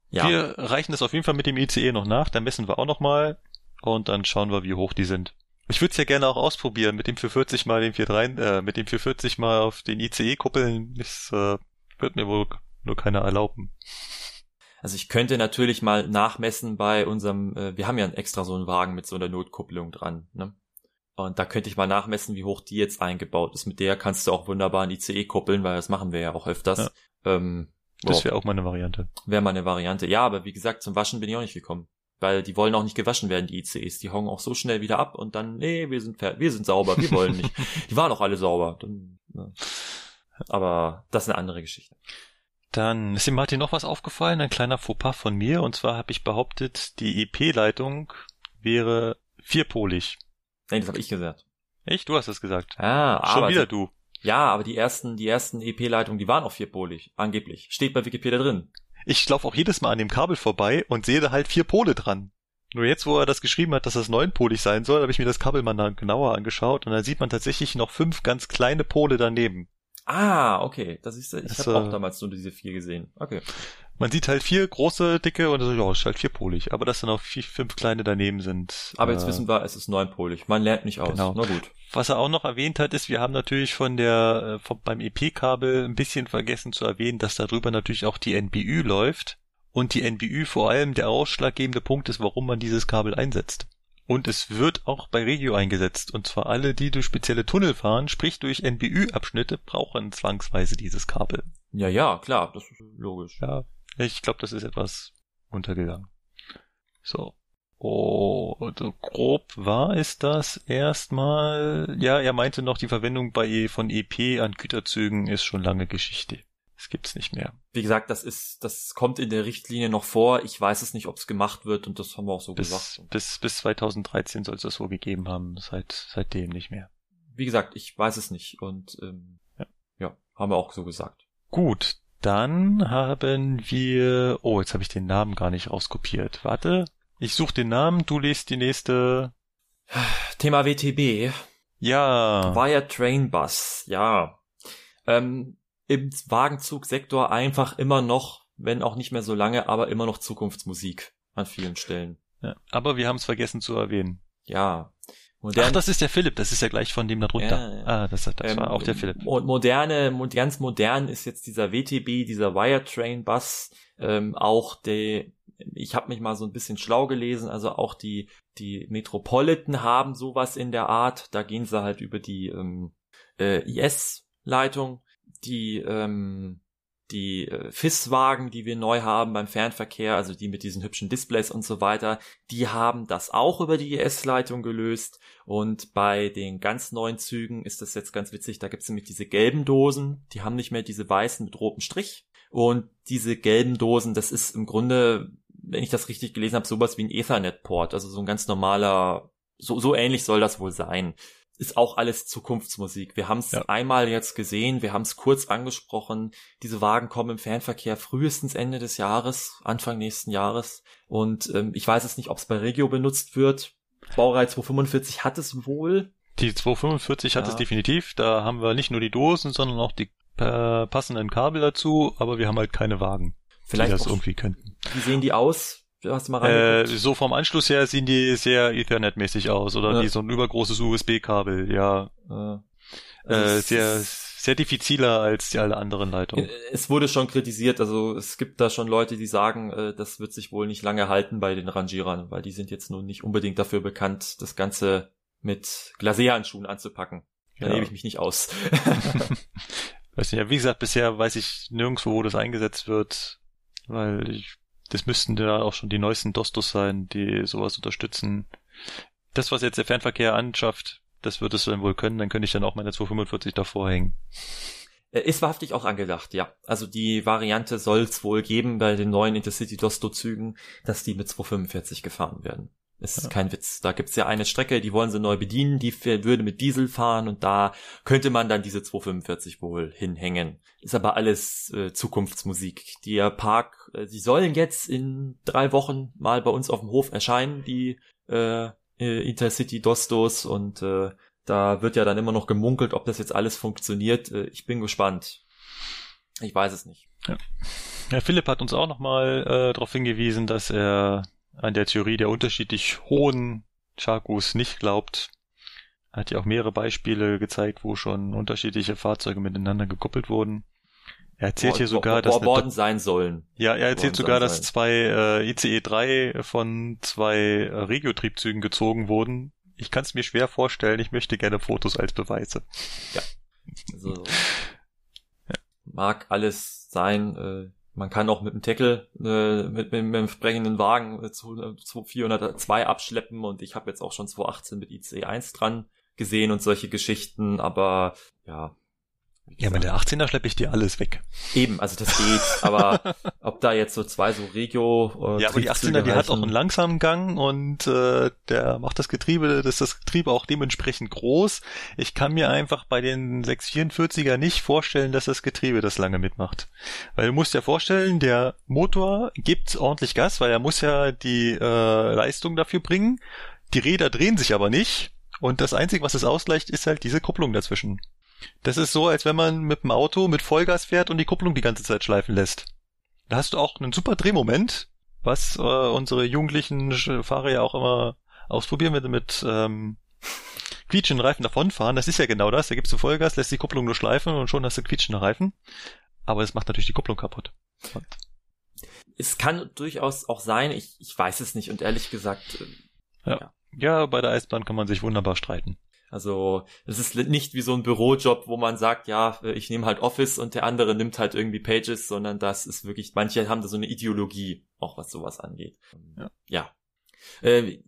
ja. Wir reichen das auf jeden Fall mit dem ICE noch nach, dann messen wir auch noch mal und dann schauen wir, wie hoch die sind. Ich würde es ja gerne auch ausprobieren, mit dem 440 mal den 43, äh, mit dem 440 mal auf den ICE kuppeln. Das äh, wird mir wohl nur keiner erlauben. Also ich könnte natürlich mal nachmessen bei unserem, äh, wir haben ja extra so einen Wagen mit so einer Notkupplung dran, ne? Und da könnte ich mal nachmessen, wie hoch die jetzt eingebaut ist. Mit der kannst du auch wunderbar ein ICE kuppeln, weil das machen wir ja auch öfters. Ähm, Das wow. wäre auch mal eine Variante. Wäre mal eine Variante. Ja, aber wie gesagt, zum Waschen bin ich auch nicht gekommen. Weil die wollen auch nicht gewaschen werden, die ICEs. Die hauen auch so schnell wieder ab und dann, nee, wir sind fertig, wir sind sauber, wir wollen nicht. Die waren auch alle sauber. Dann, ja. Aber das ist eine andere Geschichte. Dann ist dem Martin noch was aufgefallen, ein kleiner Fauxpas von mir. Und zwar habe ich behauptet, die EP-Leitung wäre vierpolig. Nee, das habe ich gesagt. Echt? Du hast das gesagt. Ah, Schon aber wieder du. ja, aber die ersten, die ersten EP-Leitungen, die waren auch vierpolig, angeblich. Steht bei Wikipedia drin. Ich laufe auch jedes Mal an dem Kabel vorbei und sehe da halt vier Pole dran. Nur jetzt, wo er das geschrieben hat, dass das neunpolig sein soll, habe ich mir das Kabel mal dann genauer angeschaut und dann sieht man tatsächlich noch fünf ganz kleine Pole daneben. Ah, okay. Das ist, ich habe auch damals nur diese vier gesehen. Okay. Man sieht halt vier große, dicke und so, ja, ist halt vierpolig. Aber dass dann auch vier, fünf kleine daneben sind. Aber jetzt äh, wissen wir, es ist neunpolig. Man lernt nicht aus. Genau. Na gut. Was er auch noch erwähnt hat, ist, wir haben natürlich von der, äh, vom, beim EP-Kabel ein bisschen vergessen zu erwähnen, dass darüber natürlich auch die NBÜ läuft. Und die NBÜ vor allem der ausschlaggebende Punkt ist, warum man dieses Kabel einsetzt. Und es wird auch bei Regio eingesetzt. Und zwar alle, die durch spezielle Tunnel fahren, sprich durch NBÜ-Abschnitte, brauchen zwangsweise dieses Kabel. Ja, ja, klar, das ist logisch. Ja, ich glaube, das ist etwas untergegangen. So. Oh, so grob war es das erstmal. Ja, er meinte noch, die Verwendung bei von EP an Güterzügen ist schon lange Geschichte. Das gibt's nicht mehr. Wie gesagt, das ist, das kommt in der Richtlinie noch vor. Ich weiß es nicht, ob es gemacht wird und das haben wir auch so Bis, gesagt. bis, bis 2013 soll es das so gegeben haben. Seit, seitdem nicht mehr. Wie gesagt, ich weiß es nicht und ähm, Ja. ja, haben wir auch so gesagt. Gut, dann haben wir. Oh, jetzt habe ich den Namen gar nicht rauskopiert. Warte. Ich suche den Namen, du liest die nächste. Thema WTB. Ja. Wire Train Bus, ja. Ähm, Im Wagenzugsektor einfach immer noch, wenn auch nicht mehr so lange, aber immer noch Zukunftsmusik an vielen Stellen. ja. Aber wir haben es vergessen zu erwähnen. Ja. Ach, Modern, das ist der Philipp, das ist ja gleich von dem da drunter. Ja, ja. Ah, das, das ähm, war auch der Philipp. Und moderne, mo- ganz modern ist jetzt dieser WTB, dieser Wire Train Bus, ähm, auch der, ich habe mich mal so ein bisschen schlau gelesen, also auch die, die Metropolitan haben sowas in der Art, da gehen sie halt über die ähm, äh, IS-Leitung, die ähm, die äh, FIS-Wagen, die wir neu haben beim Fernverkehr, also die mit diesen hübschen Displays und so weiter, die haben das auch über die IS-Leitung gelöst. Und bei den ganz neuen Zügen ist das jetzt ganz witzig, da gibt's nämlich diese gelben Dosen, die haben nicht mehr diese weißen mit rotem Strich. Und diese gelben Dosen, das ist im Grunde, wenn ich das richtig gelesen habe, sowas wie ein Ethernet-Port, also so ein ganz normaler, so, so ähnlich soll das wohl sein. Ist auch alles Zukunftsmusik. Wir haben es Ja. einmal jetzt gesehen, wir haben es kurz angesprochen. Diese Wagen kommen im Fernverkehr frühestens Ende des Jahres, Anfang nächsten Jahres. Und ähm, ich weiß jetzt nicht, ob es bei Regio benutzt wird. Baureihe 245 hat es wohl. Die 245 hat Ja. es definitiv. Da haben wir nicht nur die Dosen, sondern auch die äh, passenden Kabel dazu, aber wir haben halt keine Wagen, Vielleicht die das irgendwie könnten. wie sehen die aus? Hast du mal Äh, so vom Anschluss her sehen die sehr Ethernet-mäßig aus oder Ja. wie so ein übergroßes USB-Kabel, ja. Äh, Äh, also es sehr, sehr diffiziler als die alle anderen Leitungen. Äh, Es wurde schon kritisiert, also es gibt da schon Leute, die sagen, äh, das wird sich wohl nicht lange halten bei den Rangierern, weil die sind jetzt nun nicht unbedingt dafür bekannt, das Ganze mit Glacé-Handschuhen anzupacken. Da Ja. nehme ich mich nicht aus. Weiß nicht, ja, wie gesagt, bisher weiß ich nirgendwo, wo das eingesetzt wird, weil ich, das müssten ja auch schon die neuesten Dostos sein, die sowas unterstützen. Das, was jetzt der Fernverkehr anschafft, das wird es dann wohl können, dann könnte ich dann auch meine 245 davor hängen. Äh, Ist wahrhaftig auch angedacht, ja. Also die Variante soll es wohl geben bei den neuen Intercity Dosto-Zügen, dass die mit 245 gefahren werden. Ist Ja. kein Witz. Da gibt's ja eine Strecke, die wollen sie neu bedienen, die würde mit Diesel fahren und da könnte man dann diese 245 wohl hinhängen. Ist aber alles äh, Zukunftsmusik. Der Park, äh, sie sollen jetzt in drei Wochen mal bei uns auf dem Hof erscheinen, die äh, äh, Intercity Dostos und äh, da wird ja dann immer noch gemunkelt, ob das jetzt alles funktioniert. Äh, Ich bin gespannt. Ich weiß es nicht. Ja, Philipp hat uns auch nochmal äh, darauf hingewiesen, dass er an der Theorie der unterschiedlich hohen Chakus nicht glaubt. Er hat ja auch mehrere Beispiele gezeigt, wo schon unterschiedliche Fahrzeuge miteinander gekoppelt wurden. Er erzählt hier Wo- sogar, wo- dass worden sein sollen. Ja, er erzählt worden sogar, dass zwei äh, ICE 3 von zwei äh, Regiotriebzügen gezogen wurden. Ich kann es mir schwer vorstellen, ich möchte gerne Fotos als Beweise. Also, mag alles sein. Äh, man kann auch mit dem Tackle äh, mit, mit, mit dem entsprechenden Wagen äh, zu, äh, zu 402 abschleppen und ich habe jetzt auch schon 218 mit ICE 1 dran gesehen und solche Geschichten, aber ja. Ja, mit der 18er schleppe ich dir alles weg. Eben, also das geht, aber ob da jetzt so zwei so Regio äh, ja, aber die 18er, die hat auch einen langsamen Gang und äh, der macht das Getriebe, das ist das Getriebe auch dementsprechend groß. Ich kann mir einfach bei den 644er nicht vorstellen, dass das Getriebe das lange mitmacht. Weil du musst dir vorstellen, der Motor gibt ordentlich Gas, weil er muss ja die äh, Leistung dafür bringen. Die Räder drehen sich aber nicht und das Einzige, was es ausgleicht, ist halt diese Kupplung dazwischen. Das ist so, als wenn man mit dem Auto mit Vollgas fährt und die Kupplung die ganze Zeit schleifen lässt. Da hast du auch einen super Drehmoment, was äh, unsere jugendlichen Fahrer ja auch immer ausprobieren mit, mit ähm, quietschenden Reifen davonfahren. Das ist ja genau das. Da gibst du Vollgas, lässt die Kupplung nur schleifen und schon hast du quietschende Reifen. Aber es macht natürlich die Kupplung kaputt. Und Es kann durchaus auch sein, ich, ich weiß es nicht und ehrlich gesagt, äh, ja. ja, bei der Eisbahn kann man sich wunderbar streiten. Also es ist nicht wie so ein Bürojob, wo man sagt, ja, ich nehme halt Office und der andere nimmt halt irgendwie Pages, sondern das ist wirklich, manche haben da so eine Ideologie, auch was sowas angeht. Ja. ja. Äh,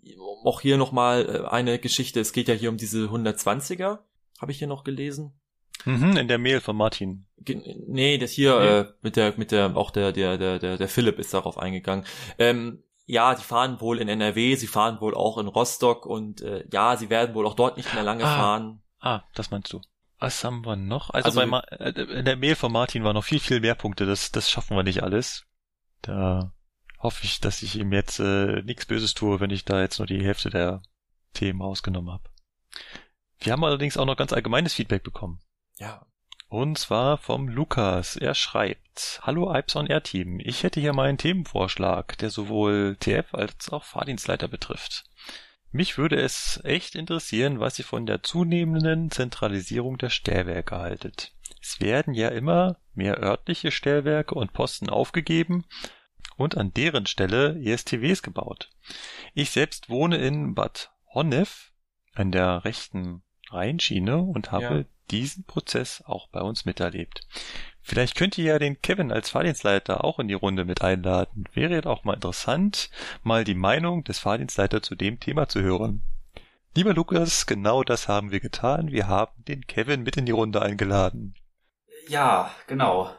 auch hier nochmal eine Geschichte, es geht ja hier um diese 120er, habe ich hier noch gelesen. Mhm, in der Mail von Martin. Ge nee, das hier Nee. äh, mit der, mit der, auch der, der, der, der, der Philipp ist darauf eingegangen. Ähm, ja, die fahren wohl in NRW, sie fahren wohl auch in Rostock und äh, ja, sie werden wohl auch dort nicht mehr lange Ah. fahren. Ah, das meinst du. Was haben wir noch? Also, Also- bei Ma äh, in der Mail von Martin waren noch viel, viel mehr Punkte. Das, das schaffen wir nicht alles. Da hoffe ich, dass ich ihm jetzt äh, nichts Böses tue, wenn ich da jetzt nur die Hälfte der Themen rausgenommen habe. Wir haben allerdings auch noch ganz allgemeines Feedback bekommen. Ja. Und zwar vom Lukas. Er schreibt, Hallo Ipes on Air Team. Ich hätte hier mal einen Themenvorschlag, der sowohl TF als auch Fahrdienstleiter betrifft. Mich würde es echt interessieren, was ihr von der zunehmenden Zentralisierung der Stellwerke haltet. Es werden ja immer mehr örtliche Stellwerke und Posten aufgegeben und an deren Stelle ESTWs gebaut. Ich selbst wohne in Bad Honnef an der rechten Rheinschiene und habe Ja. Diesen Prozess auch bei uns miterlebt. Vielleicht könnt ihr ja den Kevin als Fahrdienstleiter auch in die Runde mit einladen. Wäre jetzt auch mal interessant, mal die Meinung des Fahrdienstleiters zu dem Thema zu hören. Lieber Lukas, genau das haben wir getan. Wir haben den Kevin mit in die Runde eingeladen. Ja, genau.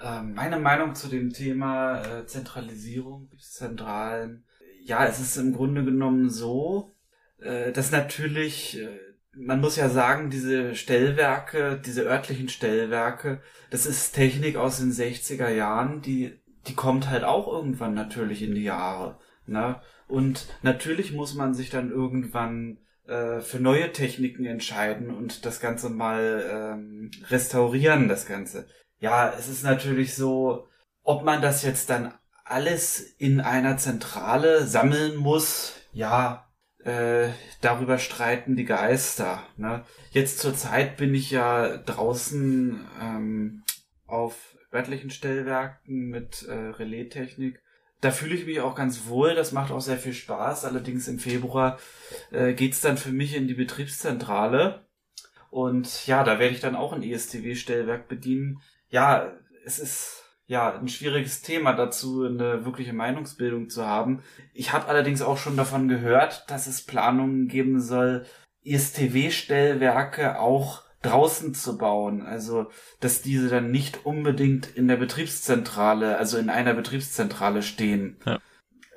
Ähm, meine Meinung zu dem Thema äh, Zentralisierung, Zentralen. Ja, es ist im Grunde genommen so, äh, dass natürlich, äh, man muss ja sagen, diese Stellwerke, diese örtlichen Stellwerke, das ist Technik aus den 60er Jahren, die, die kommt halt auch irgendwann natürlich in die Jahre. Ne? Und natürlich muss man sich dann irgendwann äh, für neue Techniken entscheiden und das Ganze mal ähm, restaurieren, das Ganze. Ja, es ist natürlich so, ob man das jetzt dann alles in einer Zentrale sammeln muss, ja, äh, darüber streiten die Geister. Ne? Jetzt zur Zeit bin ich ja draußen ähm, auf örtlichen Stellwerken mit äh, Relaistechnik. Da fühle ich mich auch ganz wohl, das macht auch sehr viel Spaß. Allerdings im Februar äh, geht's dann für mich in die Betriebszentrale. Und ja, da werde ich dann auch ein ESTW-Stellwerk bedienen. Ja, es ist ja ein schwieriges Thema dazu, eine wirkliche Meinungsbildung zu haben. Ich habe allerdings auch schon davon gehört, dass es Planungen geben soll, E ESTW-Stellwerke auch draußen zu bauen. Also, dass diese dann nicht unbedingt in der Betriebszentrale, also in einer Betriebszentrale stehen. Ja.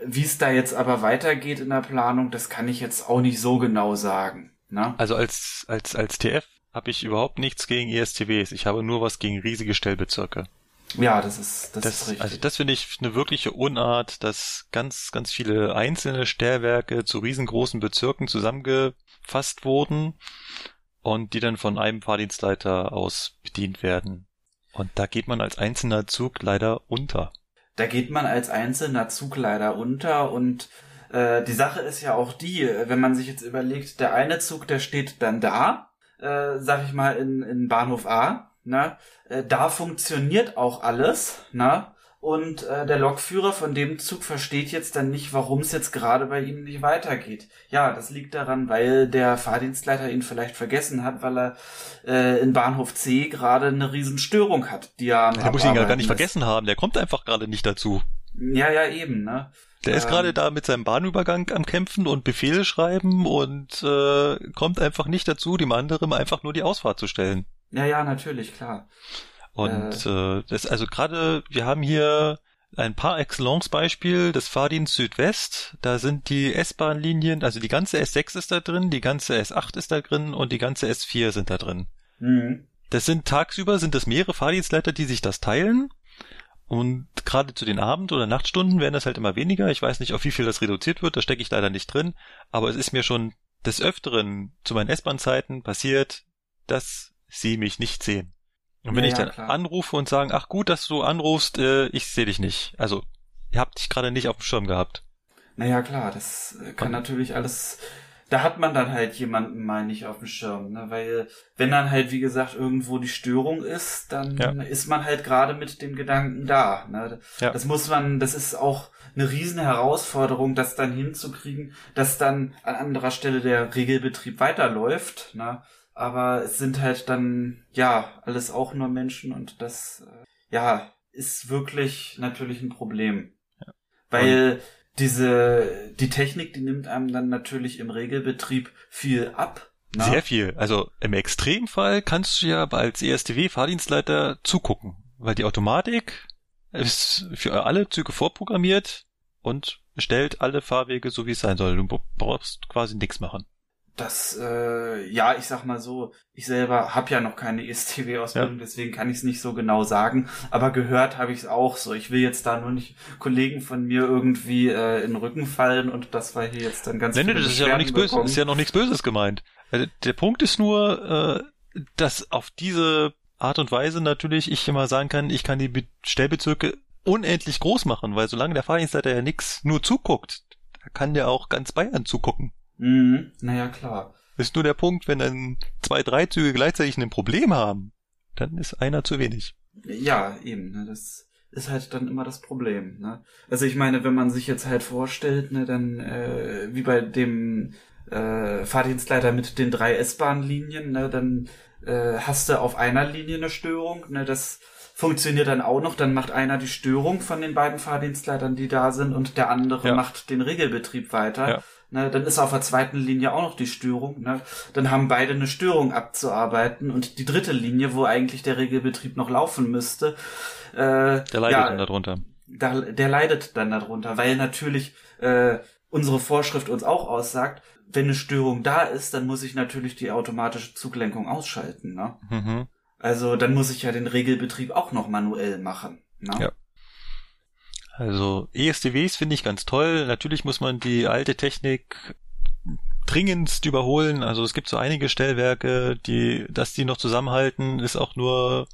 Wie es da jetzt aber weitergeht in der Planung, das kann ich jetzt auch nicht so genau sagen. Ne? Also als, als, als TF habe ich überhaupt nichts gegen ESTWs. Ich habe nur was gegen riesige Stellbezirke. Ja, das ist, das, Das, ist richtig. also das finde ich eine wirkliche Unart, dass ganz, ganz viele einzelne Stellwerke zu riesengroßen Bezirken zusammengefasst wurden und die dann von einem Fahrdienstleiter aus bedient werden. Und da geht man als einzelner Zug leider unter. da geht man als einzelner Zug leider unter und äh, die Sache ist ja auch die, wenn man sich jetzt überlegt, der eine Zug, der steht dann da, äh, sag ich mal, in, in Bahnhof A, ne? Äh, da funktioniert auch alles, ne? Und äh, der Lokführer von dem Zug versteht jetzt dann nicht, warum es jetzt gerade bei ihm nicht weitergeht. Ja, das liegt daran, weil der Fahrdienstleiter ihn vielleicht vergessen hat, weil er äh, in Bahnhof C gerade eine Riesenstörung hat, die er am Der muss ihn ja gar nicht ist. vergessen haben, der kommt einfach gerade nicht dazu. Ja, ja, eben, ne? Der ist Ähm. gerade da mit seinem Bahnübergang am Kämpfen und Befehle schreiben und äh, kommt einfach nicht dazu, dem anderen einfach nur die Ausfahrt zu stellen. Ja, ja, natürlich, klar. Und äh, das also gerade, wir haben hier ein par excellence Beispiel des Fahrdienst Südwest. Da sind die S-Bahn-Linien, also die ganze S6 ist da drin, die ganze S8 ist da drin und die ganze S4 sind da drin. Mhm. Das sind tagsüber sind das mehrere Fahrdienstleiter, die sich das teilen. Und gerade zu den Abend- oder Nachtstunden werden das halt immer weniger. Ich weiß nicht, auf wie viel das reduziert wird, da stecke ich leider nicht drin. Aber es ist mir schon des Öfteren zu meinen S-Bahn-Zeiten passiert, dass sie mich nicht sehen. Und wenn Ja, ich dann klar. anrufe und sagen, ach gut, dass du anrufst, äh, ich sehe dich nicht. Also, ihr habt dich gerade nicht auf dem Schirm gehabt. Naja, klar, das äh, kann Und- natürlich alles. Da hat man dann halt jemanden mal nicht auf dem Schirm, ne? Weil wenn dann halt, wie gesagt, irgendwo die Störung ist, dann Ja. ist man halt gerade mit dem Gedanken da. Ne? Ja. Das muss man, das ist auch eine riesen Herausforderung, das dann hinzukriegen, dass dann an anderer Stelle der Regelbetrieb weiterläuft. Ne? Aber es sind halt dann, ja, alles auch nur Menschen und das, äh, ja, ist wirklich natürlich ein Problem. Weil diese, die Technik, die nimmt einem dann natürlich im Regelbetrieb viel ab. ne? Sehr viel. Also im Extremfall kannst du ja als ESTW-Fahrdienstleiter zugucken, weil die Automatik ist für alle Züge vorprogrammiert und stellt alle Fahrwege so, wie es sein soll. Du brauchst quasi nichts machen. Das, äh, ja, ich sag mal so, ich selber habe ja noch keine ESTW-Ausbildung, deswegen kann ich es nicht so genau sagen, aber gehört habe ich es auch so. Ich will jetzt da nur nicht Kollegen von mir irgendwie äh, in den Rücken fallen und das war hier jetzt dann ganz Nee, nee, das ist ja noch nichts Böses, ist ja noch nichts Böses gemeint. Also, der Punkt ist nur, äh, dass auf diese Art und Weise natürlich ich immer sagen kann, ich kann die Be Stellbezirke unendlich groß machen, weil solange der Fahrdienstleiter ja nix nur zuguckt, da kann der auch ganz Bayern zugucken. Mhm, naja, klar. Ist nur der Punkt, wenn dann zwei, drei Züge gleichzeitig ein Problem haben, dann ist einer zu wenig. Ja, eben, ne, das ist halt dann immer das Problem, ne? Also ich meine, wenn man sich jetzt halt vorstellt, ne, dann äh, wie bei dem äh, Fahrdienstleiter mit den drei S-Bahn-Linien, ne, dann äh, hast du auf einer Linie eine Störung, ne, das funktioniert dann auch noch, dann macht einer die Störung von den beiden Fahrdienstleitern, die da sind, und der andere Ja. macht den Regelbetrieb weiter. Ja. Ne, dann ist auf der zweiten Linie auch noch die Störung. Ne? Dann haben beide eine Störung abzuarbeiten und die dritte Linie, wo eigentlich der Regelbetrieb noch laufen müsste, äh, Der leidet ja, dann darunter. da, der leidet dann darunter, weil natürlich äh, unsere Vorschrift uns auch aussagt, wenn eine Störung da ist, dann muss ich natürlich die automatische Zuglenkung ausschalten. Ne? Mhm. Also dann muss ich ja den Regelbetrieb auch noch manuell machen. Ne? Ja. Also ESDWs finde ich ganz toll. Natürlich muss man die alte Technik dringendst überholen. Also es gibt so einige Stellwerke, die, dass die noch zusammenhalten, ist auch nur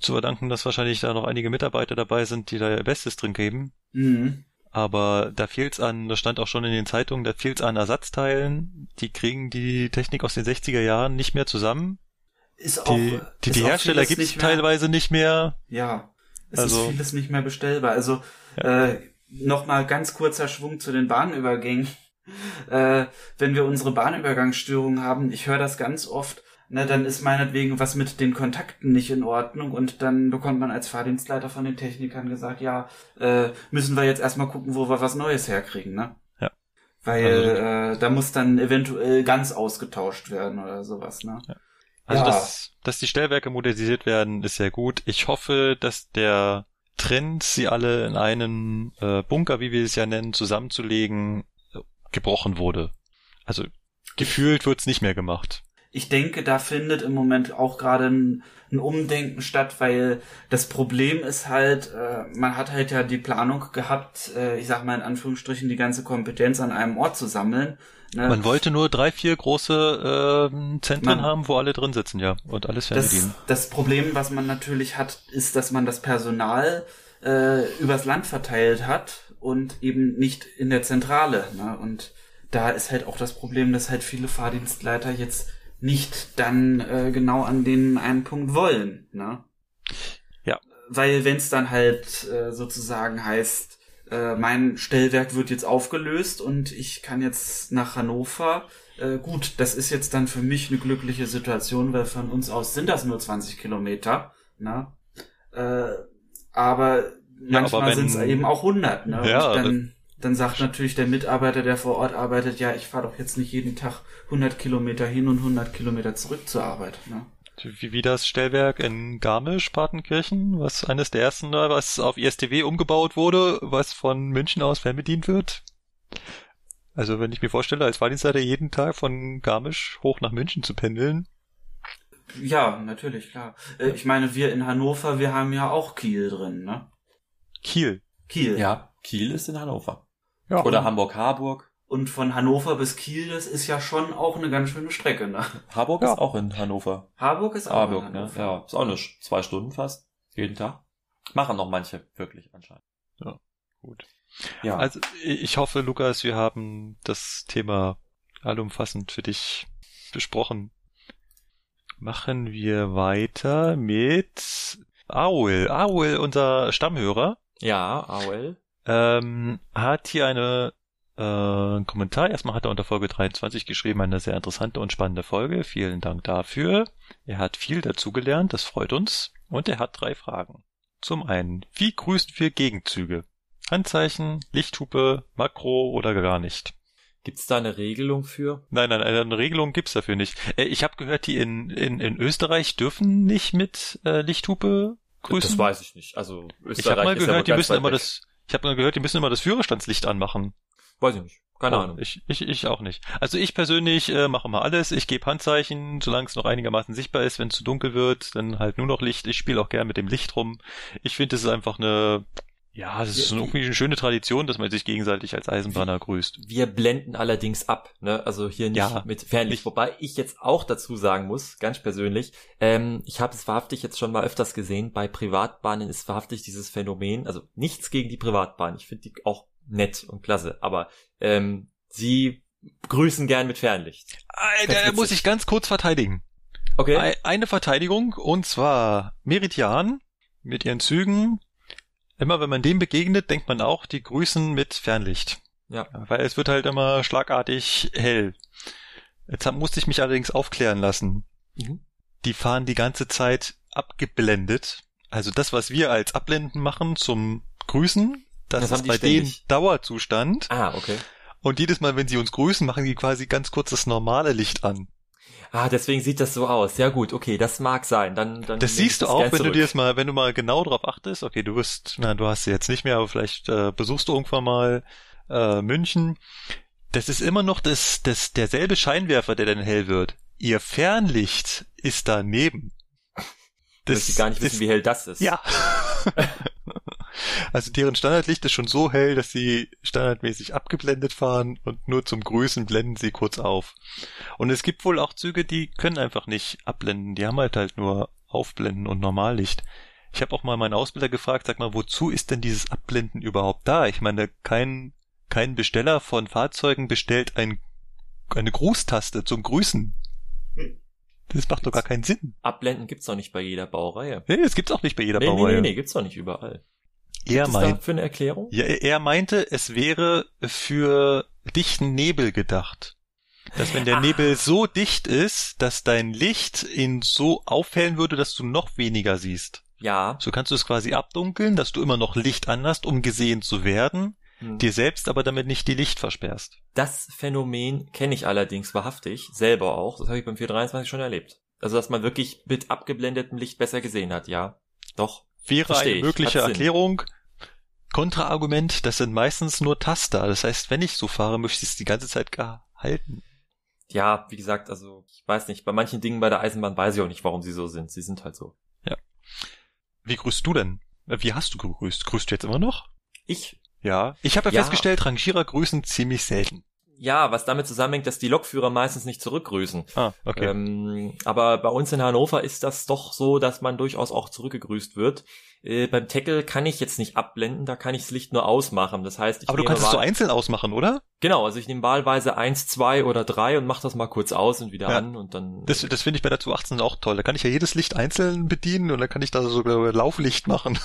zu verdanken, dass wahrscheinlich da noch einige Mitarbeiter dabei sind, die da ihr Bestes drin geben. Mhm. Aber da fehlt's an, das stand auch schon in den Zeitungen, da fehlt's an Ersatzteilen. Die kriegen die Technik aus den 60er Jahren nicht mehr zusammen. Ist auch, Die, die, ist die Hersteller gibt's teilweise nicht mehr. Ja, es Also- ist vieles nicht mehr bestellbar. Also äh, nochmal ganz kurzer Schwung zu den Bahnübergängen. Äh, wenn wir unsere Bahnübergangsstörungen haben, ich höre das ganz oft, ne, dann ist meinetwegen was mit den Kontakten nicht in Ordnung und dann bekommt man als Fahrdienstleiter von den Technikern gesagt, ja, äh, müssen wir jetzt erstmal gucken, wo wir was Neues herkriegen, ne? Ja. Weil Also- äh, da muss dann eventuell ganz ausgetauscht werden oder sowas, ne? Also, Ja. dass, dass die Stellwerke modernisiert werden, ist sehr gut. Ich hoffe, dass der Trend, sie alle in einen äh, Bunker, wie wir es ja nennen, zusammenzulegen, gebrochen wurde. Also gefühlt wird's nicht mehr gemacht. ich denke, da findet im Moment auch gerade ein, ein Umdenken statt, weil das Problem ist halt, äh, man hat halt ja die Planung gehabt, äh, ich sag mal in Anführungsstrichen, die ganze Kompetenz an einem Ort zu sammeln. Ne? Man wollte nur drei, vier große ähm, Zentren Man- haben, wo alle drin sitzen, ja, und alles das, fernbedienen. das Problem, was man natürlich hat, ist, dass man das Personal äh, übers Land verteilt hat und eben nicht in der Zentrale. Ne? Und da ist halt auch das Problem, dass halt viele Fahrdienstleiter jetzt nicht dann äh, genau an den einen Punkt wollen. Ne? Ja. Weil wenn es dann halt äh, sozusagen heißt, äh, mein Stellwerk wird jetzt aufgelöst und ich kann jetzt nach Hannover. Äh, gut, das ist jetzt dann für mich eine glückliche Situation, weil von uns aus sind das nur 20 Kilometer. Ne? Äh, aber Ja, manchmal wenn- sind es eben auch 100. Ne? Ja, dann, dann sagt natürlich der Mitarbeiter, der vor Ort arbeitet, ja, ich fahre doch jetzt nicht jeden Tag 100 Kilometer hin und 100 Kilometer zurück zur Arbeit. Ne? Wie, wie das Stellwerk in Garmisch, Partenkirchen, was eines der ersten war, was auf ISTW umgebaut wurde, was von München aus fernbedient wird. Also wenn ich mir vorstelle, als Fahrdienstleiter jeden Tag von Garmisch hoch nach München zu pendeln, Ja, natürlich, klar. Äh, ich meine, wir in Hannover, wir haben ja auch Kiel drin, ne? Kiel. Kiel. Ja, Kiel ist in Hannover. Ja. Oder Hamburg-Harburg. Und von Hannover bis Kiel, das ist ja schon auch eine ganz schöne Strecke, ne? Harburg Ja. ist auch in Hannover. Harburg ist auch Harburg, in ne? Hannover. Ja, ist auch nur zwei Stunden fast. Jeden Tag. Machen noch manche wirklich anscheinend. Gut. Ja. Also ich hoffe, Lukas, wir haben das Thema allumfassend für dich besprochen. Machen wir weiter mit Aul. Aul, unser Stammhörer, ja, AOL. ähm, hat hier eine äh, einen Kommentar. Erstmal hat er unter Folge 23 geschrieben, eine sehr interessante und spannende Folge. Vielen Dank dafür. Er hat viel dazugelernt, das freut uns. Und er hat drei Fragen. Zum einen, wie grüßen wir Gegenzüge? Handzeichen, Lichthupe, Makro oder gar nicht? Gibt's da eine Regelung für? Nein, nein, eine Regelung gibt's dafür nicht. Äh, Ich habe gehört, die in, in, in Österreich dürfen nicht mit äh, Lichthupe grüßen. Das weiß ich nicht. Also Österreich ich habe mal gehört, die ganz müssen weit immer weg. das. Ich habe mal gehört, die müssen immer das Führerstandslicht anmachen. Weiß ich nicht. Keine Oh, Ahnung. Ich, ich, ich auch nicht. Also ich persönlich äh, mache mal alles. Ich gebe Handzeichen, solange es noch einigermaßen sichtbar ist. Wenn es zu dunkel wird, dann halt nur noch Licht. Ich spiele auch gern mit dem Licht rum. Ich finde, es ist einfach eine, ja, es ist irgendwie eine schöne Tradition, dass man sich gegenseitig als Eisenbahner grüßt. Wir blenden allerdings ab, ne? Also hier nicht Ja, mit Fernlicht. nicht. Wobei ich jetzt auch dazu sagen muss, ganz persönlich, ähm, ich habe es wahrhaftig jetzt schon mal öfters gesehen, bei Privatbahnen ist wahrhaftig dieses Phänomen, also nichts gegen die Privatbahn, ich finde die auch nett und klasse, aber ähm, sie grüßen gern mit Fernlicht. Ganz da muss ich ganz kurz verteidigen. Okay? Ei- Eine Verteidigung, und zwar Meridian mit ihren Zügen. Immer wenn man dem begegnet, denkt man auch, die grüßen mit Fernlicht. Ja. Weil es wird halt immer schlagartig hell. Jetzt musste ich mich allerdings aufklären lassen. Mhm. Die fahren die ganze Zeit abgeblendet. Also das, was wir als Abblenden machen zum Grüßen, das, Das ist bei denen ständig. Dauerzustand. Ah, okay. Und jedes Mal, wenn sie uns grüßen, machen die quasi ganz kurz das normale Licht an. Ah, deswegen sieht das so aus. Ja gut, okay, das mag sein. Dann, dann Das ich siehst du das auch, gern wenn du zurück. dir das mal, wenn du mal genau drauf achtest. Okay, du wirst, na, du hast sie jetzt nicht mehr, aber vielleicht äh, besuchst du irgendwann mal äh, München. Das ist immer noch das, das, derselbe Scheinwerfer, der dann hell wird. Ihr Fernlicht ist daneben. dass sie gar nicht wissen, wie hell das ist. Ja. also deren Standardlicht ist schon so hell, dass sie standardmäßig abgeblendet fahren und nur zum Grüßen blenden sie kurz auf. Und es gibt wohl auch Züge, die können einfach nicht abblenden. Die haben halt halt nur Aufblenden und Normallicht. Ich habe auch mal meinen Ausbilder gefragt, sag mal, wozu ist denn dieses Abblenden überhaupt da? Ich meine, kein, kein Besteller von Fahrzeugen bestellt ein, eine Grußtaste zum Grüßen. Das macht doch gar keinen Sinn. Abblenden gibt's doch nicht bei jeder Baureihe. Nee, das gibt's auch nicht bei jeder Nee, nee, Baureihe. nee, nee, gibt's doch nicht überall. Er meint, für eine Erklärung? Ja, er meinte, es wäre für dichten Nebel gedacht. Dass wenn der Ah. Nebel so dicht ist, dass dein Licht ihn so aufhellen würde, dass du noch weniger siehst. Ja. So kannst du es quasi abdunkeln, dass du immer noch Licht anhast, um gesehen zu werden, Hm. dir selbst aber damit nicht die Licht versperrst. Das Phänomen kenne ich allerdings wahrhaftig, selber auch. Das habe ich beim 423 schon erlebt. Also, dass man wirklich mit abgeblendetem Licht besser gesehen hat, ja. Doch. Wäre eine ich, mögliche hat Sinn. Kontraargument, das sind meistens nur Taster. Das heißt, wenn ich so fahre, möchte ich es die ganze Zeit gehalten. Ja, wie gesagt, also, ich weiß nicht, bei manchen Dingen bei der Eisenbahn weiß ich auch nicht, warum sie so sind. Sie sind halt so. Wie grüßt du denn? Wie hast du gegrüßt? Grüßt du jetzt immer noch? Ich Ja. Ich habe ja, Ja. festgestellt, Rangierer grüßen ziemlich selten. Ja, was damit zusammenhängt, dass die Lokführer meistens nicht zurückgrüßen. Ah, okay. Ähm, aber bei uns in Hannover ist das doch so, dass man durchaus auch zurückgegrüßt wird. Äh, beim Tackle kann ich jetzt nicht abblenden, da kann ich das Licht nur ausmachen. Das heißt, ich Aber du kannst es so einzeln ausmachen, oder? Genau, also ich nehme wahlweise eins, zwei oder drei und mache das mal kurz aus und wieder Ja. an und dann. Das, das finde ich bei der 218 auch toll. Da kann ich ja jedes Licht einzeln bedienen und dann kann ich da sogar Lauflicht machen.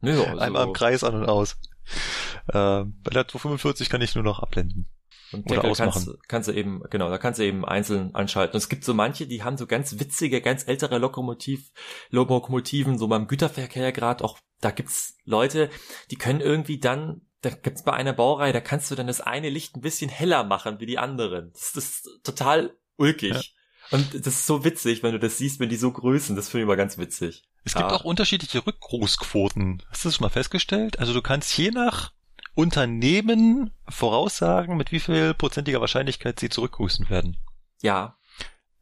Nö, also, Einmal im Kreis an und aus. Äh, bei der 245 kann ich nur noch abblenden. Und oder Tackle ausmachen. kannst, kannst du eben, genau, da kannst du eben einzeln anschalten. Und es gibt so manche, die haben so ganz witzige, ganz ältere Lokomotiv, Lokomotiven, so beim Güterverkehr gerade auch, da gibt's Leute, die können irgendwie dann, da gibt's bei einer Baureihe, da kannst du dann das eine Licht ein bisschen heller machen wie die anderen. Das ist total ulkig. Und das ist so witzig, wenn du das siehst, wenn die so grüßen. Das finde ich immer ganz witzig. Es gibt Ja. auch unterschiedliche Rückgrußquoten. Hast du das schon mal festgestellt? Also du kannst je nach Unternehmen voraussagen, mit wie viel prozentiger Wahrscheinlichkeit sie zurückgrüßen werden. Ja,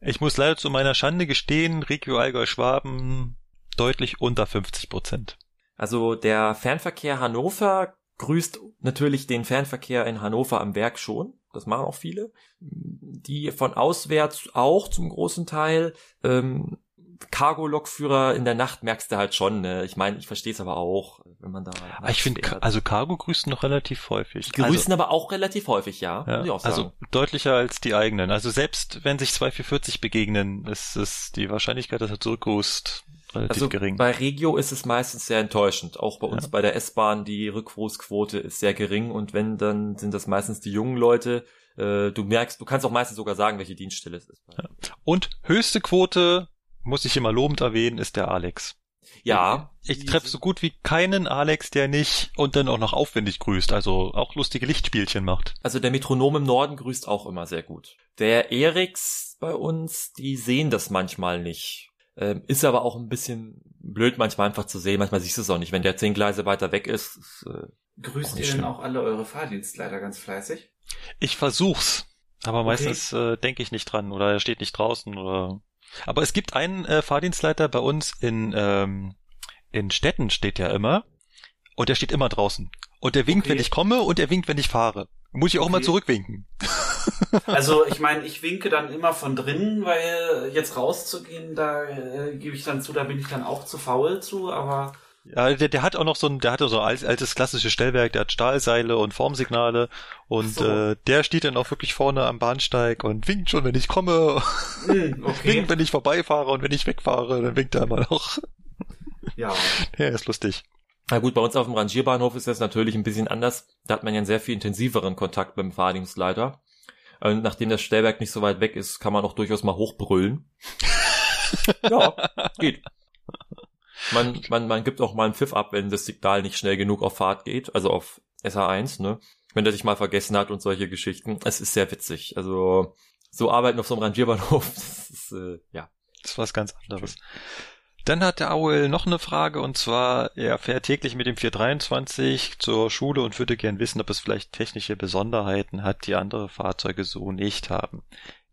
Ich muss leider zu meiner Schande gestehen, Regio Allgäu Schwaben deutlich unter 50 Prozent. Also der Fernverkehr Hannover grüßt natürlich den Fernverkehr in Hannover am Werk schon. Das machen auch viele. Die von auswärts auch zum großen Teil. Ähm, Cargo-Lokführer in der Nacht merkst du halt schon. Ne? Ich meine, ich verstehe es aber auch, wenn man da. Ah, ich finde, also Cargo grüßen noch relativ häufig. Die grüßen also, aber auch relativ häufig, ja. ja also deutlicher als die eigenen. Also selbst wenn sich zwei 440 begegnen, ist es die Wahrscheinlichkeit, dass er zurückgrüßt, relativ also gering. Bei Regio ist es meistens sehr enttäuschend. Auch bei uns ja. bei der S-Bahn, die Rückrufsquote ist sehr gering und wenn, dann sind das meistens die jungen Leute. Äh, du merkst, du kannst auch meistens sogar sagen, welche Dienststelle es ist. Und höchste Quote, muss ich immer lobend erwähnen, ist der Alex. Ja. Ich treffe so gut wie keinen Alex, der nicht und dann auch noch aufwendig grüßt, also auch lustige Lichtspielchen macht. Also der Metronom im Norden grüßt auch immer sehr gut. Der Eriks bei uns, die sehen das manchmal nicht. Ähm, ist aber auch ein bisschen blöd manchmal einfach zu sehen. Manchmal siehst du es auch nicht. Wenn der zehn Gleise weiter weg ist. ist äh, Grüßt ihr denn auch alle eure Fahrdienstleiter ganz fleißig? Ich versuch's. Aber okay. meistens äh, denke ich nicht dran oder er steht nicht draußen oder. Aber es gibt einen äh, Fahrdienstleiter bei uns in, ähm, in Städten steht ja immer. Und der steht immer draußen. Und der winkt, okay. wenn ich komme und er winkt, wenn ich fahre. Muss ich auch okay. mal zurückwinken. Also ich meine, ich winke dann immer von drinnen, weil jetzt rauszugehen, da äh, gebe ich dann zu, da bin ich dann auch zu faul zu, aber ja, der, der hat auch noch so ein, der hatte so ein altes klassisches Stellwerk, der hat Stahlseile und Formsignale und so. äh, der steht dann auch wirklich vorne am Bahnsteig und winkt schon, wenn ich komme, mm, okay. winkt, wenn ich vorbeifahre und wenn ich wegfahre, dann winkt er immer noch. Ja. Ja, ist lustig. Na gut, bei uns auf dem Rangierbahnhof ist das natürlich ein bisschen anders. Da hat man ja einen sehr viel intensiveren Kontakt dem Fahrdienstleiter. Und nachdem das Stellwerk nicht so weit weg ist, kann man auch durchaus mal hochbrüllen. ja, geht. Man, man, man gibt auch mal einen Pfiff ab, wenn das Signal nicht schnell genug auf Fahrt geht, also auf SA1, ne? Wenn der sich mal vergessen hat und solche Geschichten. Es ist sehr witzig. Also, so arbeiten auf so einem Rangierbahnhof, das ist, äh, ja. Das ist was ganz anderes. Dann hat der Auel noch eine Frage und zwar, er fährt täglich mit dem 423 zur Schule und würde gern wissen, ob es vielleicht technische Besonderheiten hat, die andere Fahrzeuge so nicht haben.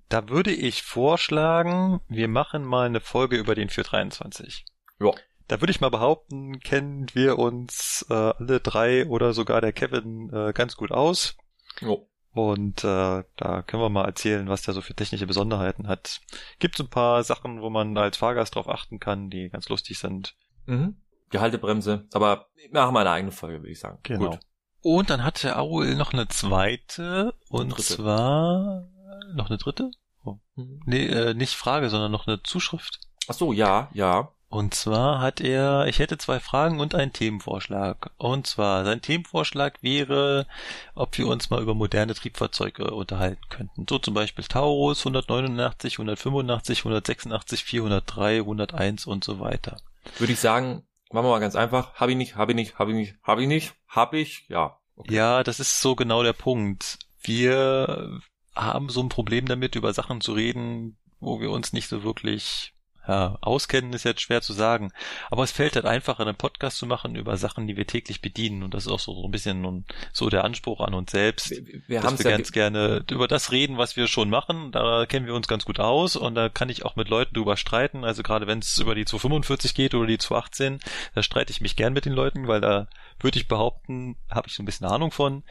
Da würde ich vorschlagen, wir machen mal eine Folge über den 423. Ja. Da würde ich mal behaupten, kennen wir uns äh, alle drei oder sogar der Kevin äh, ganz gut aus. Ja. Und äh, da können wir mal erzählen, was der so für technische Besonderheiten hat. Gibt ein paar Sachen, wo man als Fahrgast drauf achten kann, die ganz lustig sind. Mhm. Die Haltebremse. Aber wir machen mal eine eigene Folge, würde ich sagen. Genau. Gut. Und dann hat der Aul noch eine zweite. Und dritte. zwar noch eine dritte? Oh. Mhm. Nee, äh, nicht Frage, sondern noch eine Zuschrift. Ach so, ja, ja. Und zwar hat er, ich hätte zwei Fragen und einen Themenvorschlag. Und zwar, sein Themenvorschlag wäre, ob wir uns mal über moderne Triebfahrzeuge unterhalten könnten. So zum Beispiel Taurus 189, 185, 186, 403, 101 und so weiter. Würde ich sagen, machen wir mal ganz einfach. Hab ich nicht, hab ich nicht, hab ich nicht, hab ich nicht, hab ich, ja. Okay. Ja, das ist so genau der Punkt. Wir haben so ein Problem damit, über Sachen zu reden, wo wir uns nicht so wirklich ja, auskennen ist jetzt schwer zu sagen. Aber es fällt halt einfacher, einen Podcast zu machen über Sachen, die wir täglich bedienen. Und das ist auch so, so ein bisschen so der Anspruch an uns selbst. Wir, wir dass wir ja ganz gerne über das reden, was wir schon machen. Da kennen wir uns ganz gut aus und da kann ich auch mit Leuten drüber streiten. Also gerade wenn es über die 245 geht oder die 218, da streite ich mich gern mit den Leuten, weil da würde ich behaupten, habe ich so ein bisschen Ahnung von.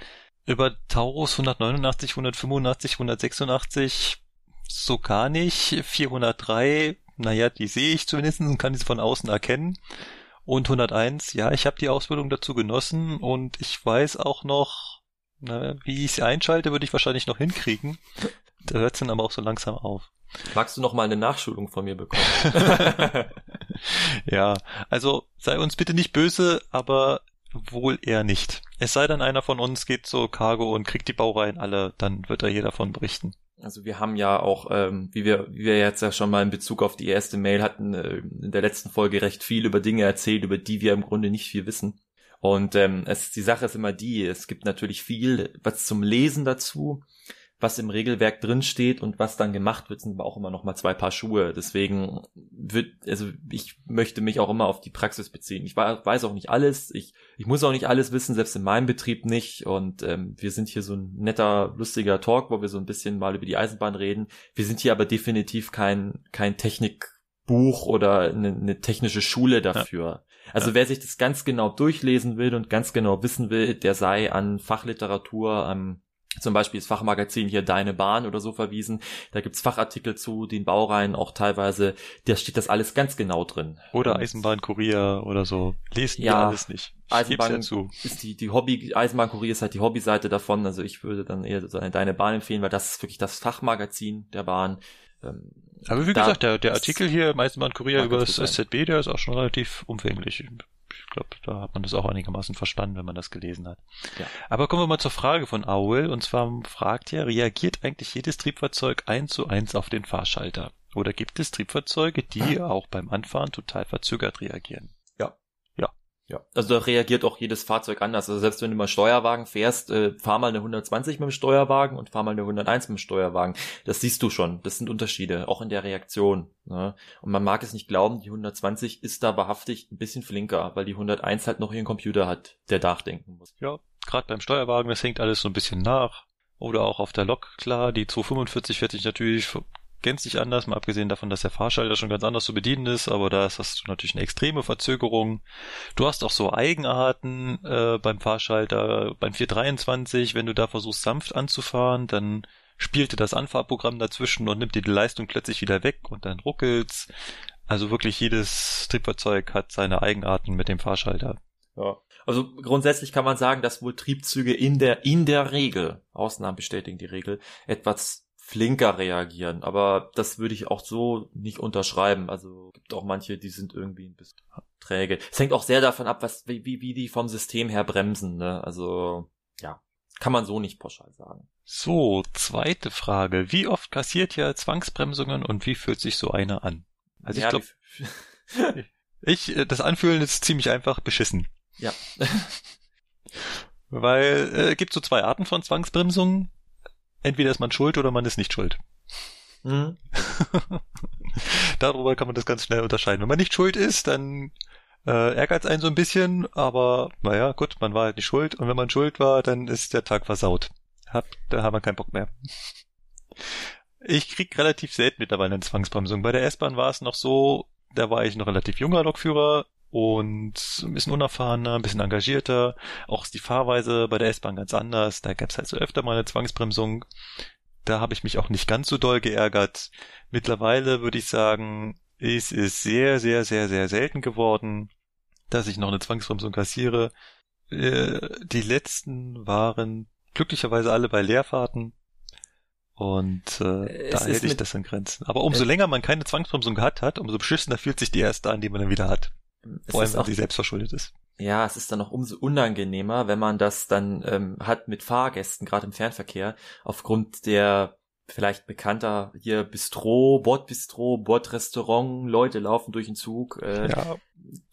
Über Taurus 189, 185, 186 so gar nicht. 403 naja, die sehe ich zumindest und kann sie von außen erkennen. Und 101, ja, ich habe die Ausbildung dazu genossen und ich weiß auch noch, na, wie ich sie einschalte, würde ich wahrscheinlich noch hinkriegen. Da hört es dann aber auch so langsam auf. Magst du noch mal eine Nachschulung von mir bekommen? ja, also sei uns bitte nicht böse, aber wohl eher nicht. Es sei denn, einer von uns geht zur Cargo und kriegt die Baureihen alle, dann wird er hier davon berichten. Also wir haben ja auch, ähm, wie wir, wie wir jetzt ja schon mal in Bezug auf die erste Mail hatten, äh, in der letzten Folge recht viel über Dinge erzählt, über die wir im Grunde nicht viel wissen. Und ähm, es, die Sache ist immer die, es gibt natürlich viel was zum Lesen dazu was im Regelwerk drin steht und was dann gemacht wird, sind aber auch immer noch mal zwei Paar Schuhe. Deswegen wird, also ich möchte mich auch immer auf die Praxis beziehen. Ich weiß auch nicht alles, ich, ich muss auch nicht alles wissen, selbst in meinem Betrieb nicht. Und ähm, wir sind hier so ein netter, lustiger Talk, wo wir so ein bisschen mal über die Eisenbahn reden. Wir sind hier aber definitiv kein, kein Technikbuch oder eine, eine technische Schule dafür. Ja. Also Ja. wer sich das ganz genau durchlesen will und ganz genau wissen will, der sei an Fachliteratur, am zum Beispiel das Fachmagazin hier Deine Bahn oder so verwiesen. Da gibt's Fachartikel zu den Baureihen auch teilweise. Da steht das alles ganz genau drin. Oder Eisenbahnkurier oder so. Lesen wir Ja, alles nicht. Ich Eisenbahn ja ist die, die Hobby, Eisenbahnkurier ist halt die Hobbyseite davon. Also ich würde dann eher so eine Deine Bahn empfehlen, weil das ist wirklich das Fachmagazin der Bahn. Ähm, Aber wie gesagt, der, der Artikel hier im Eisenbahnkurier über das. SZB, der ist auch schon relativ umfänglich. Ich glaube, da hat man das auch einigermaßen verstanden, wenn man das gelesen hat. Ja. Aber kommen wir mal zur Frage von Aul. Und zwar fragt er, reagiert eigentlich jedes Triebfahrzeug eins zu eins auf den Fahrschalter? Oder gibt es Triebfahrzeuge, die auch beim Anfahren total verzögert reagieren? Ja, also da reagiert auch jedes Fahrzeug anders. Also selbst wenn du mal Steuerwagen fährst, äh, fahr mal eine 120 mit dem Steuerwagen und fahr mal eine 101 mit dem Steuerwagen. Das siehst du schon. Das sind Unterschiede, auch in der Reaktion. Ne? Und man mag es nicht glauben, die 120 ist da wahrhaftig ein bisschen flinker, weil die 101 halt noch ihren Computer hat, der nachdenken muss. Ja, gerade beim Steuerwagen, das hängt alles so ein bisschen nach. Oder auch auf der Lok, klar, die 245 fährt sich natürlich gänzlich anders, mal abgesehen davon, dass der Fahrschalter schon ganz anders zu bedienen ist, aber da hast du natürlich eine extreme Verzögerung. Du hast auch so Eigenarten äh, beim Fahrschalter, beim 423, wenn du da versuchst sanft anzufahren, dann spielte das Anfahrprogramm dazwischen und nimmt dir die Leistung plötzlich wieder weg und dann ruckelt's. Also wirklich jedes Triebfahrzeug hat seine Eigenarten mit dem Fahrschalter. Ja. Also grundsätzlich kann man sagen, dass wohl Triebzüge in der, in der Regel, Ausnahmen bestätigen die Regel, etwas flinker reagieren. Aber das würde ich auch so nicht unterschreiben. Also gibt auch manche, die sind irgendwie ein bisschen träge. Es hängt auch sehr davon ab, was, wie, wie wie die vom System her bremsen. Ne? Also ja, kann man so nicht pauschal sagen. So, zweite Frage. Wie oft kassiert ihr Zwangsbremsungen und wie fühlt sich so eine an? Also ich Ja, glaube, wie- ich, äh, das Anfühlen ist ziemlich einfach beschissen. Ja. Weil äh, gibt so zwei Arten von Zwangsbremsungen. Entweder ist man schuld oder man ist nicht schuld. Hm? Darüber kann man das ganz schnell unterscheiden. Wenn man nicht schuld ist, dann äh, ärgert es einen so ein bisschen, aber naja, gut, man war halt nicht schuld. Und wenn man schuld war, dann ist der Tag versaut. Hab, da haben wir keinen Bock mehr. Ich krieg relativ selten mittlerweile eine Zwangsbremsung. Bei der S-Bahn war es noch so, da war ich noch relativ junger Lokführer und ein bisschen unerfahrener, ein bisschen engagierter. Auch ist die Fahrweise bei der S-Bahn ganz anders. Da gab es halt so öfter mal eine Zwangsbremsung. Da habe ich mich auch nicht ganz so doll geärgert. Mittlerweile würde ich sagen, es ist sehr, sehr, sehr, sehr selten geworden, dass ich noch eine Zwangsbremsung kassiere. Äh, Die letzten waren glücklicherweise alle bei Leerfahrten. Und äh, Es da hält ich mit- das in Grenzen. Aber umso Äh, länger man keine Zwangsbremsung gehabt hat, umso beschissener fühlt sich die erste an, die man dann wieder hat. Es Vor allem, wenn sie selbst verschuldet ist. Ja, es ist dann noch umso unangenehmer, wenn man das dann ähm, hat mit Fahrgästen, gerade im Fernverkehr, aufgrund der vielleicht bekannter hier Bistro, Bordbistro, Bordrestaurant, Leute laufen durch den Zug, äh, Ja.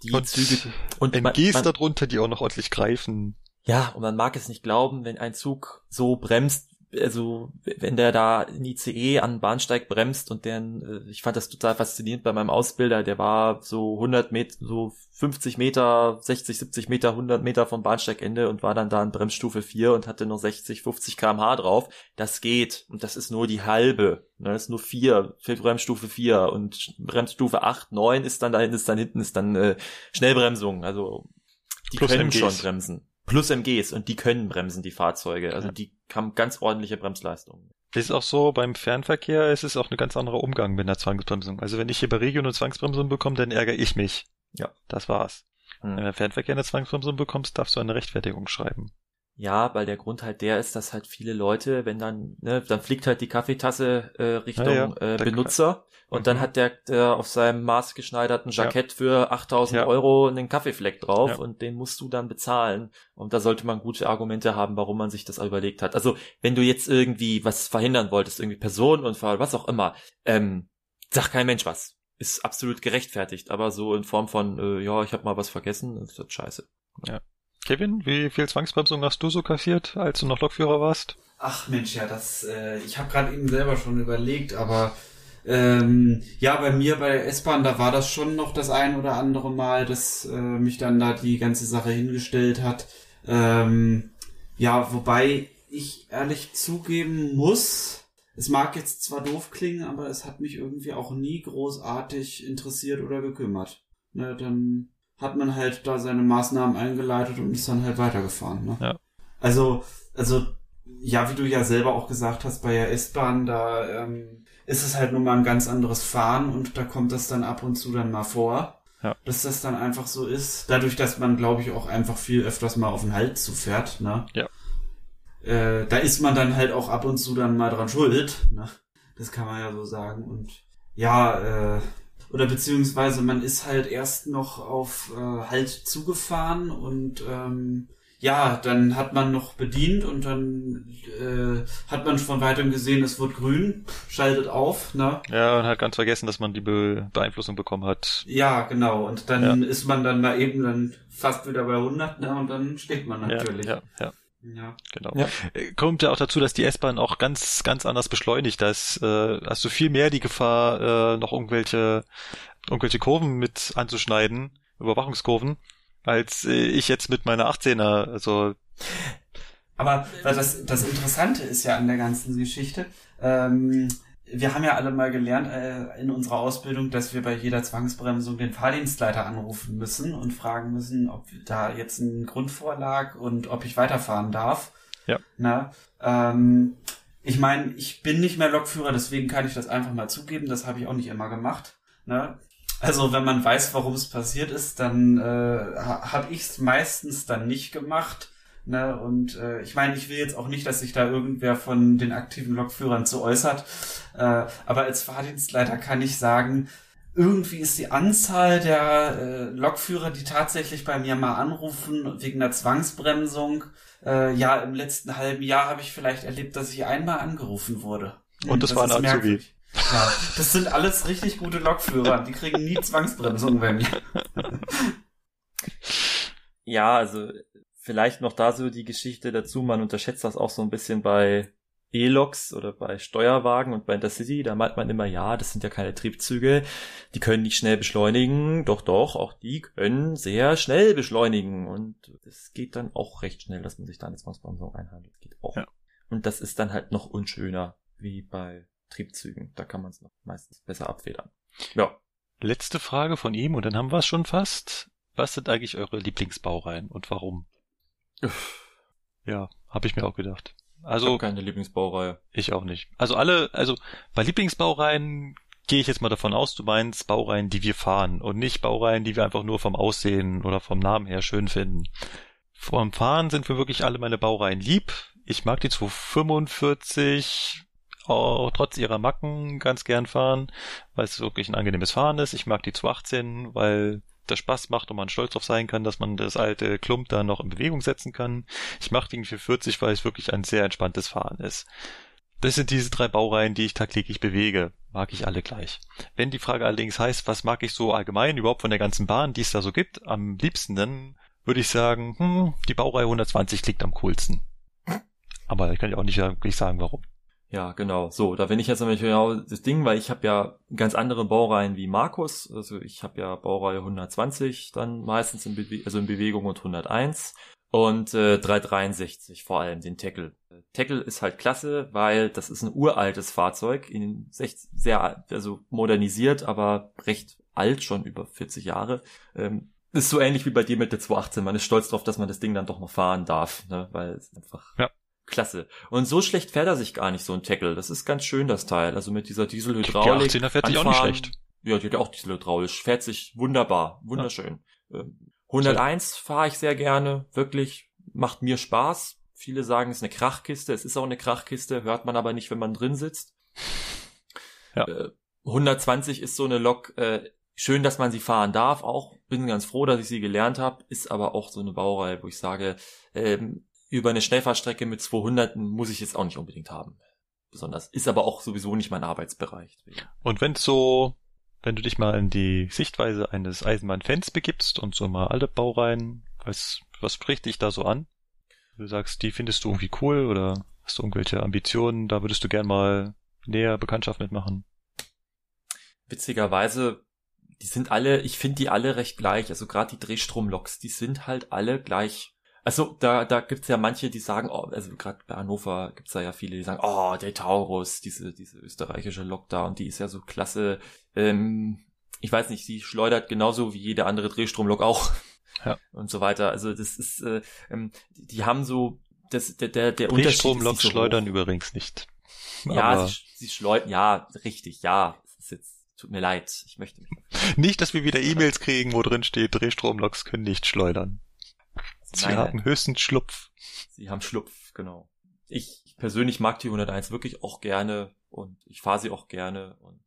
die Und Züge und man, MGs man, darunter, die auch noch ordentlich greifen. ja, und man mag es nicht glauben, wenn ein Zug so bremst, also wenn der da in ICE an Bahnsteig bremst und den, äh, ich fand das total faszinierend bei meinem Ausbilder, der war so 100 Meter, so 50 Meter, 60, 70 Meter, 100 Meter vom Bahnsteigende und war dann da in Bremsstufe 4 und hatte noch 60, 50 kmh drauf. Das geht und das ist nur die halbe, ne, das ist nur 4, für Bremsstufe 4 und Bremsstufe 8, 9 ist dann da hinten, ist dann hinten, ist dann äh, Schnellbremsung, also die Plus können MGs. schon bremsen. Plus MGs und die können bremsen, die Fahrzeuge. Also Ja. die haben ganz ordentliche Bremsleistungen. Ist auch so, beim Fernverkehr ist es auch ein ganz anderer Umgang mit einer Zwangsbremsung. Also wenn ich hier bei Regio eine Zwangsbremsung bekomme, dann ärgere ich mich. Ja. Das war's. Hm. Wenn du im Fernverkehr eine Zwangsbremsung bekommst, darfst du eine Rechtfertigung schreiben. Ja, weil der Grund halt der ist, dass halt viele Leute, wenn dann, ne, dann fliegt halt die Kaffeetasse äh, Richtung Ja, ja, äh, Benutzer und dann hat der, der auf seinem maßgeschneiderten Ja. Jackett für 8000 Ja. Euro einen Kaffeefleck drauf Ja. und den musst du dann bezahlen. Und da sollte man gute Argumente haben, warum man sich das überlegt hat. Also wenn du jetzt irgendwie was verhindern wolltest, irgendwie Personenunfall, was auch immer, ähm, sag kein Mensch was. Ist absolut gerechtfertigt, aber so in Form von, äh, ja, ich habe mal was vergessen, ist das scheiße. Kevin, wie viel Zwangsbremsung hast du so kassiert, als du noch Lokführer warst? Ach Mensch, ja, das, äh, ich habe gerade eben selber schon überlegt, aber ähm, ja, bei mir bei der S-Bahn, da war das schon noch das ein oder andere Mal, dass äh, mich dann da die ganze Sache hingestellt hat. Ähm, ja, wobei ich ehrlich zugeben muss, es mag jetzt zwar doof klingen, aber es hat mich irgendwie auch nie großartig interessiert oder gekümmert. Ne, dann hat man halt da seine Maßnahmen eingeleitet und ist dann halt weitergefahren. Ne? Ja. Also, also, ja, wie du ja selber auch gesagt hast, bei der S-Bahn, da ähm, ist es halt nun mal ein ganz anderes Fahren und da kommt das dann ab und zu dann mal vor. Ja. Dass das dann einfach so ist. Dadurch, dass man, glaube ich, auch einfach viel öfters mal auf den Hals zufährt, ne? Ja. Äh, da ist man dann halt auch ab und zu dann mal dran schuld, ne? Das kann man ja so sagen. Und ja, äh, oder beziehungsweise man ist halt erst noch auf äh, Halt zugefahren und ähm, ja, dann hat man noch bedient und dann äh, hat man von weitem gesehen, es wird grün, schaltet auf, ne? Ja, und hat ganz vergessen, dass man die Be Beeinflussung bekommen hat. Ja, genau. Und dann ist man dann mal eben dann fast wieder bei 100, ne? Und dann steht man natürlich. Ja, ja, ja. Ja. Genau. Ja. Äh, Kommt ja auch dazu, dass die S-Bahn auch ganz, ganz anders beschleunigt. Da ist, äh, hast du viel mehr die Gefahr, äh, noch irgendwelche, irgendwelche Kurven mit anzuschneiden, Überwachungskurven, als äh, ich jetzt mit meiner 18er. Also Aber das, das Interessante ist ja an der ganzen Geschichte, ähm, wir haben ja alle mal gelernt äh, in unserer Ausbildung, dass wir bei jeder Zwangsbremsung den Fahrdienstleiter anrufen müssen und fragen müssen, ob da jetzt ein Grund vorlag und ob ich weiterfahren darf. Ja. Na, ähm, ich meine, ich bin nicht mehr Lokführer, deswegen kann ich das einfach mal zugeben. Das habe ich auch nicht immer gemacht. Ne? Also wenn man weiß, warum es passiert ist, dann äh, ha habe ich es meistens dann nicht gemacht. Ne, und äh, ich meine, ich will jetzt auch nicht, dass sich da irgendwer von den aktiven Lokführern zu äußert. Äh, aber als Fahrdienstleiter kann ich sagen, irgendwie ist die Anzahl der äh, Lokführer, die tatsächlich bei mir mal anrufen wegen der Zwangsbremsung, äh, ja, im letzten halben Jahr habe ich vielleicht erlebt, dass ich einmal angerufen wurde. Und das war ein Azubi. Ja, das sind alles richtig gute Lokführer. Die kriegen nie Zwangsbremsung bei mir. Ja, also vielleicht noch da so die Geschichte dazu. Man unterschätzt das auch so ein bisschen bei E-Loks oder bei Steuerwagen und bei Intercity. Da meint man immer, ja, das sind ja keine Triebzüge. Die können nicht schnell beschleunigen. Doch, doch, auch die können sehr schnell beschleunigen. Und das geht dann auch recht schnell, dass man sich da eine Zwangsbremsung einhandelt. Geht auch. Ja. Und das ist dann halt noch unschöner wie bei Triebzügen. Da kann man es noch meistens besser abfedern. Ja. letzte Frage von ihm und dann haben wir es schon fast. Was sind eigentlich eure Lieblingsbaureihen und warum? Ja, habe ich mir auch gedacht. Ich Also habe keine Lieblingsbaureihe. Ich auch nicht. Also alle, also bei Lieblingsbaureihen gehe ich jetzt mal davon aus, du meinst Baureihen, die wir fahren und nicht Baureihen, die wir einfach nur vom Aussehen oder vom Namen her schön finden. Vom Fahren sind wir wirklich alle meine Baureihen lieb. Ich mag die 245 auch trotz ihrer Macken ganz gern fahren, weil es wirklich ein angenehmes Fahren ist. Ich mag die 218, weil das Spaß macht und man stolz drauf sein kann, dass man das alte Klump da noch in Bewegung setzen kann. Ich mag den 440, weil es wirklich ein sehr entspanntes Fahren ist. Das sind diese drei Baureihen, die ich tagtäglich bewege. Mag ich alle gleich. Wenn die Frage allerdings heißt, was mag ich so allgemein überhaupt von der ganzen Bahn, die es da so gibt, am liebsten, dann würde ich sagen, hm, die Baureihe 120 klingt am coolsten. Aber ich kann ja auch nicht wirklich sagen, warum. Ja, genau. So, da bin ich jetzt nämlich genau das Ding, weil ich habe ja ganz andere Baureihen wie Markus. Also ich habe ja Baureihe 120 dann meistens in, Bewe also in Bewegung und 101 und äh, 363 vor allem den Tackle. Tackle ist halt klasse, weil das ist ein uraltes Fahrzeug, in den 60, sehr also modernisiert, aber recht alt, schon über 40 Jahre. Ähm, ist so ähnlich wie bei dir mit der 218. Man ist stolz drauf, dass man das Ding dann doch noch fahren darf, ne? weil es einfach Ja. Klasse. Und so schlecht fährt er sich gar nicht, so ein Tackle. Das ist ganz schön, das Teil. Also mit dieser Die Dieselhydraulik. 18er fährt sich auch nicht schlecht. Ja, die hat ja auch Dieselhydraulisch. Fährt sich wunderbar. Wunderschön. Ähm, 101 fahre ich sehr gerne. Wirklich. Macht mir Spaß. Viele sagen, es ist eine Krachkiste. Es ist auch eine Krachkiste. Hört man aber nicht, wenn man drin sitzt. Ja. Äh, 120 ist so eine Lok. Äh, schön, dass man sie fahren darf. Auch bin ganz froh, dass ich sie gelernt habe. Ist aber auch so eine Baureihe, wo ich sage, ähm, über eine Schnellfahrstrecke mit 200 muss ich jetzt auch nicht unbedingt haben. Besonders. Ist aber auch sowieso nicht mein Arbeitsbereich. Und wenn so, wenn du dich mal in die Sichtweise eines Eisenbahnfans begibst und so mal alle Baureihen, was, was spricht dich da so an? Du sagst, die findest du irgendwie cool oder hast du irgendwelche Ambitionen, da würdest du gern mal näher Bekanntschaft mitmachen? Witzigerweise, die sind alle, ich finde die alle recht gleich. Also gerade die Drehstromloks, die sind halt alle gleich. Also da, da gibt's ja manche, die sagen, oh, also gerade bei Hannover gibt's da ja viele, die sagen, oh, der Taurus, diese, diese österreichische Lok da und die ist ja so klasse. Ähm, ich weiß nicht, sie schleudert genauso wie jede andere Drehstromlok auch. Ja. Und so weiter. Also das ist, äh, ähm, die haben so, das, der, der, der Unterschied Drehstromloks nicht so schleudern hoch. übrigens nicht. Ja, sie, sie schleudern, ja, richtig, ja. Es ist jetzt, tut mir leid, ich möchte mich. nicht, dass wir wieder E-Mails kriegen, wo drin steht, Drehstromloks können nicht schleudern. Sie Nein, haben nein, höchstens Schlupf. sie haben Schlupf, genau. Ich persönlich mag die 101 wirklich auch gerne und ich fahre sie auch gerne und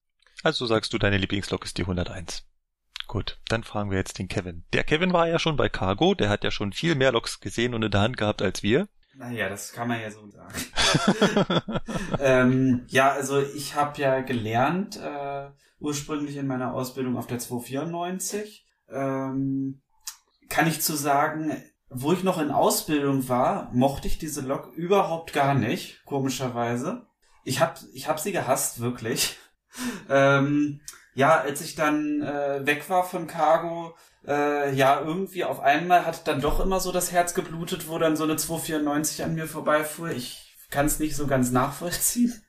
Also sagst du, deine Lieblingslok ist die 101. Gut, dann fragen wir jetzt den Kevin. Der Kevin war ja schon bei Cargo, der hat ja schon viel mehr Loks gesehen und in der Hand gehabt als wir. Naja, das kann man ja so sagen. ähm, ja, also ich habe ja gelernt, äh, ursprünglich in meiner Ausbildung auf der 294. Ähm, kann ich zu sagen, wo ich noch in Ausbildung war, mochte ich diese Lok überhaupt gar nicht, komischerweise. Ich hab, ich hab sie gehasst, wirklich. ähm, ja, als ich dann äh, weg war von Cargo, äh, ja, irgendwie auf einmal hat dann doch immer so das Herz geblutet, wo dann so eine 294 an mir vorbeifuhr. Ich kann es nicht so ganz nachvollziehen.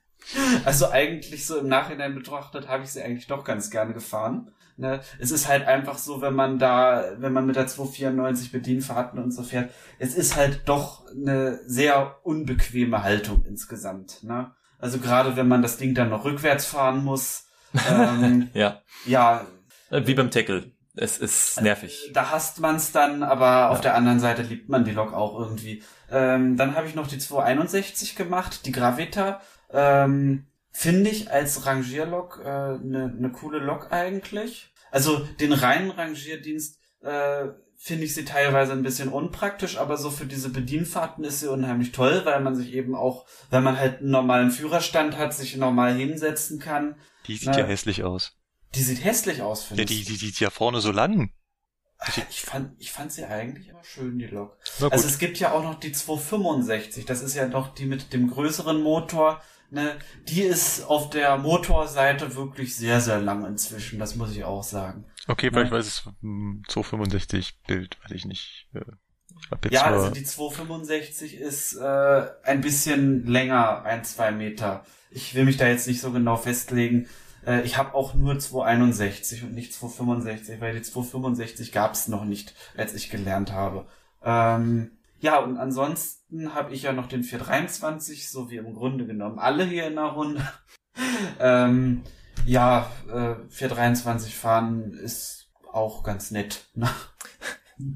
Also eigentlich so im Nachhinein betrachtet habe ich sie eigentlich doch ganz gerne gefahren. Ne? Es ist halt einfach so, wenn man da, wenn man mit der 294 Bedienfahrten und so fährt, es ist halt doch eine sehr unbequeme Haltung insgesamt. Ne? Also gerade wenn man das Ding dann noch rückwärts fahren muss, ähm, ja, ja, äh, wie beim Tackle. Es ist nervig. da hasst man es dann, aber auf der anderen Seite liebt man die Lok auch irgendwie. Ähm, dann habe ich noch die 261 gemacht, die Gravita. Ähm, Finde ich als Rangierlok eine äh, ne, ne coole Lok eigentlich. Also den reinen Rangierdienst äh, finde ich sie teilweise ein bisschen unpraktisch, aber so für diese Bedienfahrten ist sie unheimlich toll, weil man sich eben auch, wenn man halt einen normalen Führerstand hat, sich normal hinsetzen kann. Die sieht Na, ja hässlich aus. Die sieht hässlich aus, finde Ja, ich. die, die sieht ja vorne so lang. Ich fand, ich fand sie eigentlich immer schön, die Lok. Also es gibt ja auch noch die 265, das ist ja noch die mit dem größeren Motor. Ne? Die ist auf der Motorseite wirklich sehr, sehr lang inzwischen, das muss ich auch sagen. okay, vielleicht Ja. weiß es hm, 265 Bild, weiß ich nicht. Äh, Ich Ja, also die 265 ist äh, ein bisschen länger, ein, zwei Meter. Ich will mich da jetzt nicht so genau festlegen. Äh, ich habe auch nur 261 und nicht 265, weil die 265 gab es noch nicht, als ich gelernt habe. Ähm, ja, und ansonsten habe ich ja noch den 423, so wie im Grunde genommen alle hier in der Runde. ähm, ja, äh, 423 fahren ist auch ganz nett. Ne?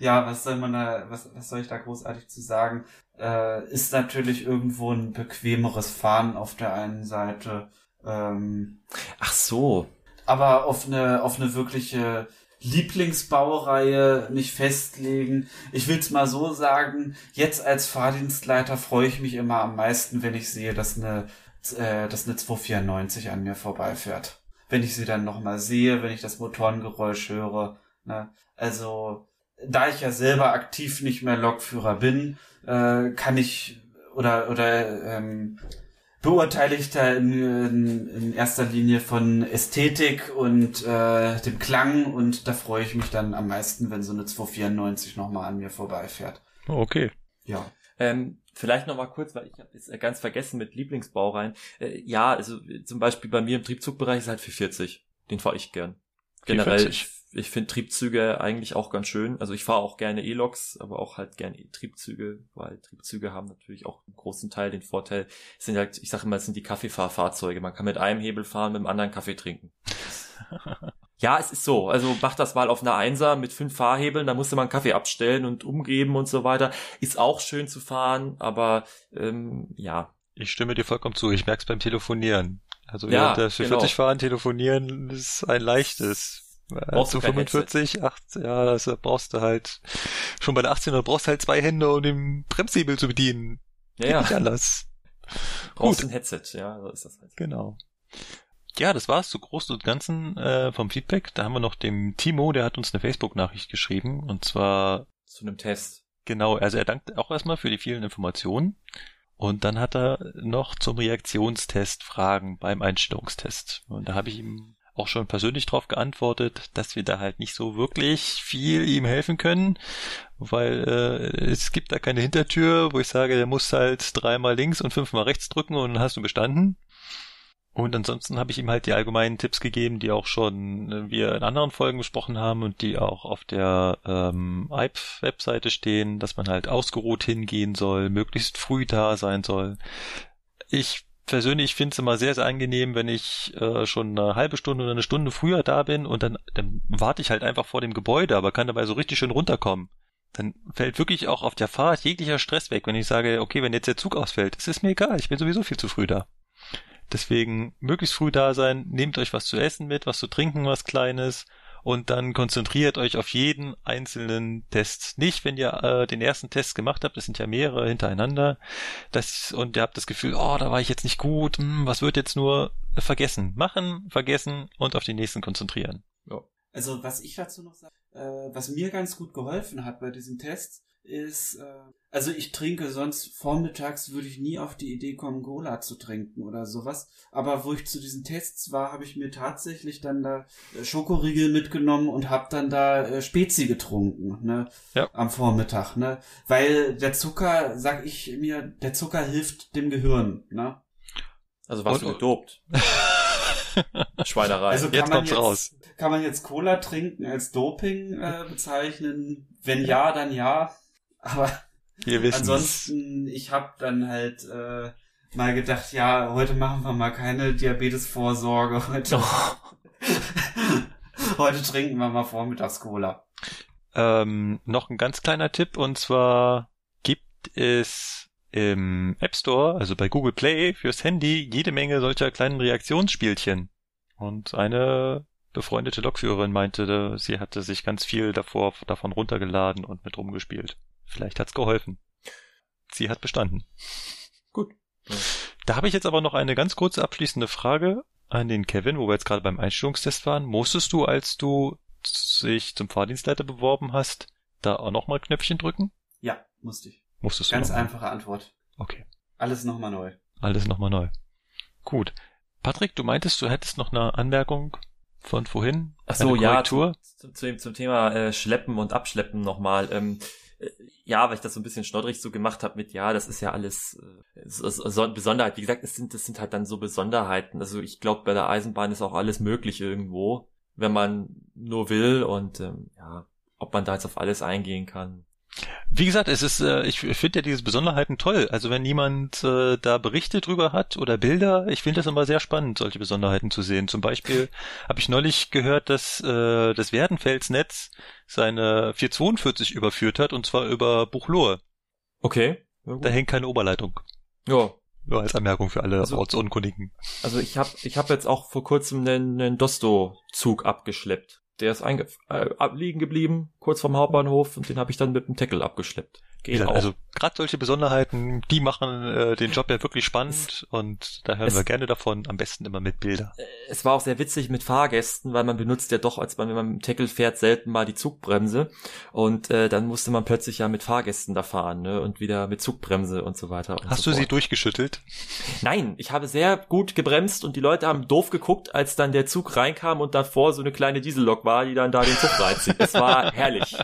ja, was soll man da, was, was soll ich da großartig zu sagen? Äh, ist natürlich irgendwo ein bequemeres Fahren auf der einen Seite. Ähm, Ach so. aber auf eine, auf eine wirkliche Lieblingsbaureihe nicht festlegen. Ich will's mal so sagen, jetzt als Fahrdienstleiter freue ich mich immer am meisten, wenn ich sehe, dass eine, äh, dass eine 294 an mir vorbeifährt. Wenn ich sie dann nochmal sehe, wenn ich das Motorengeräusch höre. Ne? Also, da ich ja selber aktiv nicht mehr Lokführer bin, äh, kann ich oder oder ähm, beurteile ich da in, in, in erster Linie von Ästhetik und äh, dem Klang und da freue ich mich dann am meisten, wenn so eine 294 nochmal an mir vorbeifährt. Oh, okay. Ja. Ähm, vielleicht noch mal kurz, weil ich habe jetzt ganz vergessen mit Lieblingsbaureihen. Äh, ja, also zum Beispiel bei mir im Triebzugbereich ist halt 440. Den fahre ich gern. Generell, 440. ich, finde Triebzüge eigentlich auch ganz schön. Also ich fahre auch gerne E-Loks, aber auch halt gerne Triebzüge, weil Triebzüge haben natürlich auch einen großen Teil den Vorteil, es sind halt, ich sage immer, es sind die Kaffeefahrfahrzeuge. Man kann mit einem Hebel fahren, mit dem anderen Kaffee trinken. Ja, es ist so. Also mach das mal auf einer Einser mit fünf Fahrhebeln, da musste man Kaffee abstellen und umgeben und so weiter. Ist auch schön zu fahren, aber ähm, ja. Ich stimme dir vollkommen zu. Ich merk's beim Telefonieren. Also Ja, während der 440 genau. fahren, telefonieren ist ein leichtes. Äh, Brauchst zu du kein 45, 8, ja, das brauchst du halt schon bei der 18 er brauchst du halt zwei Hände, um den Bremshebel zu bedienen. Ja, ja. Nicht anders. Brauchst Gut. ein Headset, ja, so ist das halt. Genau. Ja, das war's zu Großen und Ganzen äh, vom Feedback. Da haben wir noch dem Timo, der hat uns eine Facebook-Nachricht geschrieben. Und zwar, Zu einem Test. genau, also er dankt auch erstmal für die vielen Informationen. Und dann hat er noch zum Reaktionstest Fragen beim Einstellungstest. Und da habe ich ihm auch schon persönlich drauf geantwortet, dass wir da halt nicht so wirklich viel ihm helfen können, weil äh, es gibt da keine Hintertür, wo ich sage, der muss halt dreimal links und fünfmal rechts drücken und dann hast du bestanden. Und ansonsten habe ich ihm halt die allgemeinen Tipps gegeben, die auch schon äh, wir in anderen Folgen besprochen haben und die auch auf der ähm, IPE-Webseite stehen, dass man halt ausgeruht hingehen soll, möglichst früh da sein soll. Ich persönlich finde es immer sehr, sehr angenehm, wenn ich äh, schon eine halbe Stunde oder eine Stunde früher da bin und dann, dann warte ich halt einfach vor dem Gebäude, aber kann dabei so richtig schön runterkommen. Dann fällt wirklich auch auf der Fahrt jeglicher Stress weg, wenn ich sage, okay, wenn jetzt der Zug ausfällt, ist es mir egal, ich bin sowieso viel zu früh da. Deswegen möglichst früh da sein, nehmt euch was zu essen mit, was zu trinken, was Kleines und dann konzentriert euch auf jeden einzelnen Test. Nicht, wenn ihr äh, den ersten Test gemacht habt, das sind ja mehrere hintereinander, das, und ihr habt das Gefühl, oh, da war ich jetzt nicht gut, hm, was wird jetzt nur vergessen? Machen, vergessen und auf den nächsten konzentrieren. Ja. Also was ich dazu noch sage, äh, was mir ganz gut geholfen hat bei diesem Test, ist, äh, also ich trinke sonst vormittags würde ich nie auf die Idee kommen, Cola zu trinken oder sowas. Aber wo ich zu diesen Tests war, habe ich mir tatsächlich dann da äh, Schokoriegel mitgenommen und habe dann da äh, Spezi getrunken, ne? Ja. Am Vormittag, ne? Weil der Zucker, sag ich mir, der Zucker hilft dem Gehirn, ne? Also warst Und- du gedopt? Schweinerei. Also kann Jetzt man kommt's jetzt, raus. Kann man jetzt Cola trinken als Doping äh, bezeichnen? Wenn ja, dann ja. Aber Wir wissen ansonsten, ich habe dann halt äh, mal gedacht, ja, heute machen wir mal keine Diabetesvorsorge. Heute, heute trinken wir mal vormittags Cola. Ähm, noch ein ganz kleiner Tipp und zwar gibt es im App Store, also bei Google Play fürs Handy, jede Menge solcher kleinen Reaktionsspielchen. Und eine befreundete Lokführerin meinte, sie hatte sich ganz viel davor, davon runtergeladen und mit rumgespielt. Vielleicht hat's geholfen. Sie hat bestanden. Gut. Ja. Da habe ich jetzt aber noch eine ganz kurze abschließende Frage an den Kevin, wo wir jetzt gerade beim Einstellungstest waren. Musstest du, als du sich zum Fahrdienstleiter beworben hast, da auch nochmal Knöpfchen drücken? Ja, musste ich. Musstest du Ganz einfache Antwort. Okay, Alles nochmal neu. alles nochmal neu. Gut. Patrick, du meintest, du hättest noch eine Anmerkung von vorhin? Ach so, ja, Korrektur? zum, zum, zum Thema äh, Schleppen und Abschleppen nochmal. Ähm, äh, ja, weil ich das so ein bisschen schnoddrig so gemacht habe mit, ja, das ist ja alles äh, so, so, so Besonderheit. Wie gesagt, es sind, das sind halt dann so Besonderheiten. Also ich glaube, bei der Eisenbahn ist auch alles möglich irgendwo, wenn man nur will und ähm, ja, ob man da jetzt auf alles eingehen kann. Wie gesagt, es ist, äh, ich finde ja diese Besonderheiten toll. Also wenn jemand äh, da Berichte drüber hat oder Bilder, ich finde das immer sehr spannend, solche Besonderheiten zu sehen. Zum Beispiel habe ich neulich gehört, dass äh, das Werdenfelsnetz seine 442 überführt hat und zwar über Buchlohe. Okay. Da hängt keine Oberleitung. ja, Nur als Anmerkung für alle Also- Ortsunkundigen. Also ich habe ich hab jetzt auch vor kurzem einen, einen Dosto-Zug abgeschleppt. Der ist einge äh, liegen geblieben, kurz vorm Hauptbahnhof, und den habe ich dann mit dem Tackle abgeschleppt. Geht gesagt, also gerade solche Besonderheiten, die machen äh, den Job ja wirklich spannend und da hören es- wir gerne davon, am besten immer mit Bilder. es war auch sehr witzig mit Fahrgästen, weil man benutzt ja doch, als man, wenn man mit dem Tackle fährt, selten mal die Zugbremse. Und äh, dann musste man plötzlich ja mit Fahrgästen da fahren, ne? Und wieder mit Zugbremse und so weiter. Und Hast so du sie fort. durchgeschüttelt? Nein, ich habe sehr gut gebremst und die Leute haben doof geguckt, als dann der Zug reinkam und davor so eine kleine Diesellok war, die dann da den Zug reinzieht. Es war herrlich.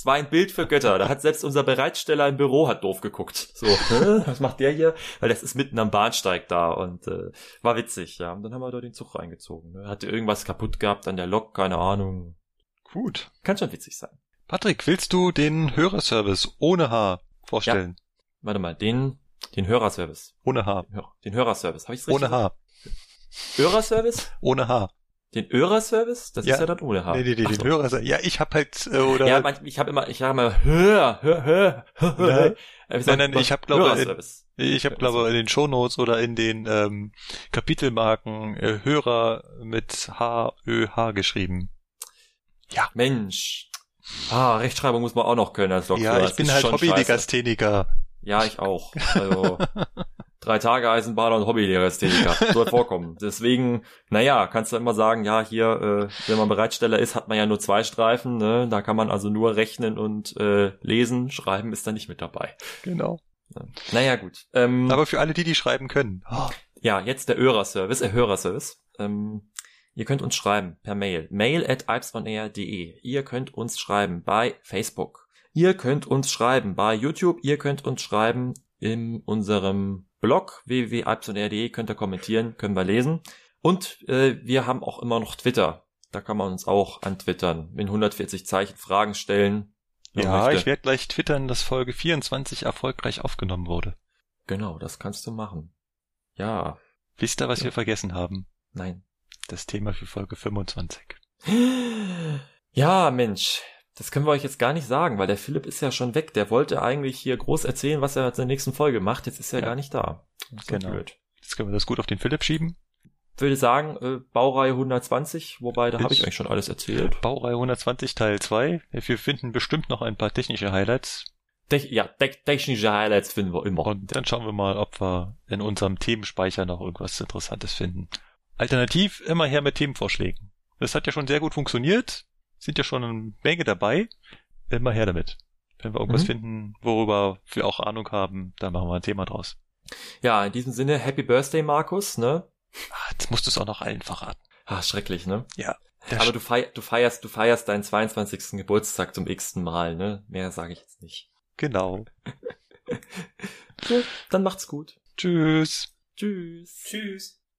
Es war ein Bild für Götter. Da hat selbst unser Bereitsteller im Büro hat doof geguckt. So, was macht der hier? Weil das ist mitten am Bahnsteig da und äh, war witzig, ja. Und dann haben wir da den Zug reingezogen. Ne? Hatte irgendwas kaputt gehabt an der Lok, keine Ahnung. Gut. Kann schon witzig sein. Patrick, willst du den Hörerservice ohne H vorstellen? Warte mal, den, den Hörerservice. Ohne H. Den Hör- Den Hörerservice. Habe ich richtig Ohne H. Hörerservice? Ohne H. Den Hörerservice? Das Ja. ist ja dann ohne H. Nee, nee, nee, Ach den so. Hörerservice. Ja, ich hab halt, äh, oder... Ja, manch, ich habe immer, ich habe immer hör, hör, hör, hör, hör. Nein, nein, ich hab, glaube, Hörerservice. ich habe, glaube in den Shownotes oder in den ähm, Kapitelmarken äh, Hörer mit H, Ö, H geschrieben. Mensch. Ah, Rechtschreibung muss man auch noch können als Lokführer. ja, Das ich bin ist halt. Hobbylegastheniker. Ja, ich auch. Also drei Tage Eisenbahner und Hobbylegastheniker. Soll vorkommen. Deswegen, naja, kannst du immer sagen, ja, hier, äh, wenn man Bereitsteller ist, hat man ja nur zwei Streifen, ne? Da kann man also nur rechnen und äh, lesen, schreiben ist da nicht mit dabei. Genau. Naja, gut. Ähm, Aber für alle die, die schreiben können. Oh, Ja, jetzt der Hörerservice, äh, Hörerservice. Ähm, ihr könnt uns schreiben per Mail. Mail at alpsonair.de. Ihr könnt uns schreiben bei Facebook. Ihr könnt uns schreiben bei YouTube. Ihr könnt uns schreiben in unserem Blog www.alpsonr.de könnt ihr kommentieren, können wir lesen. Und äh, wir haben auch immer noch Twitter. Da kann man uns auch antwittern, in 140 Zeichen Fragen stellen. Ja, möchte. ich werde gleich twittern, dass Folge 24 erfolgreich aufgenommen wurde. Genau, das kannst du machen. Ja. Wisst ihr, was ja. wir vergessen haben? Nein. Das Thema für Folge 25. Ja, Mensch. Das können wir euch jetzt gar nicht sagen, weil der Philipp ist ja schon weg. Der wollte eigentlich hier groß erzählen, was er in der nächsten Folge macht. Jetzt ist er ja. gar nicht da. Genau. Blöd. Jetzt können wir das gut auf den Philipp schieben. Ich würde sagen, äh, Baureihe 120, wobei da habe ich eigentlich schon alles erzählt. Baureihe 120 Teil 2. Wir finden bestimmt noch ein paar technische Highlights. Te ja, te technische Highlights finden wir immer. Und dann schauen wir mal, ob wir in unserem Themenspeicher noch irgendwas Interessantes finden. Alternativ immer her mit Themenvorschlägen. Das hat ja schon sehr gut funktioniert. Sind ja schon eine Menge dabei. Immer her damit. Wenn wir irgendwas mhm. finden, worüber wir auch Ahnung haben, dann machen wir ein Thema draus. Ja, in diesem Sinne, Happy Birthday, Markus, ne? Ah, jetzt musst du es auch noch allen verraten. Ah, schrecklich, ne? Ja. Aber du, feier, du feierst, du feierst deinen 22. Geburtstag zum x-ten Mal, ne? Mehr sage ich jetzt nicht. Genau. ja, dann macht's gut. Tschüss. Tschüss. Tschüss.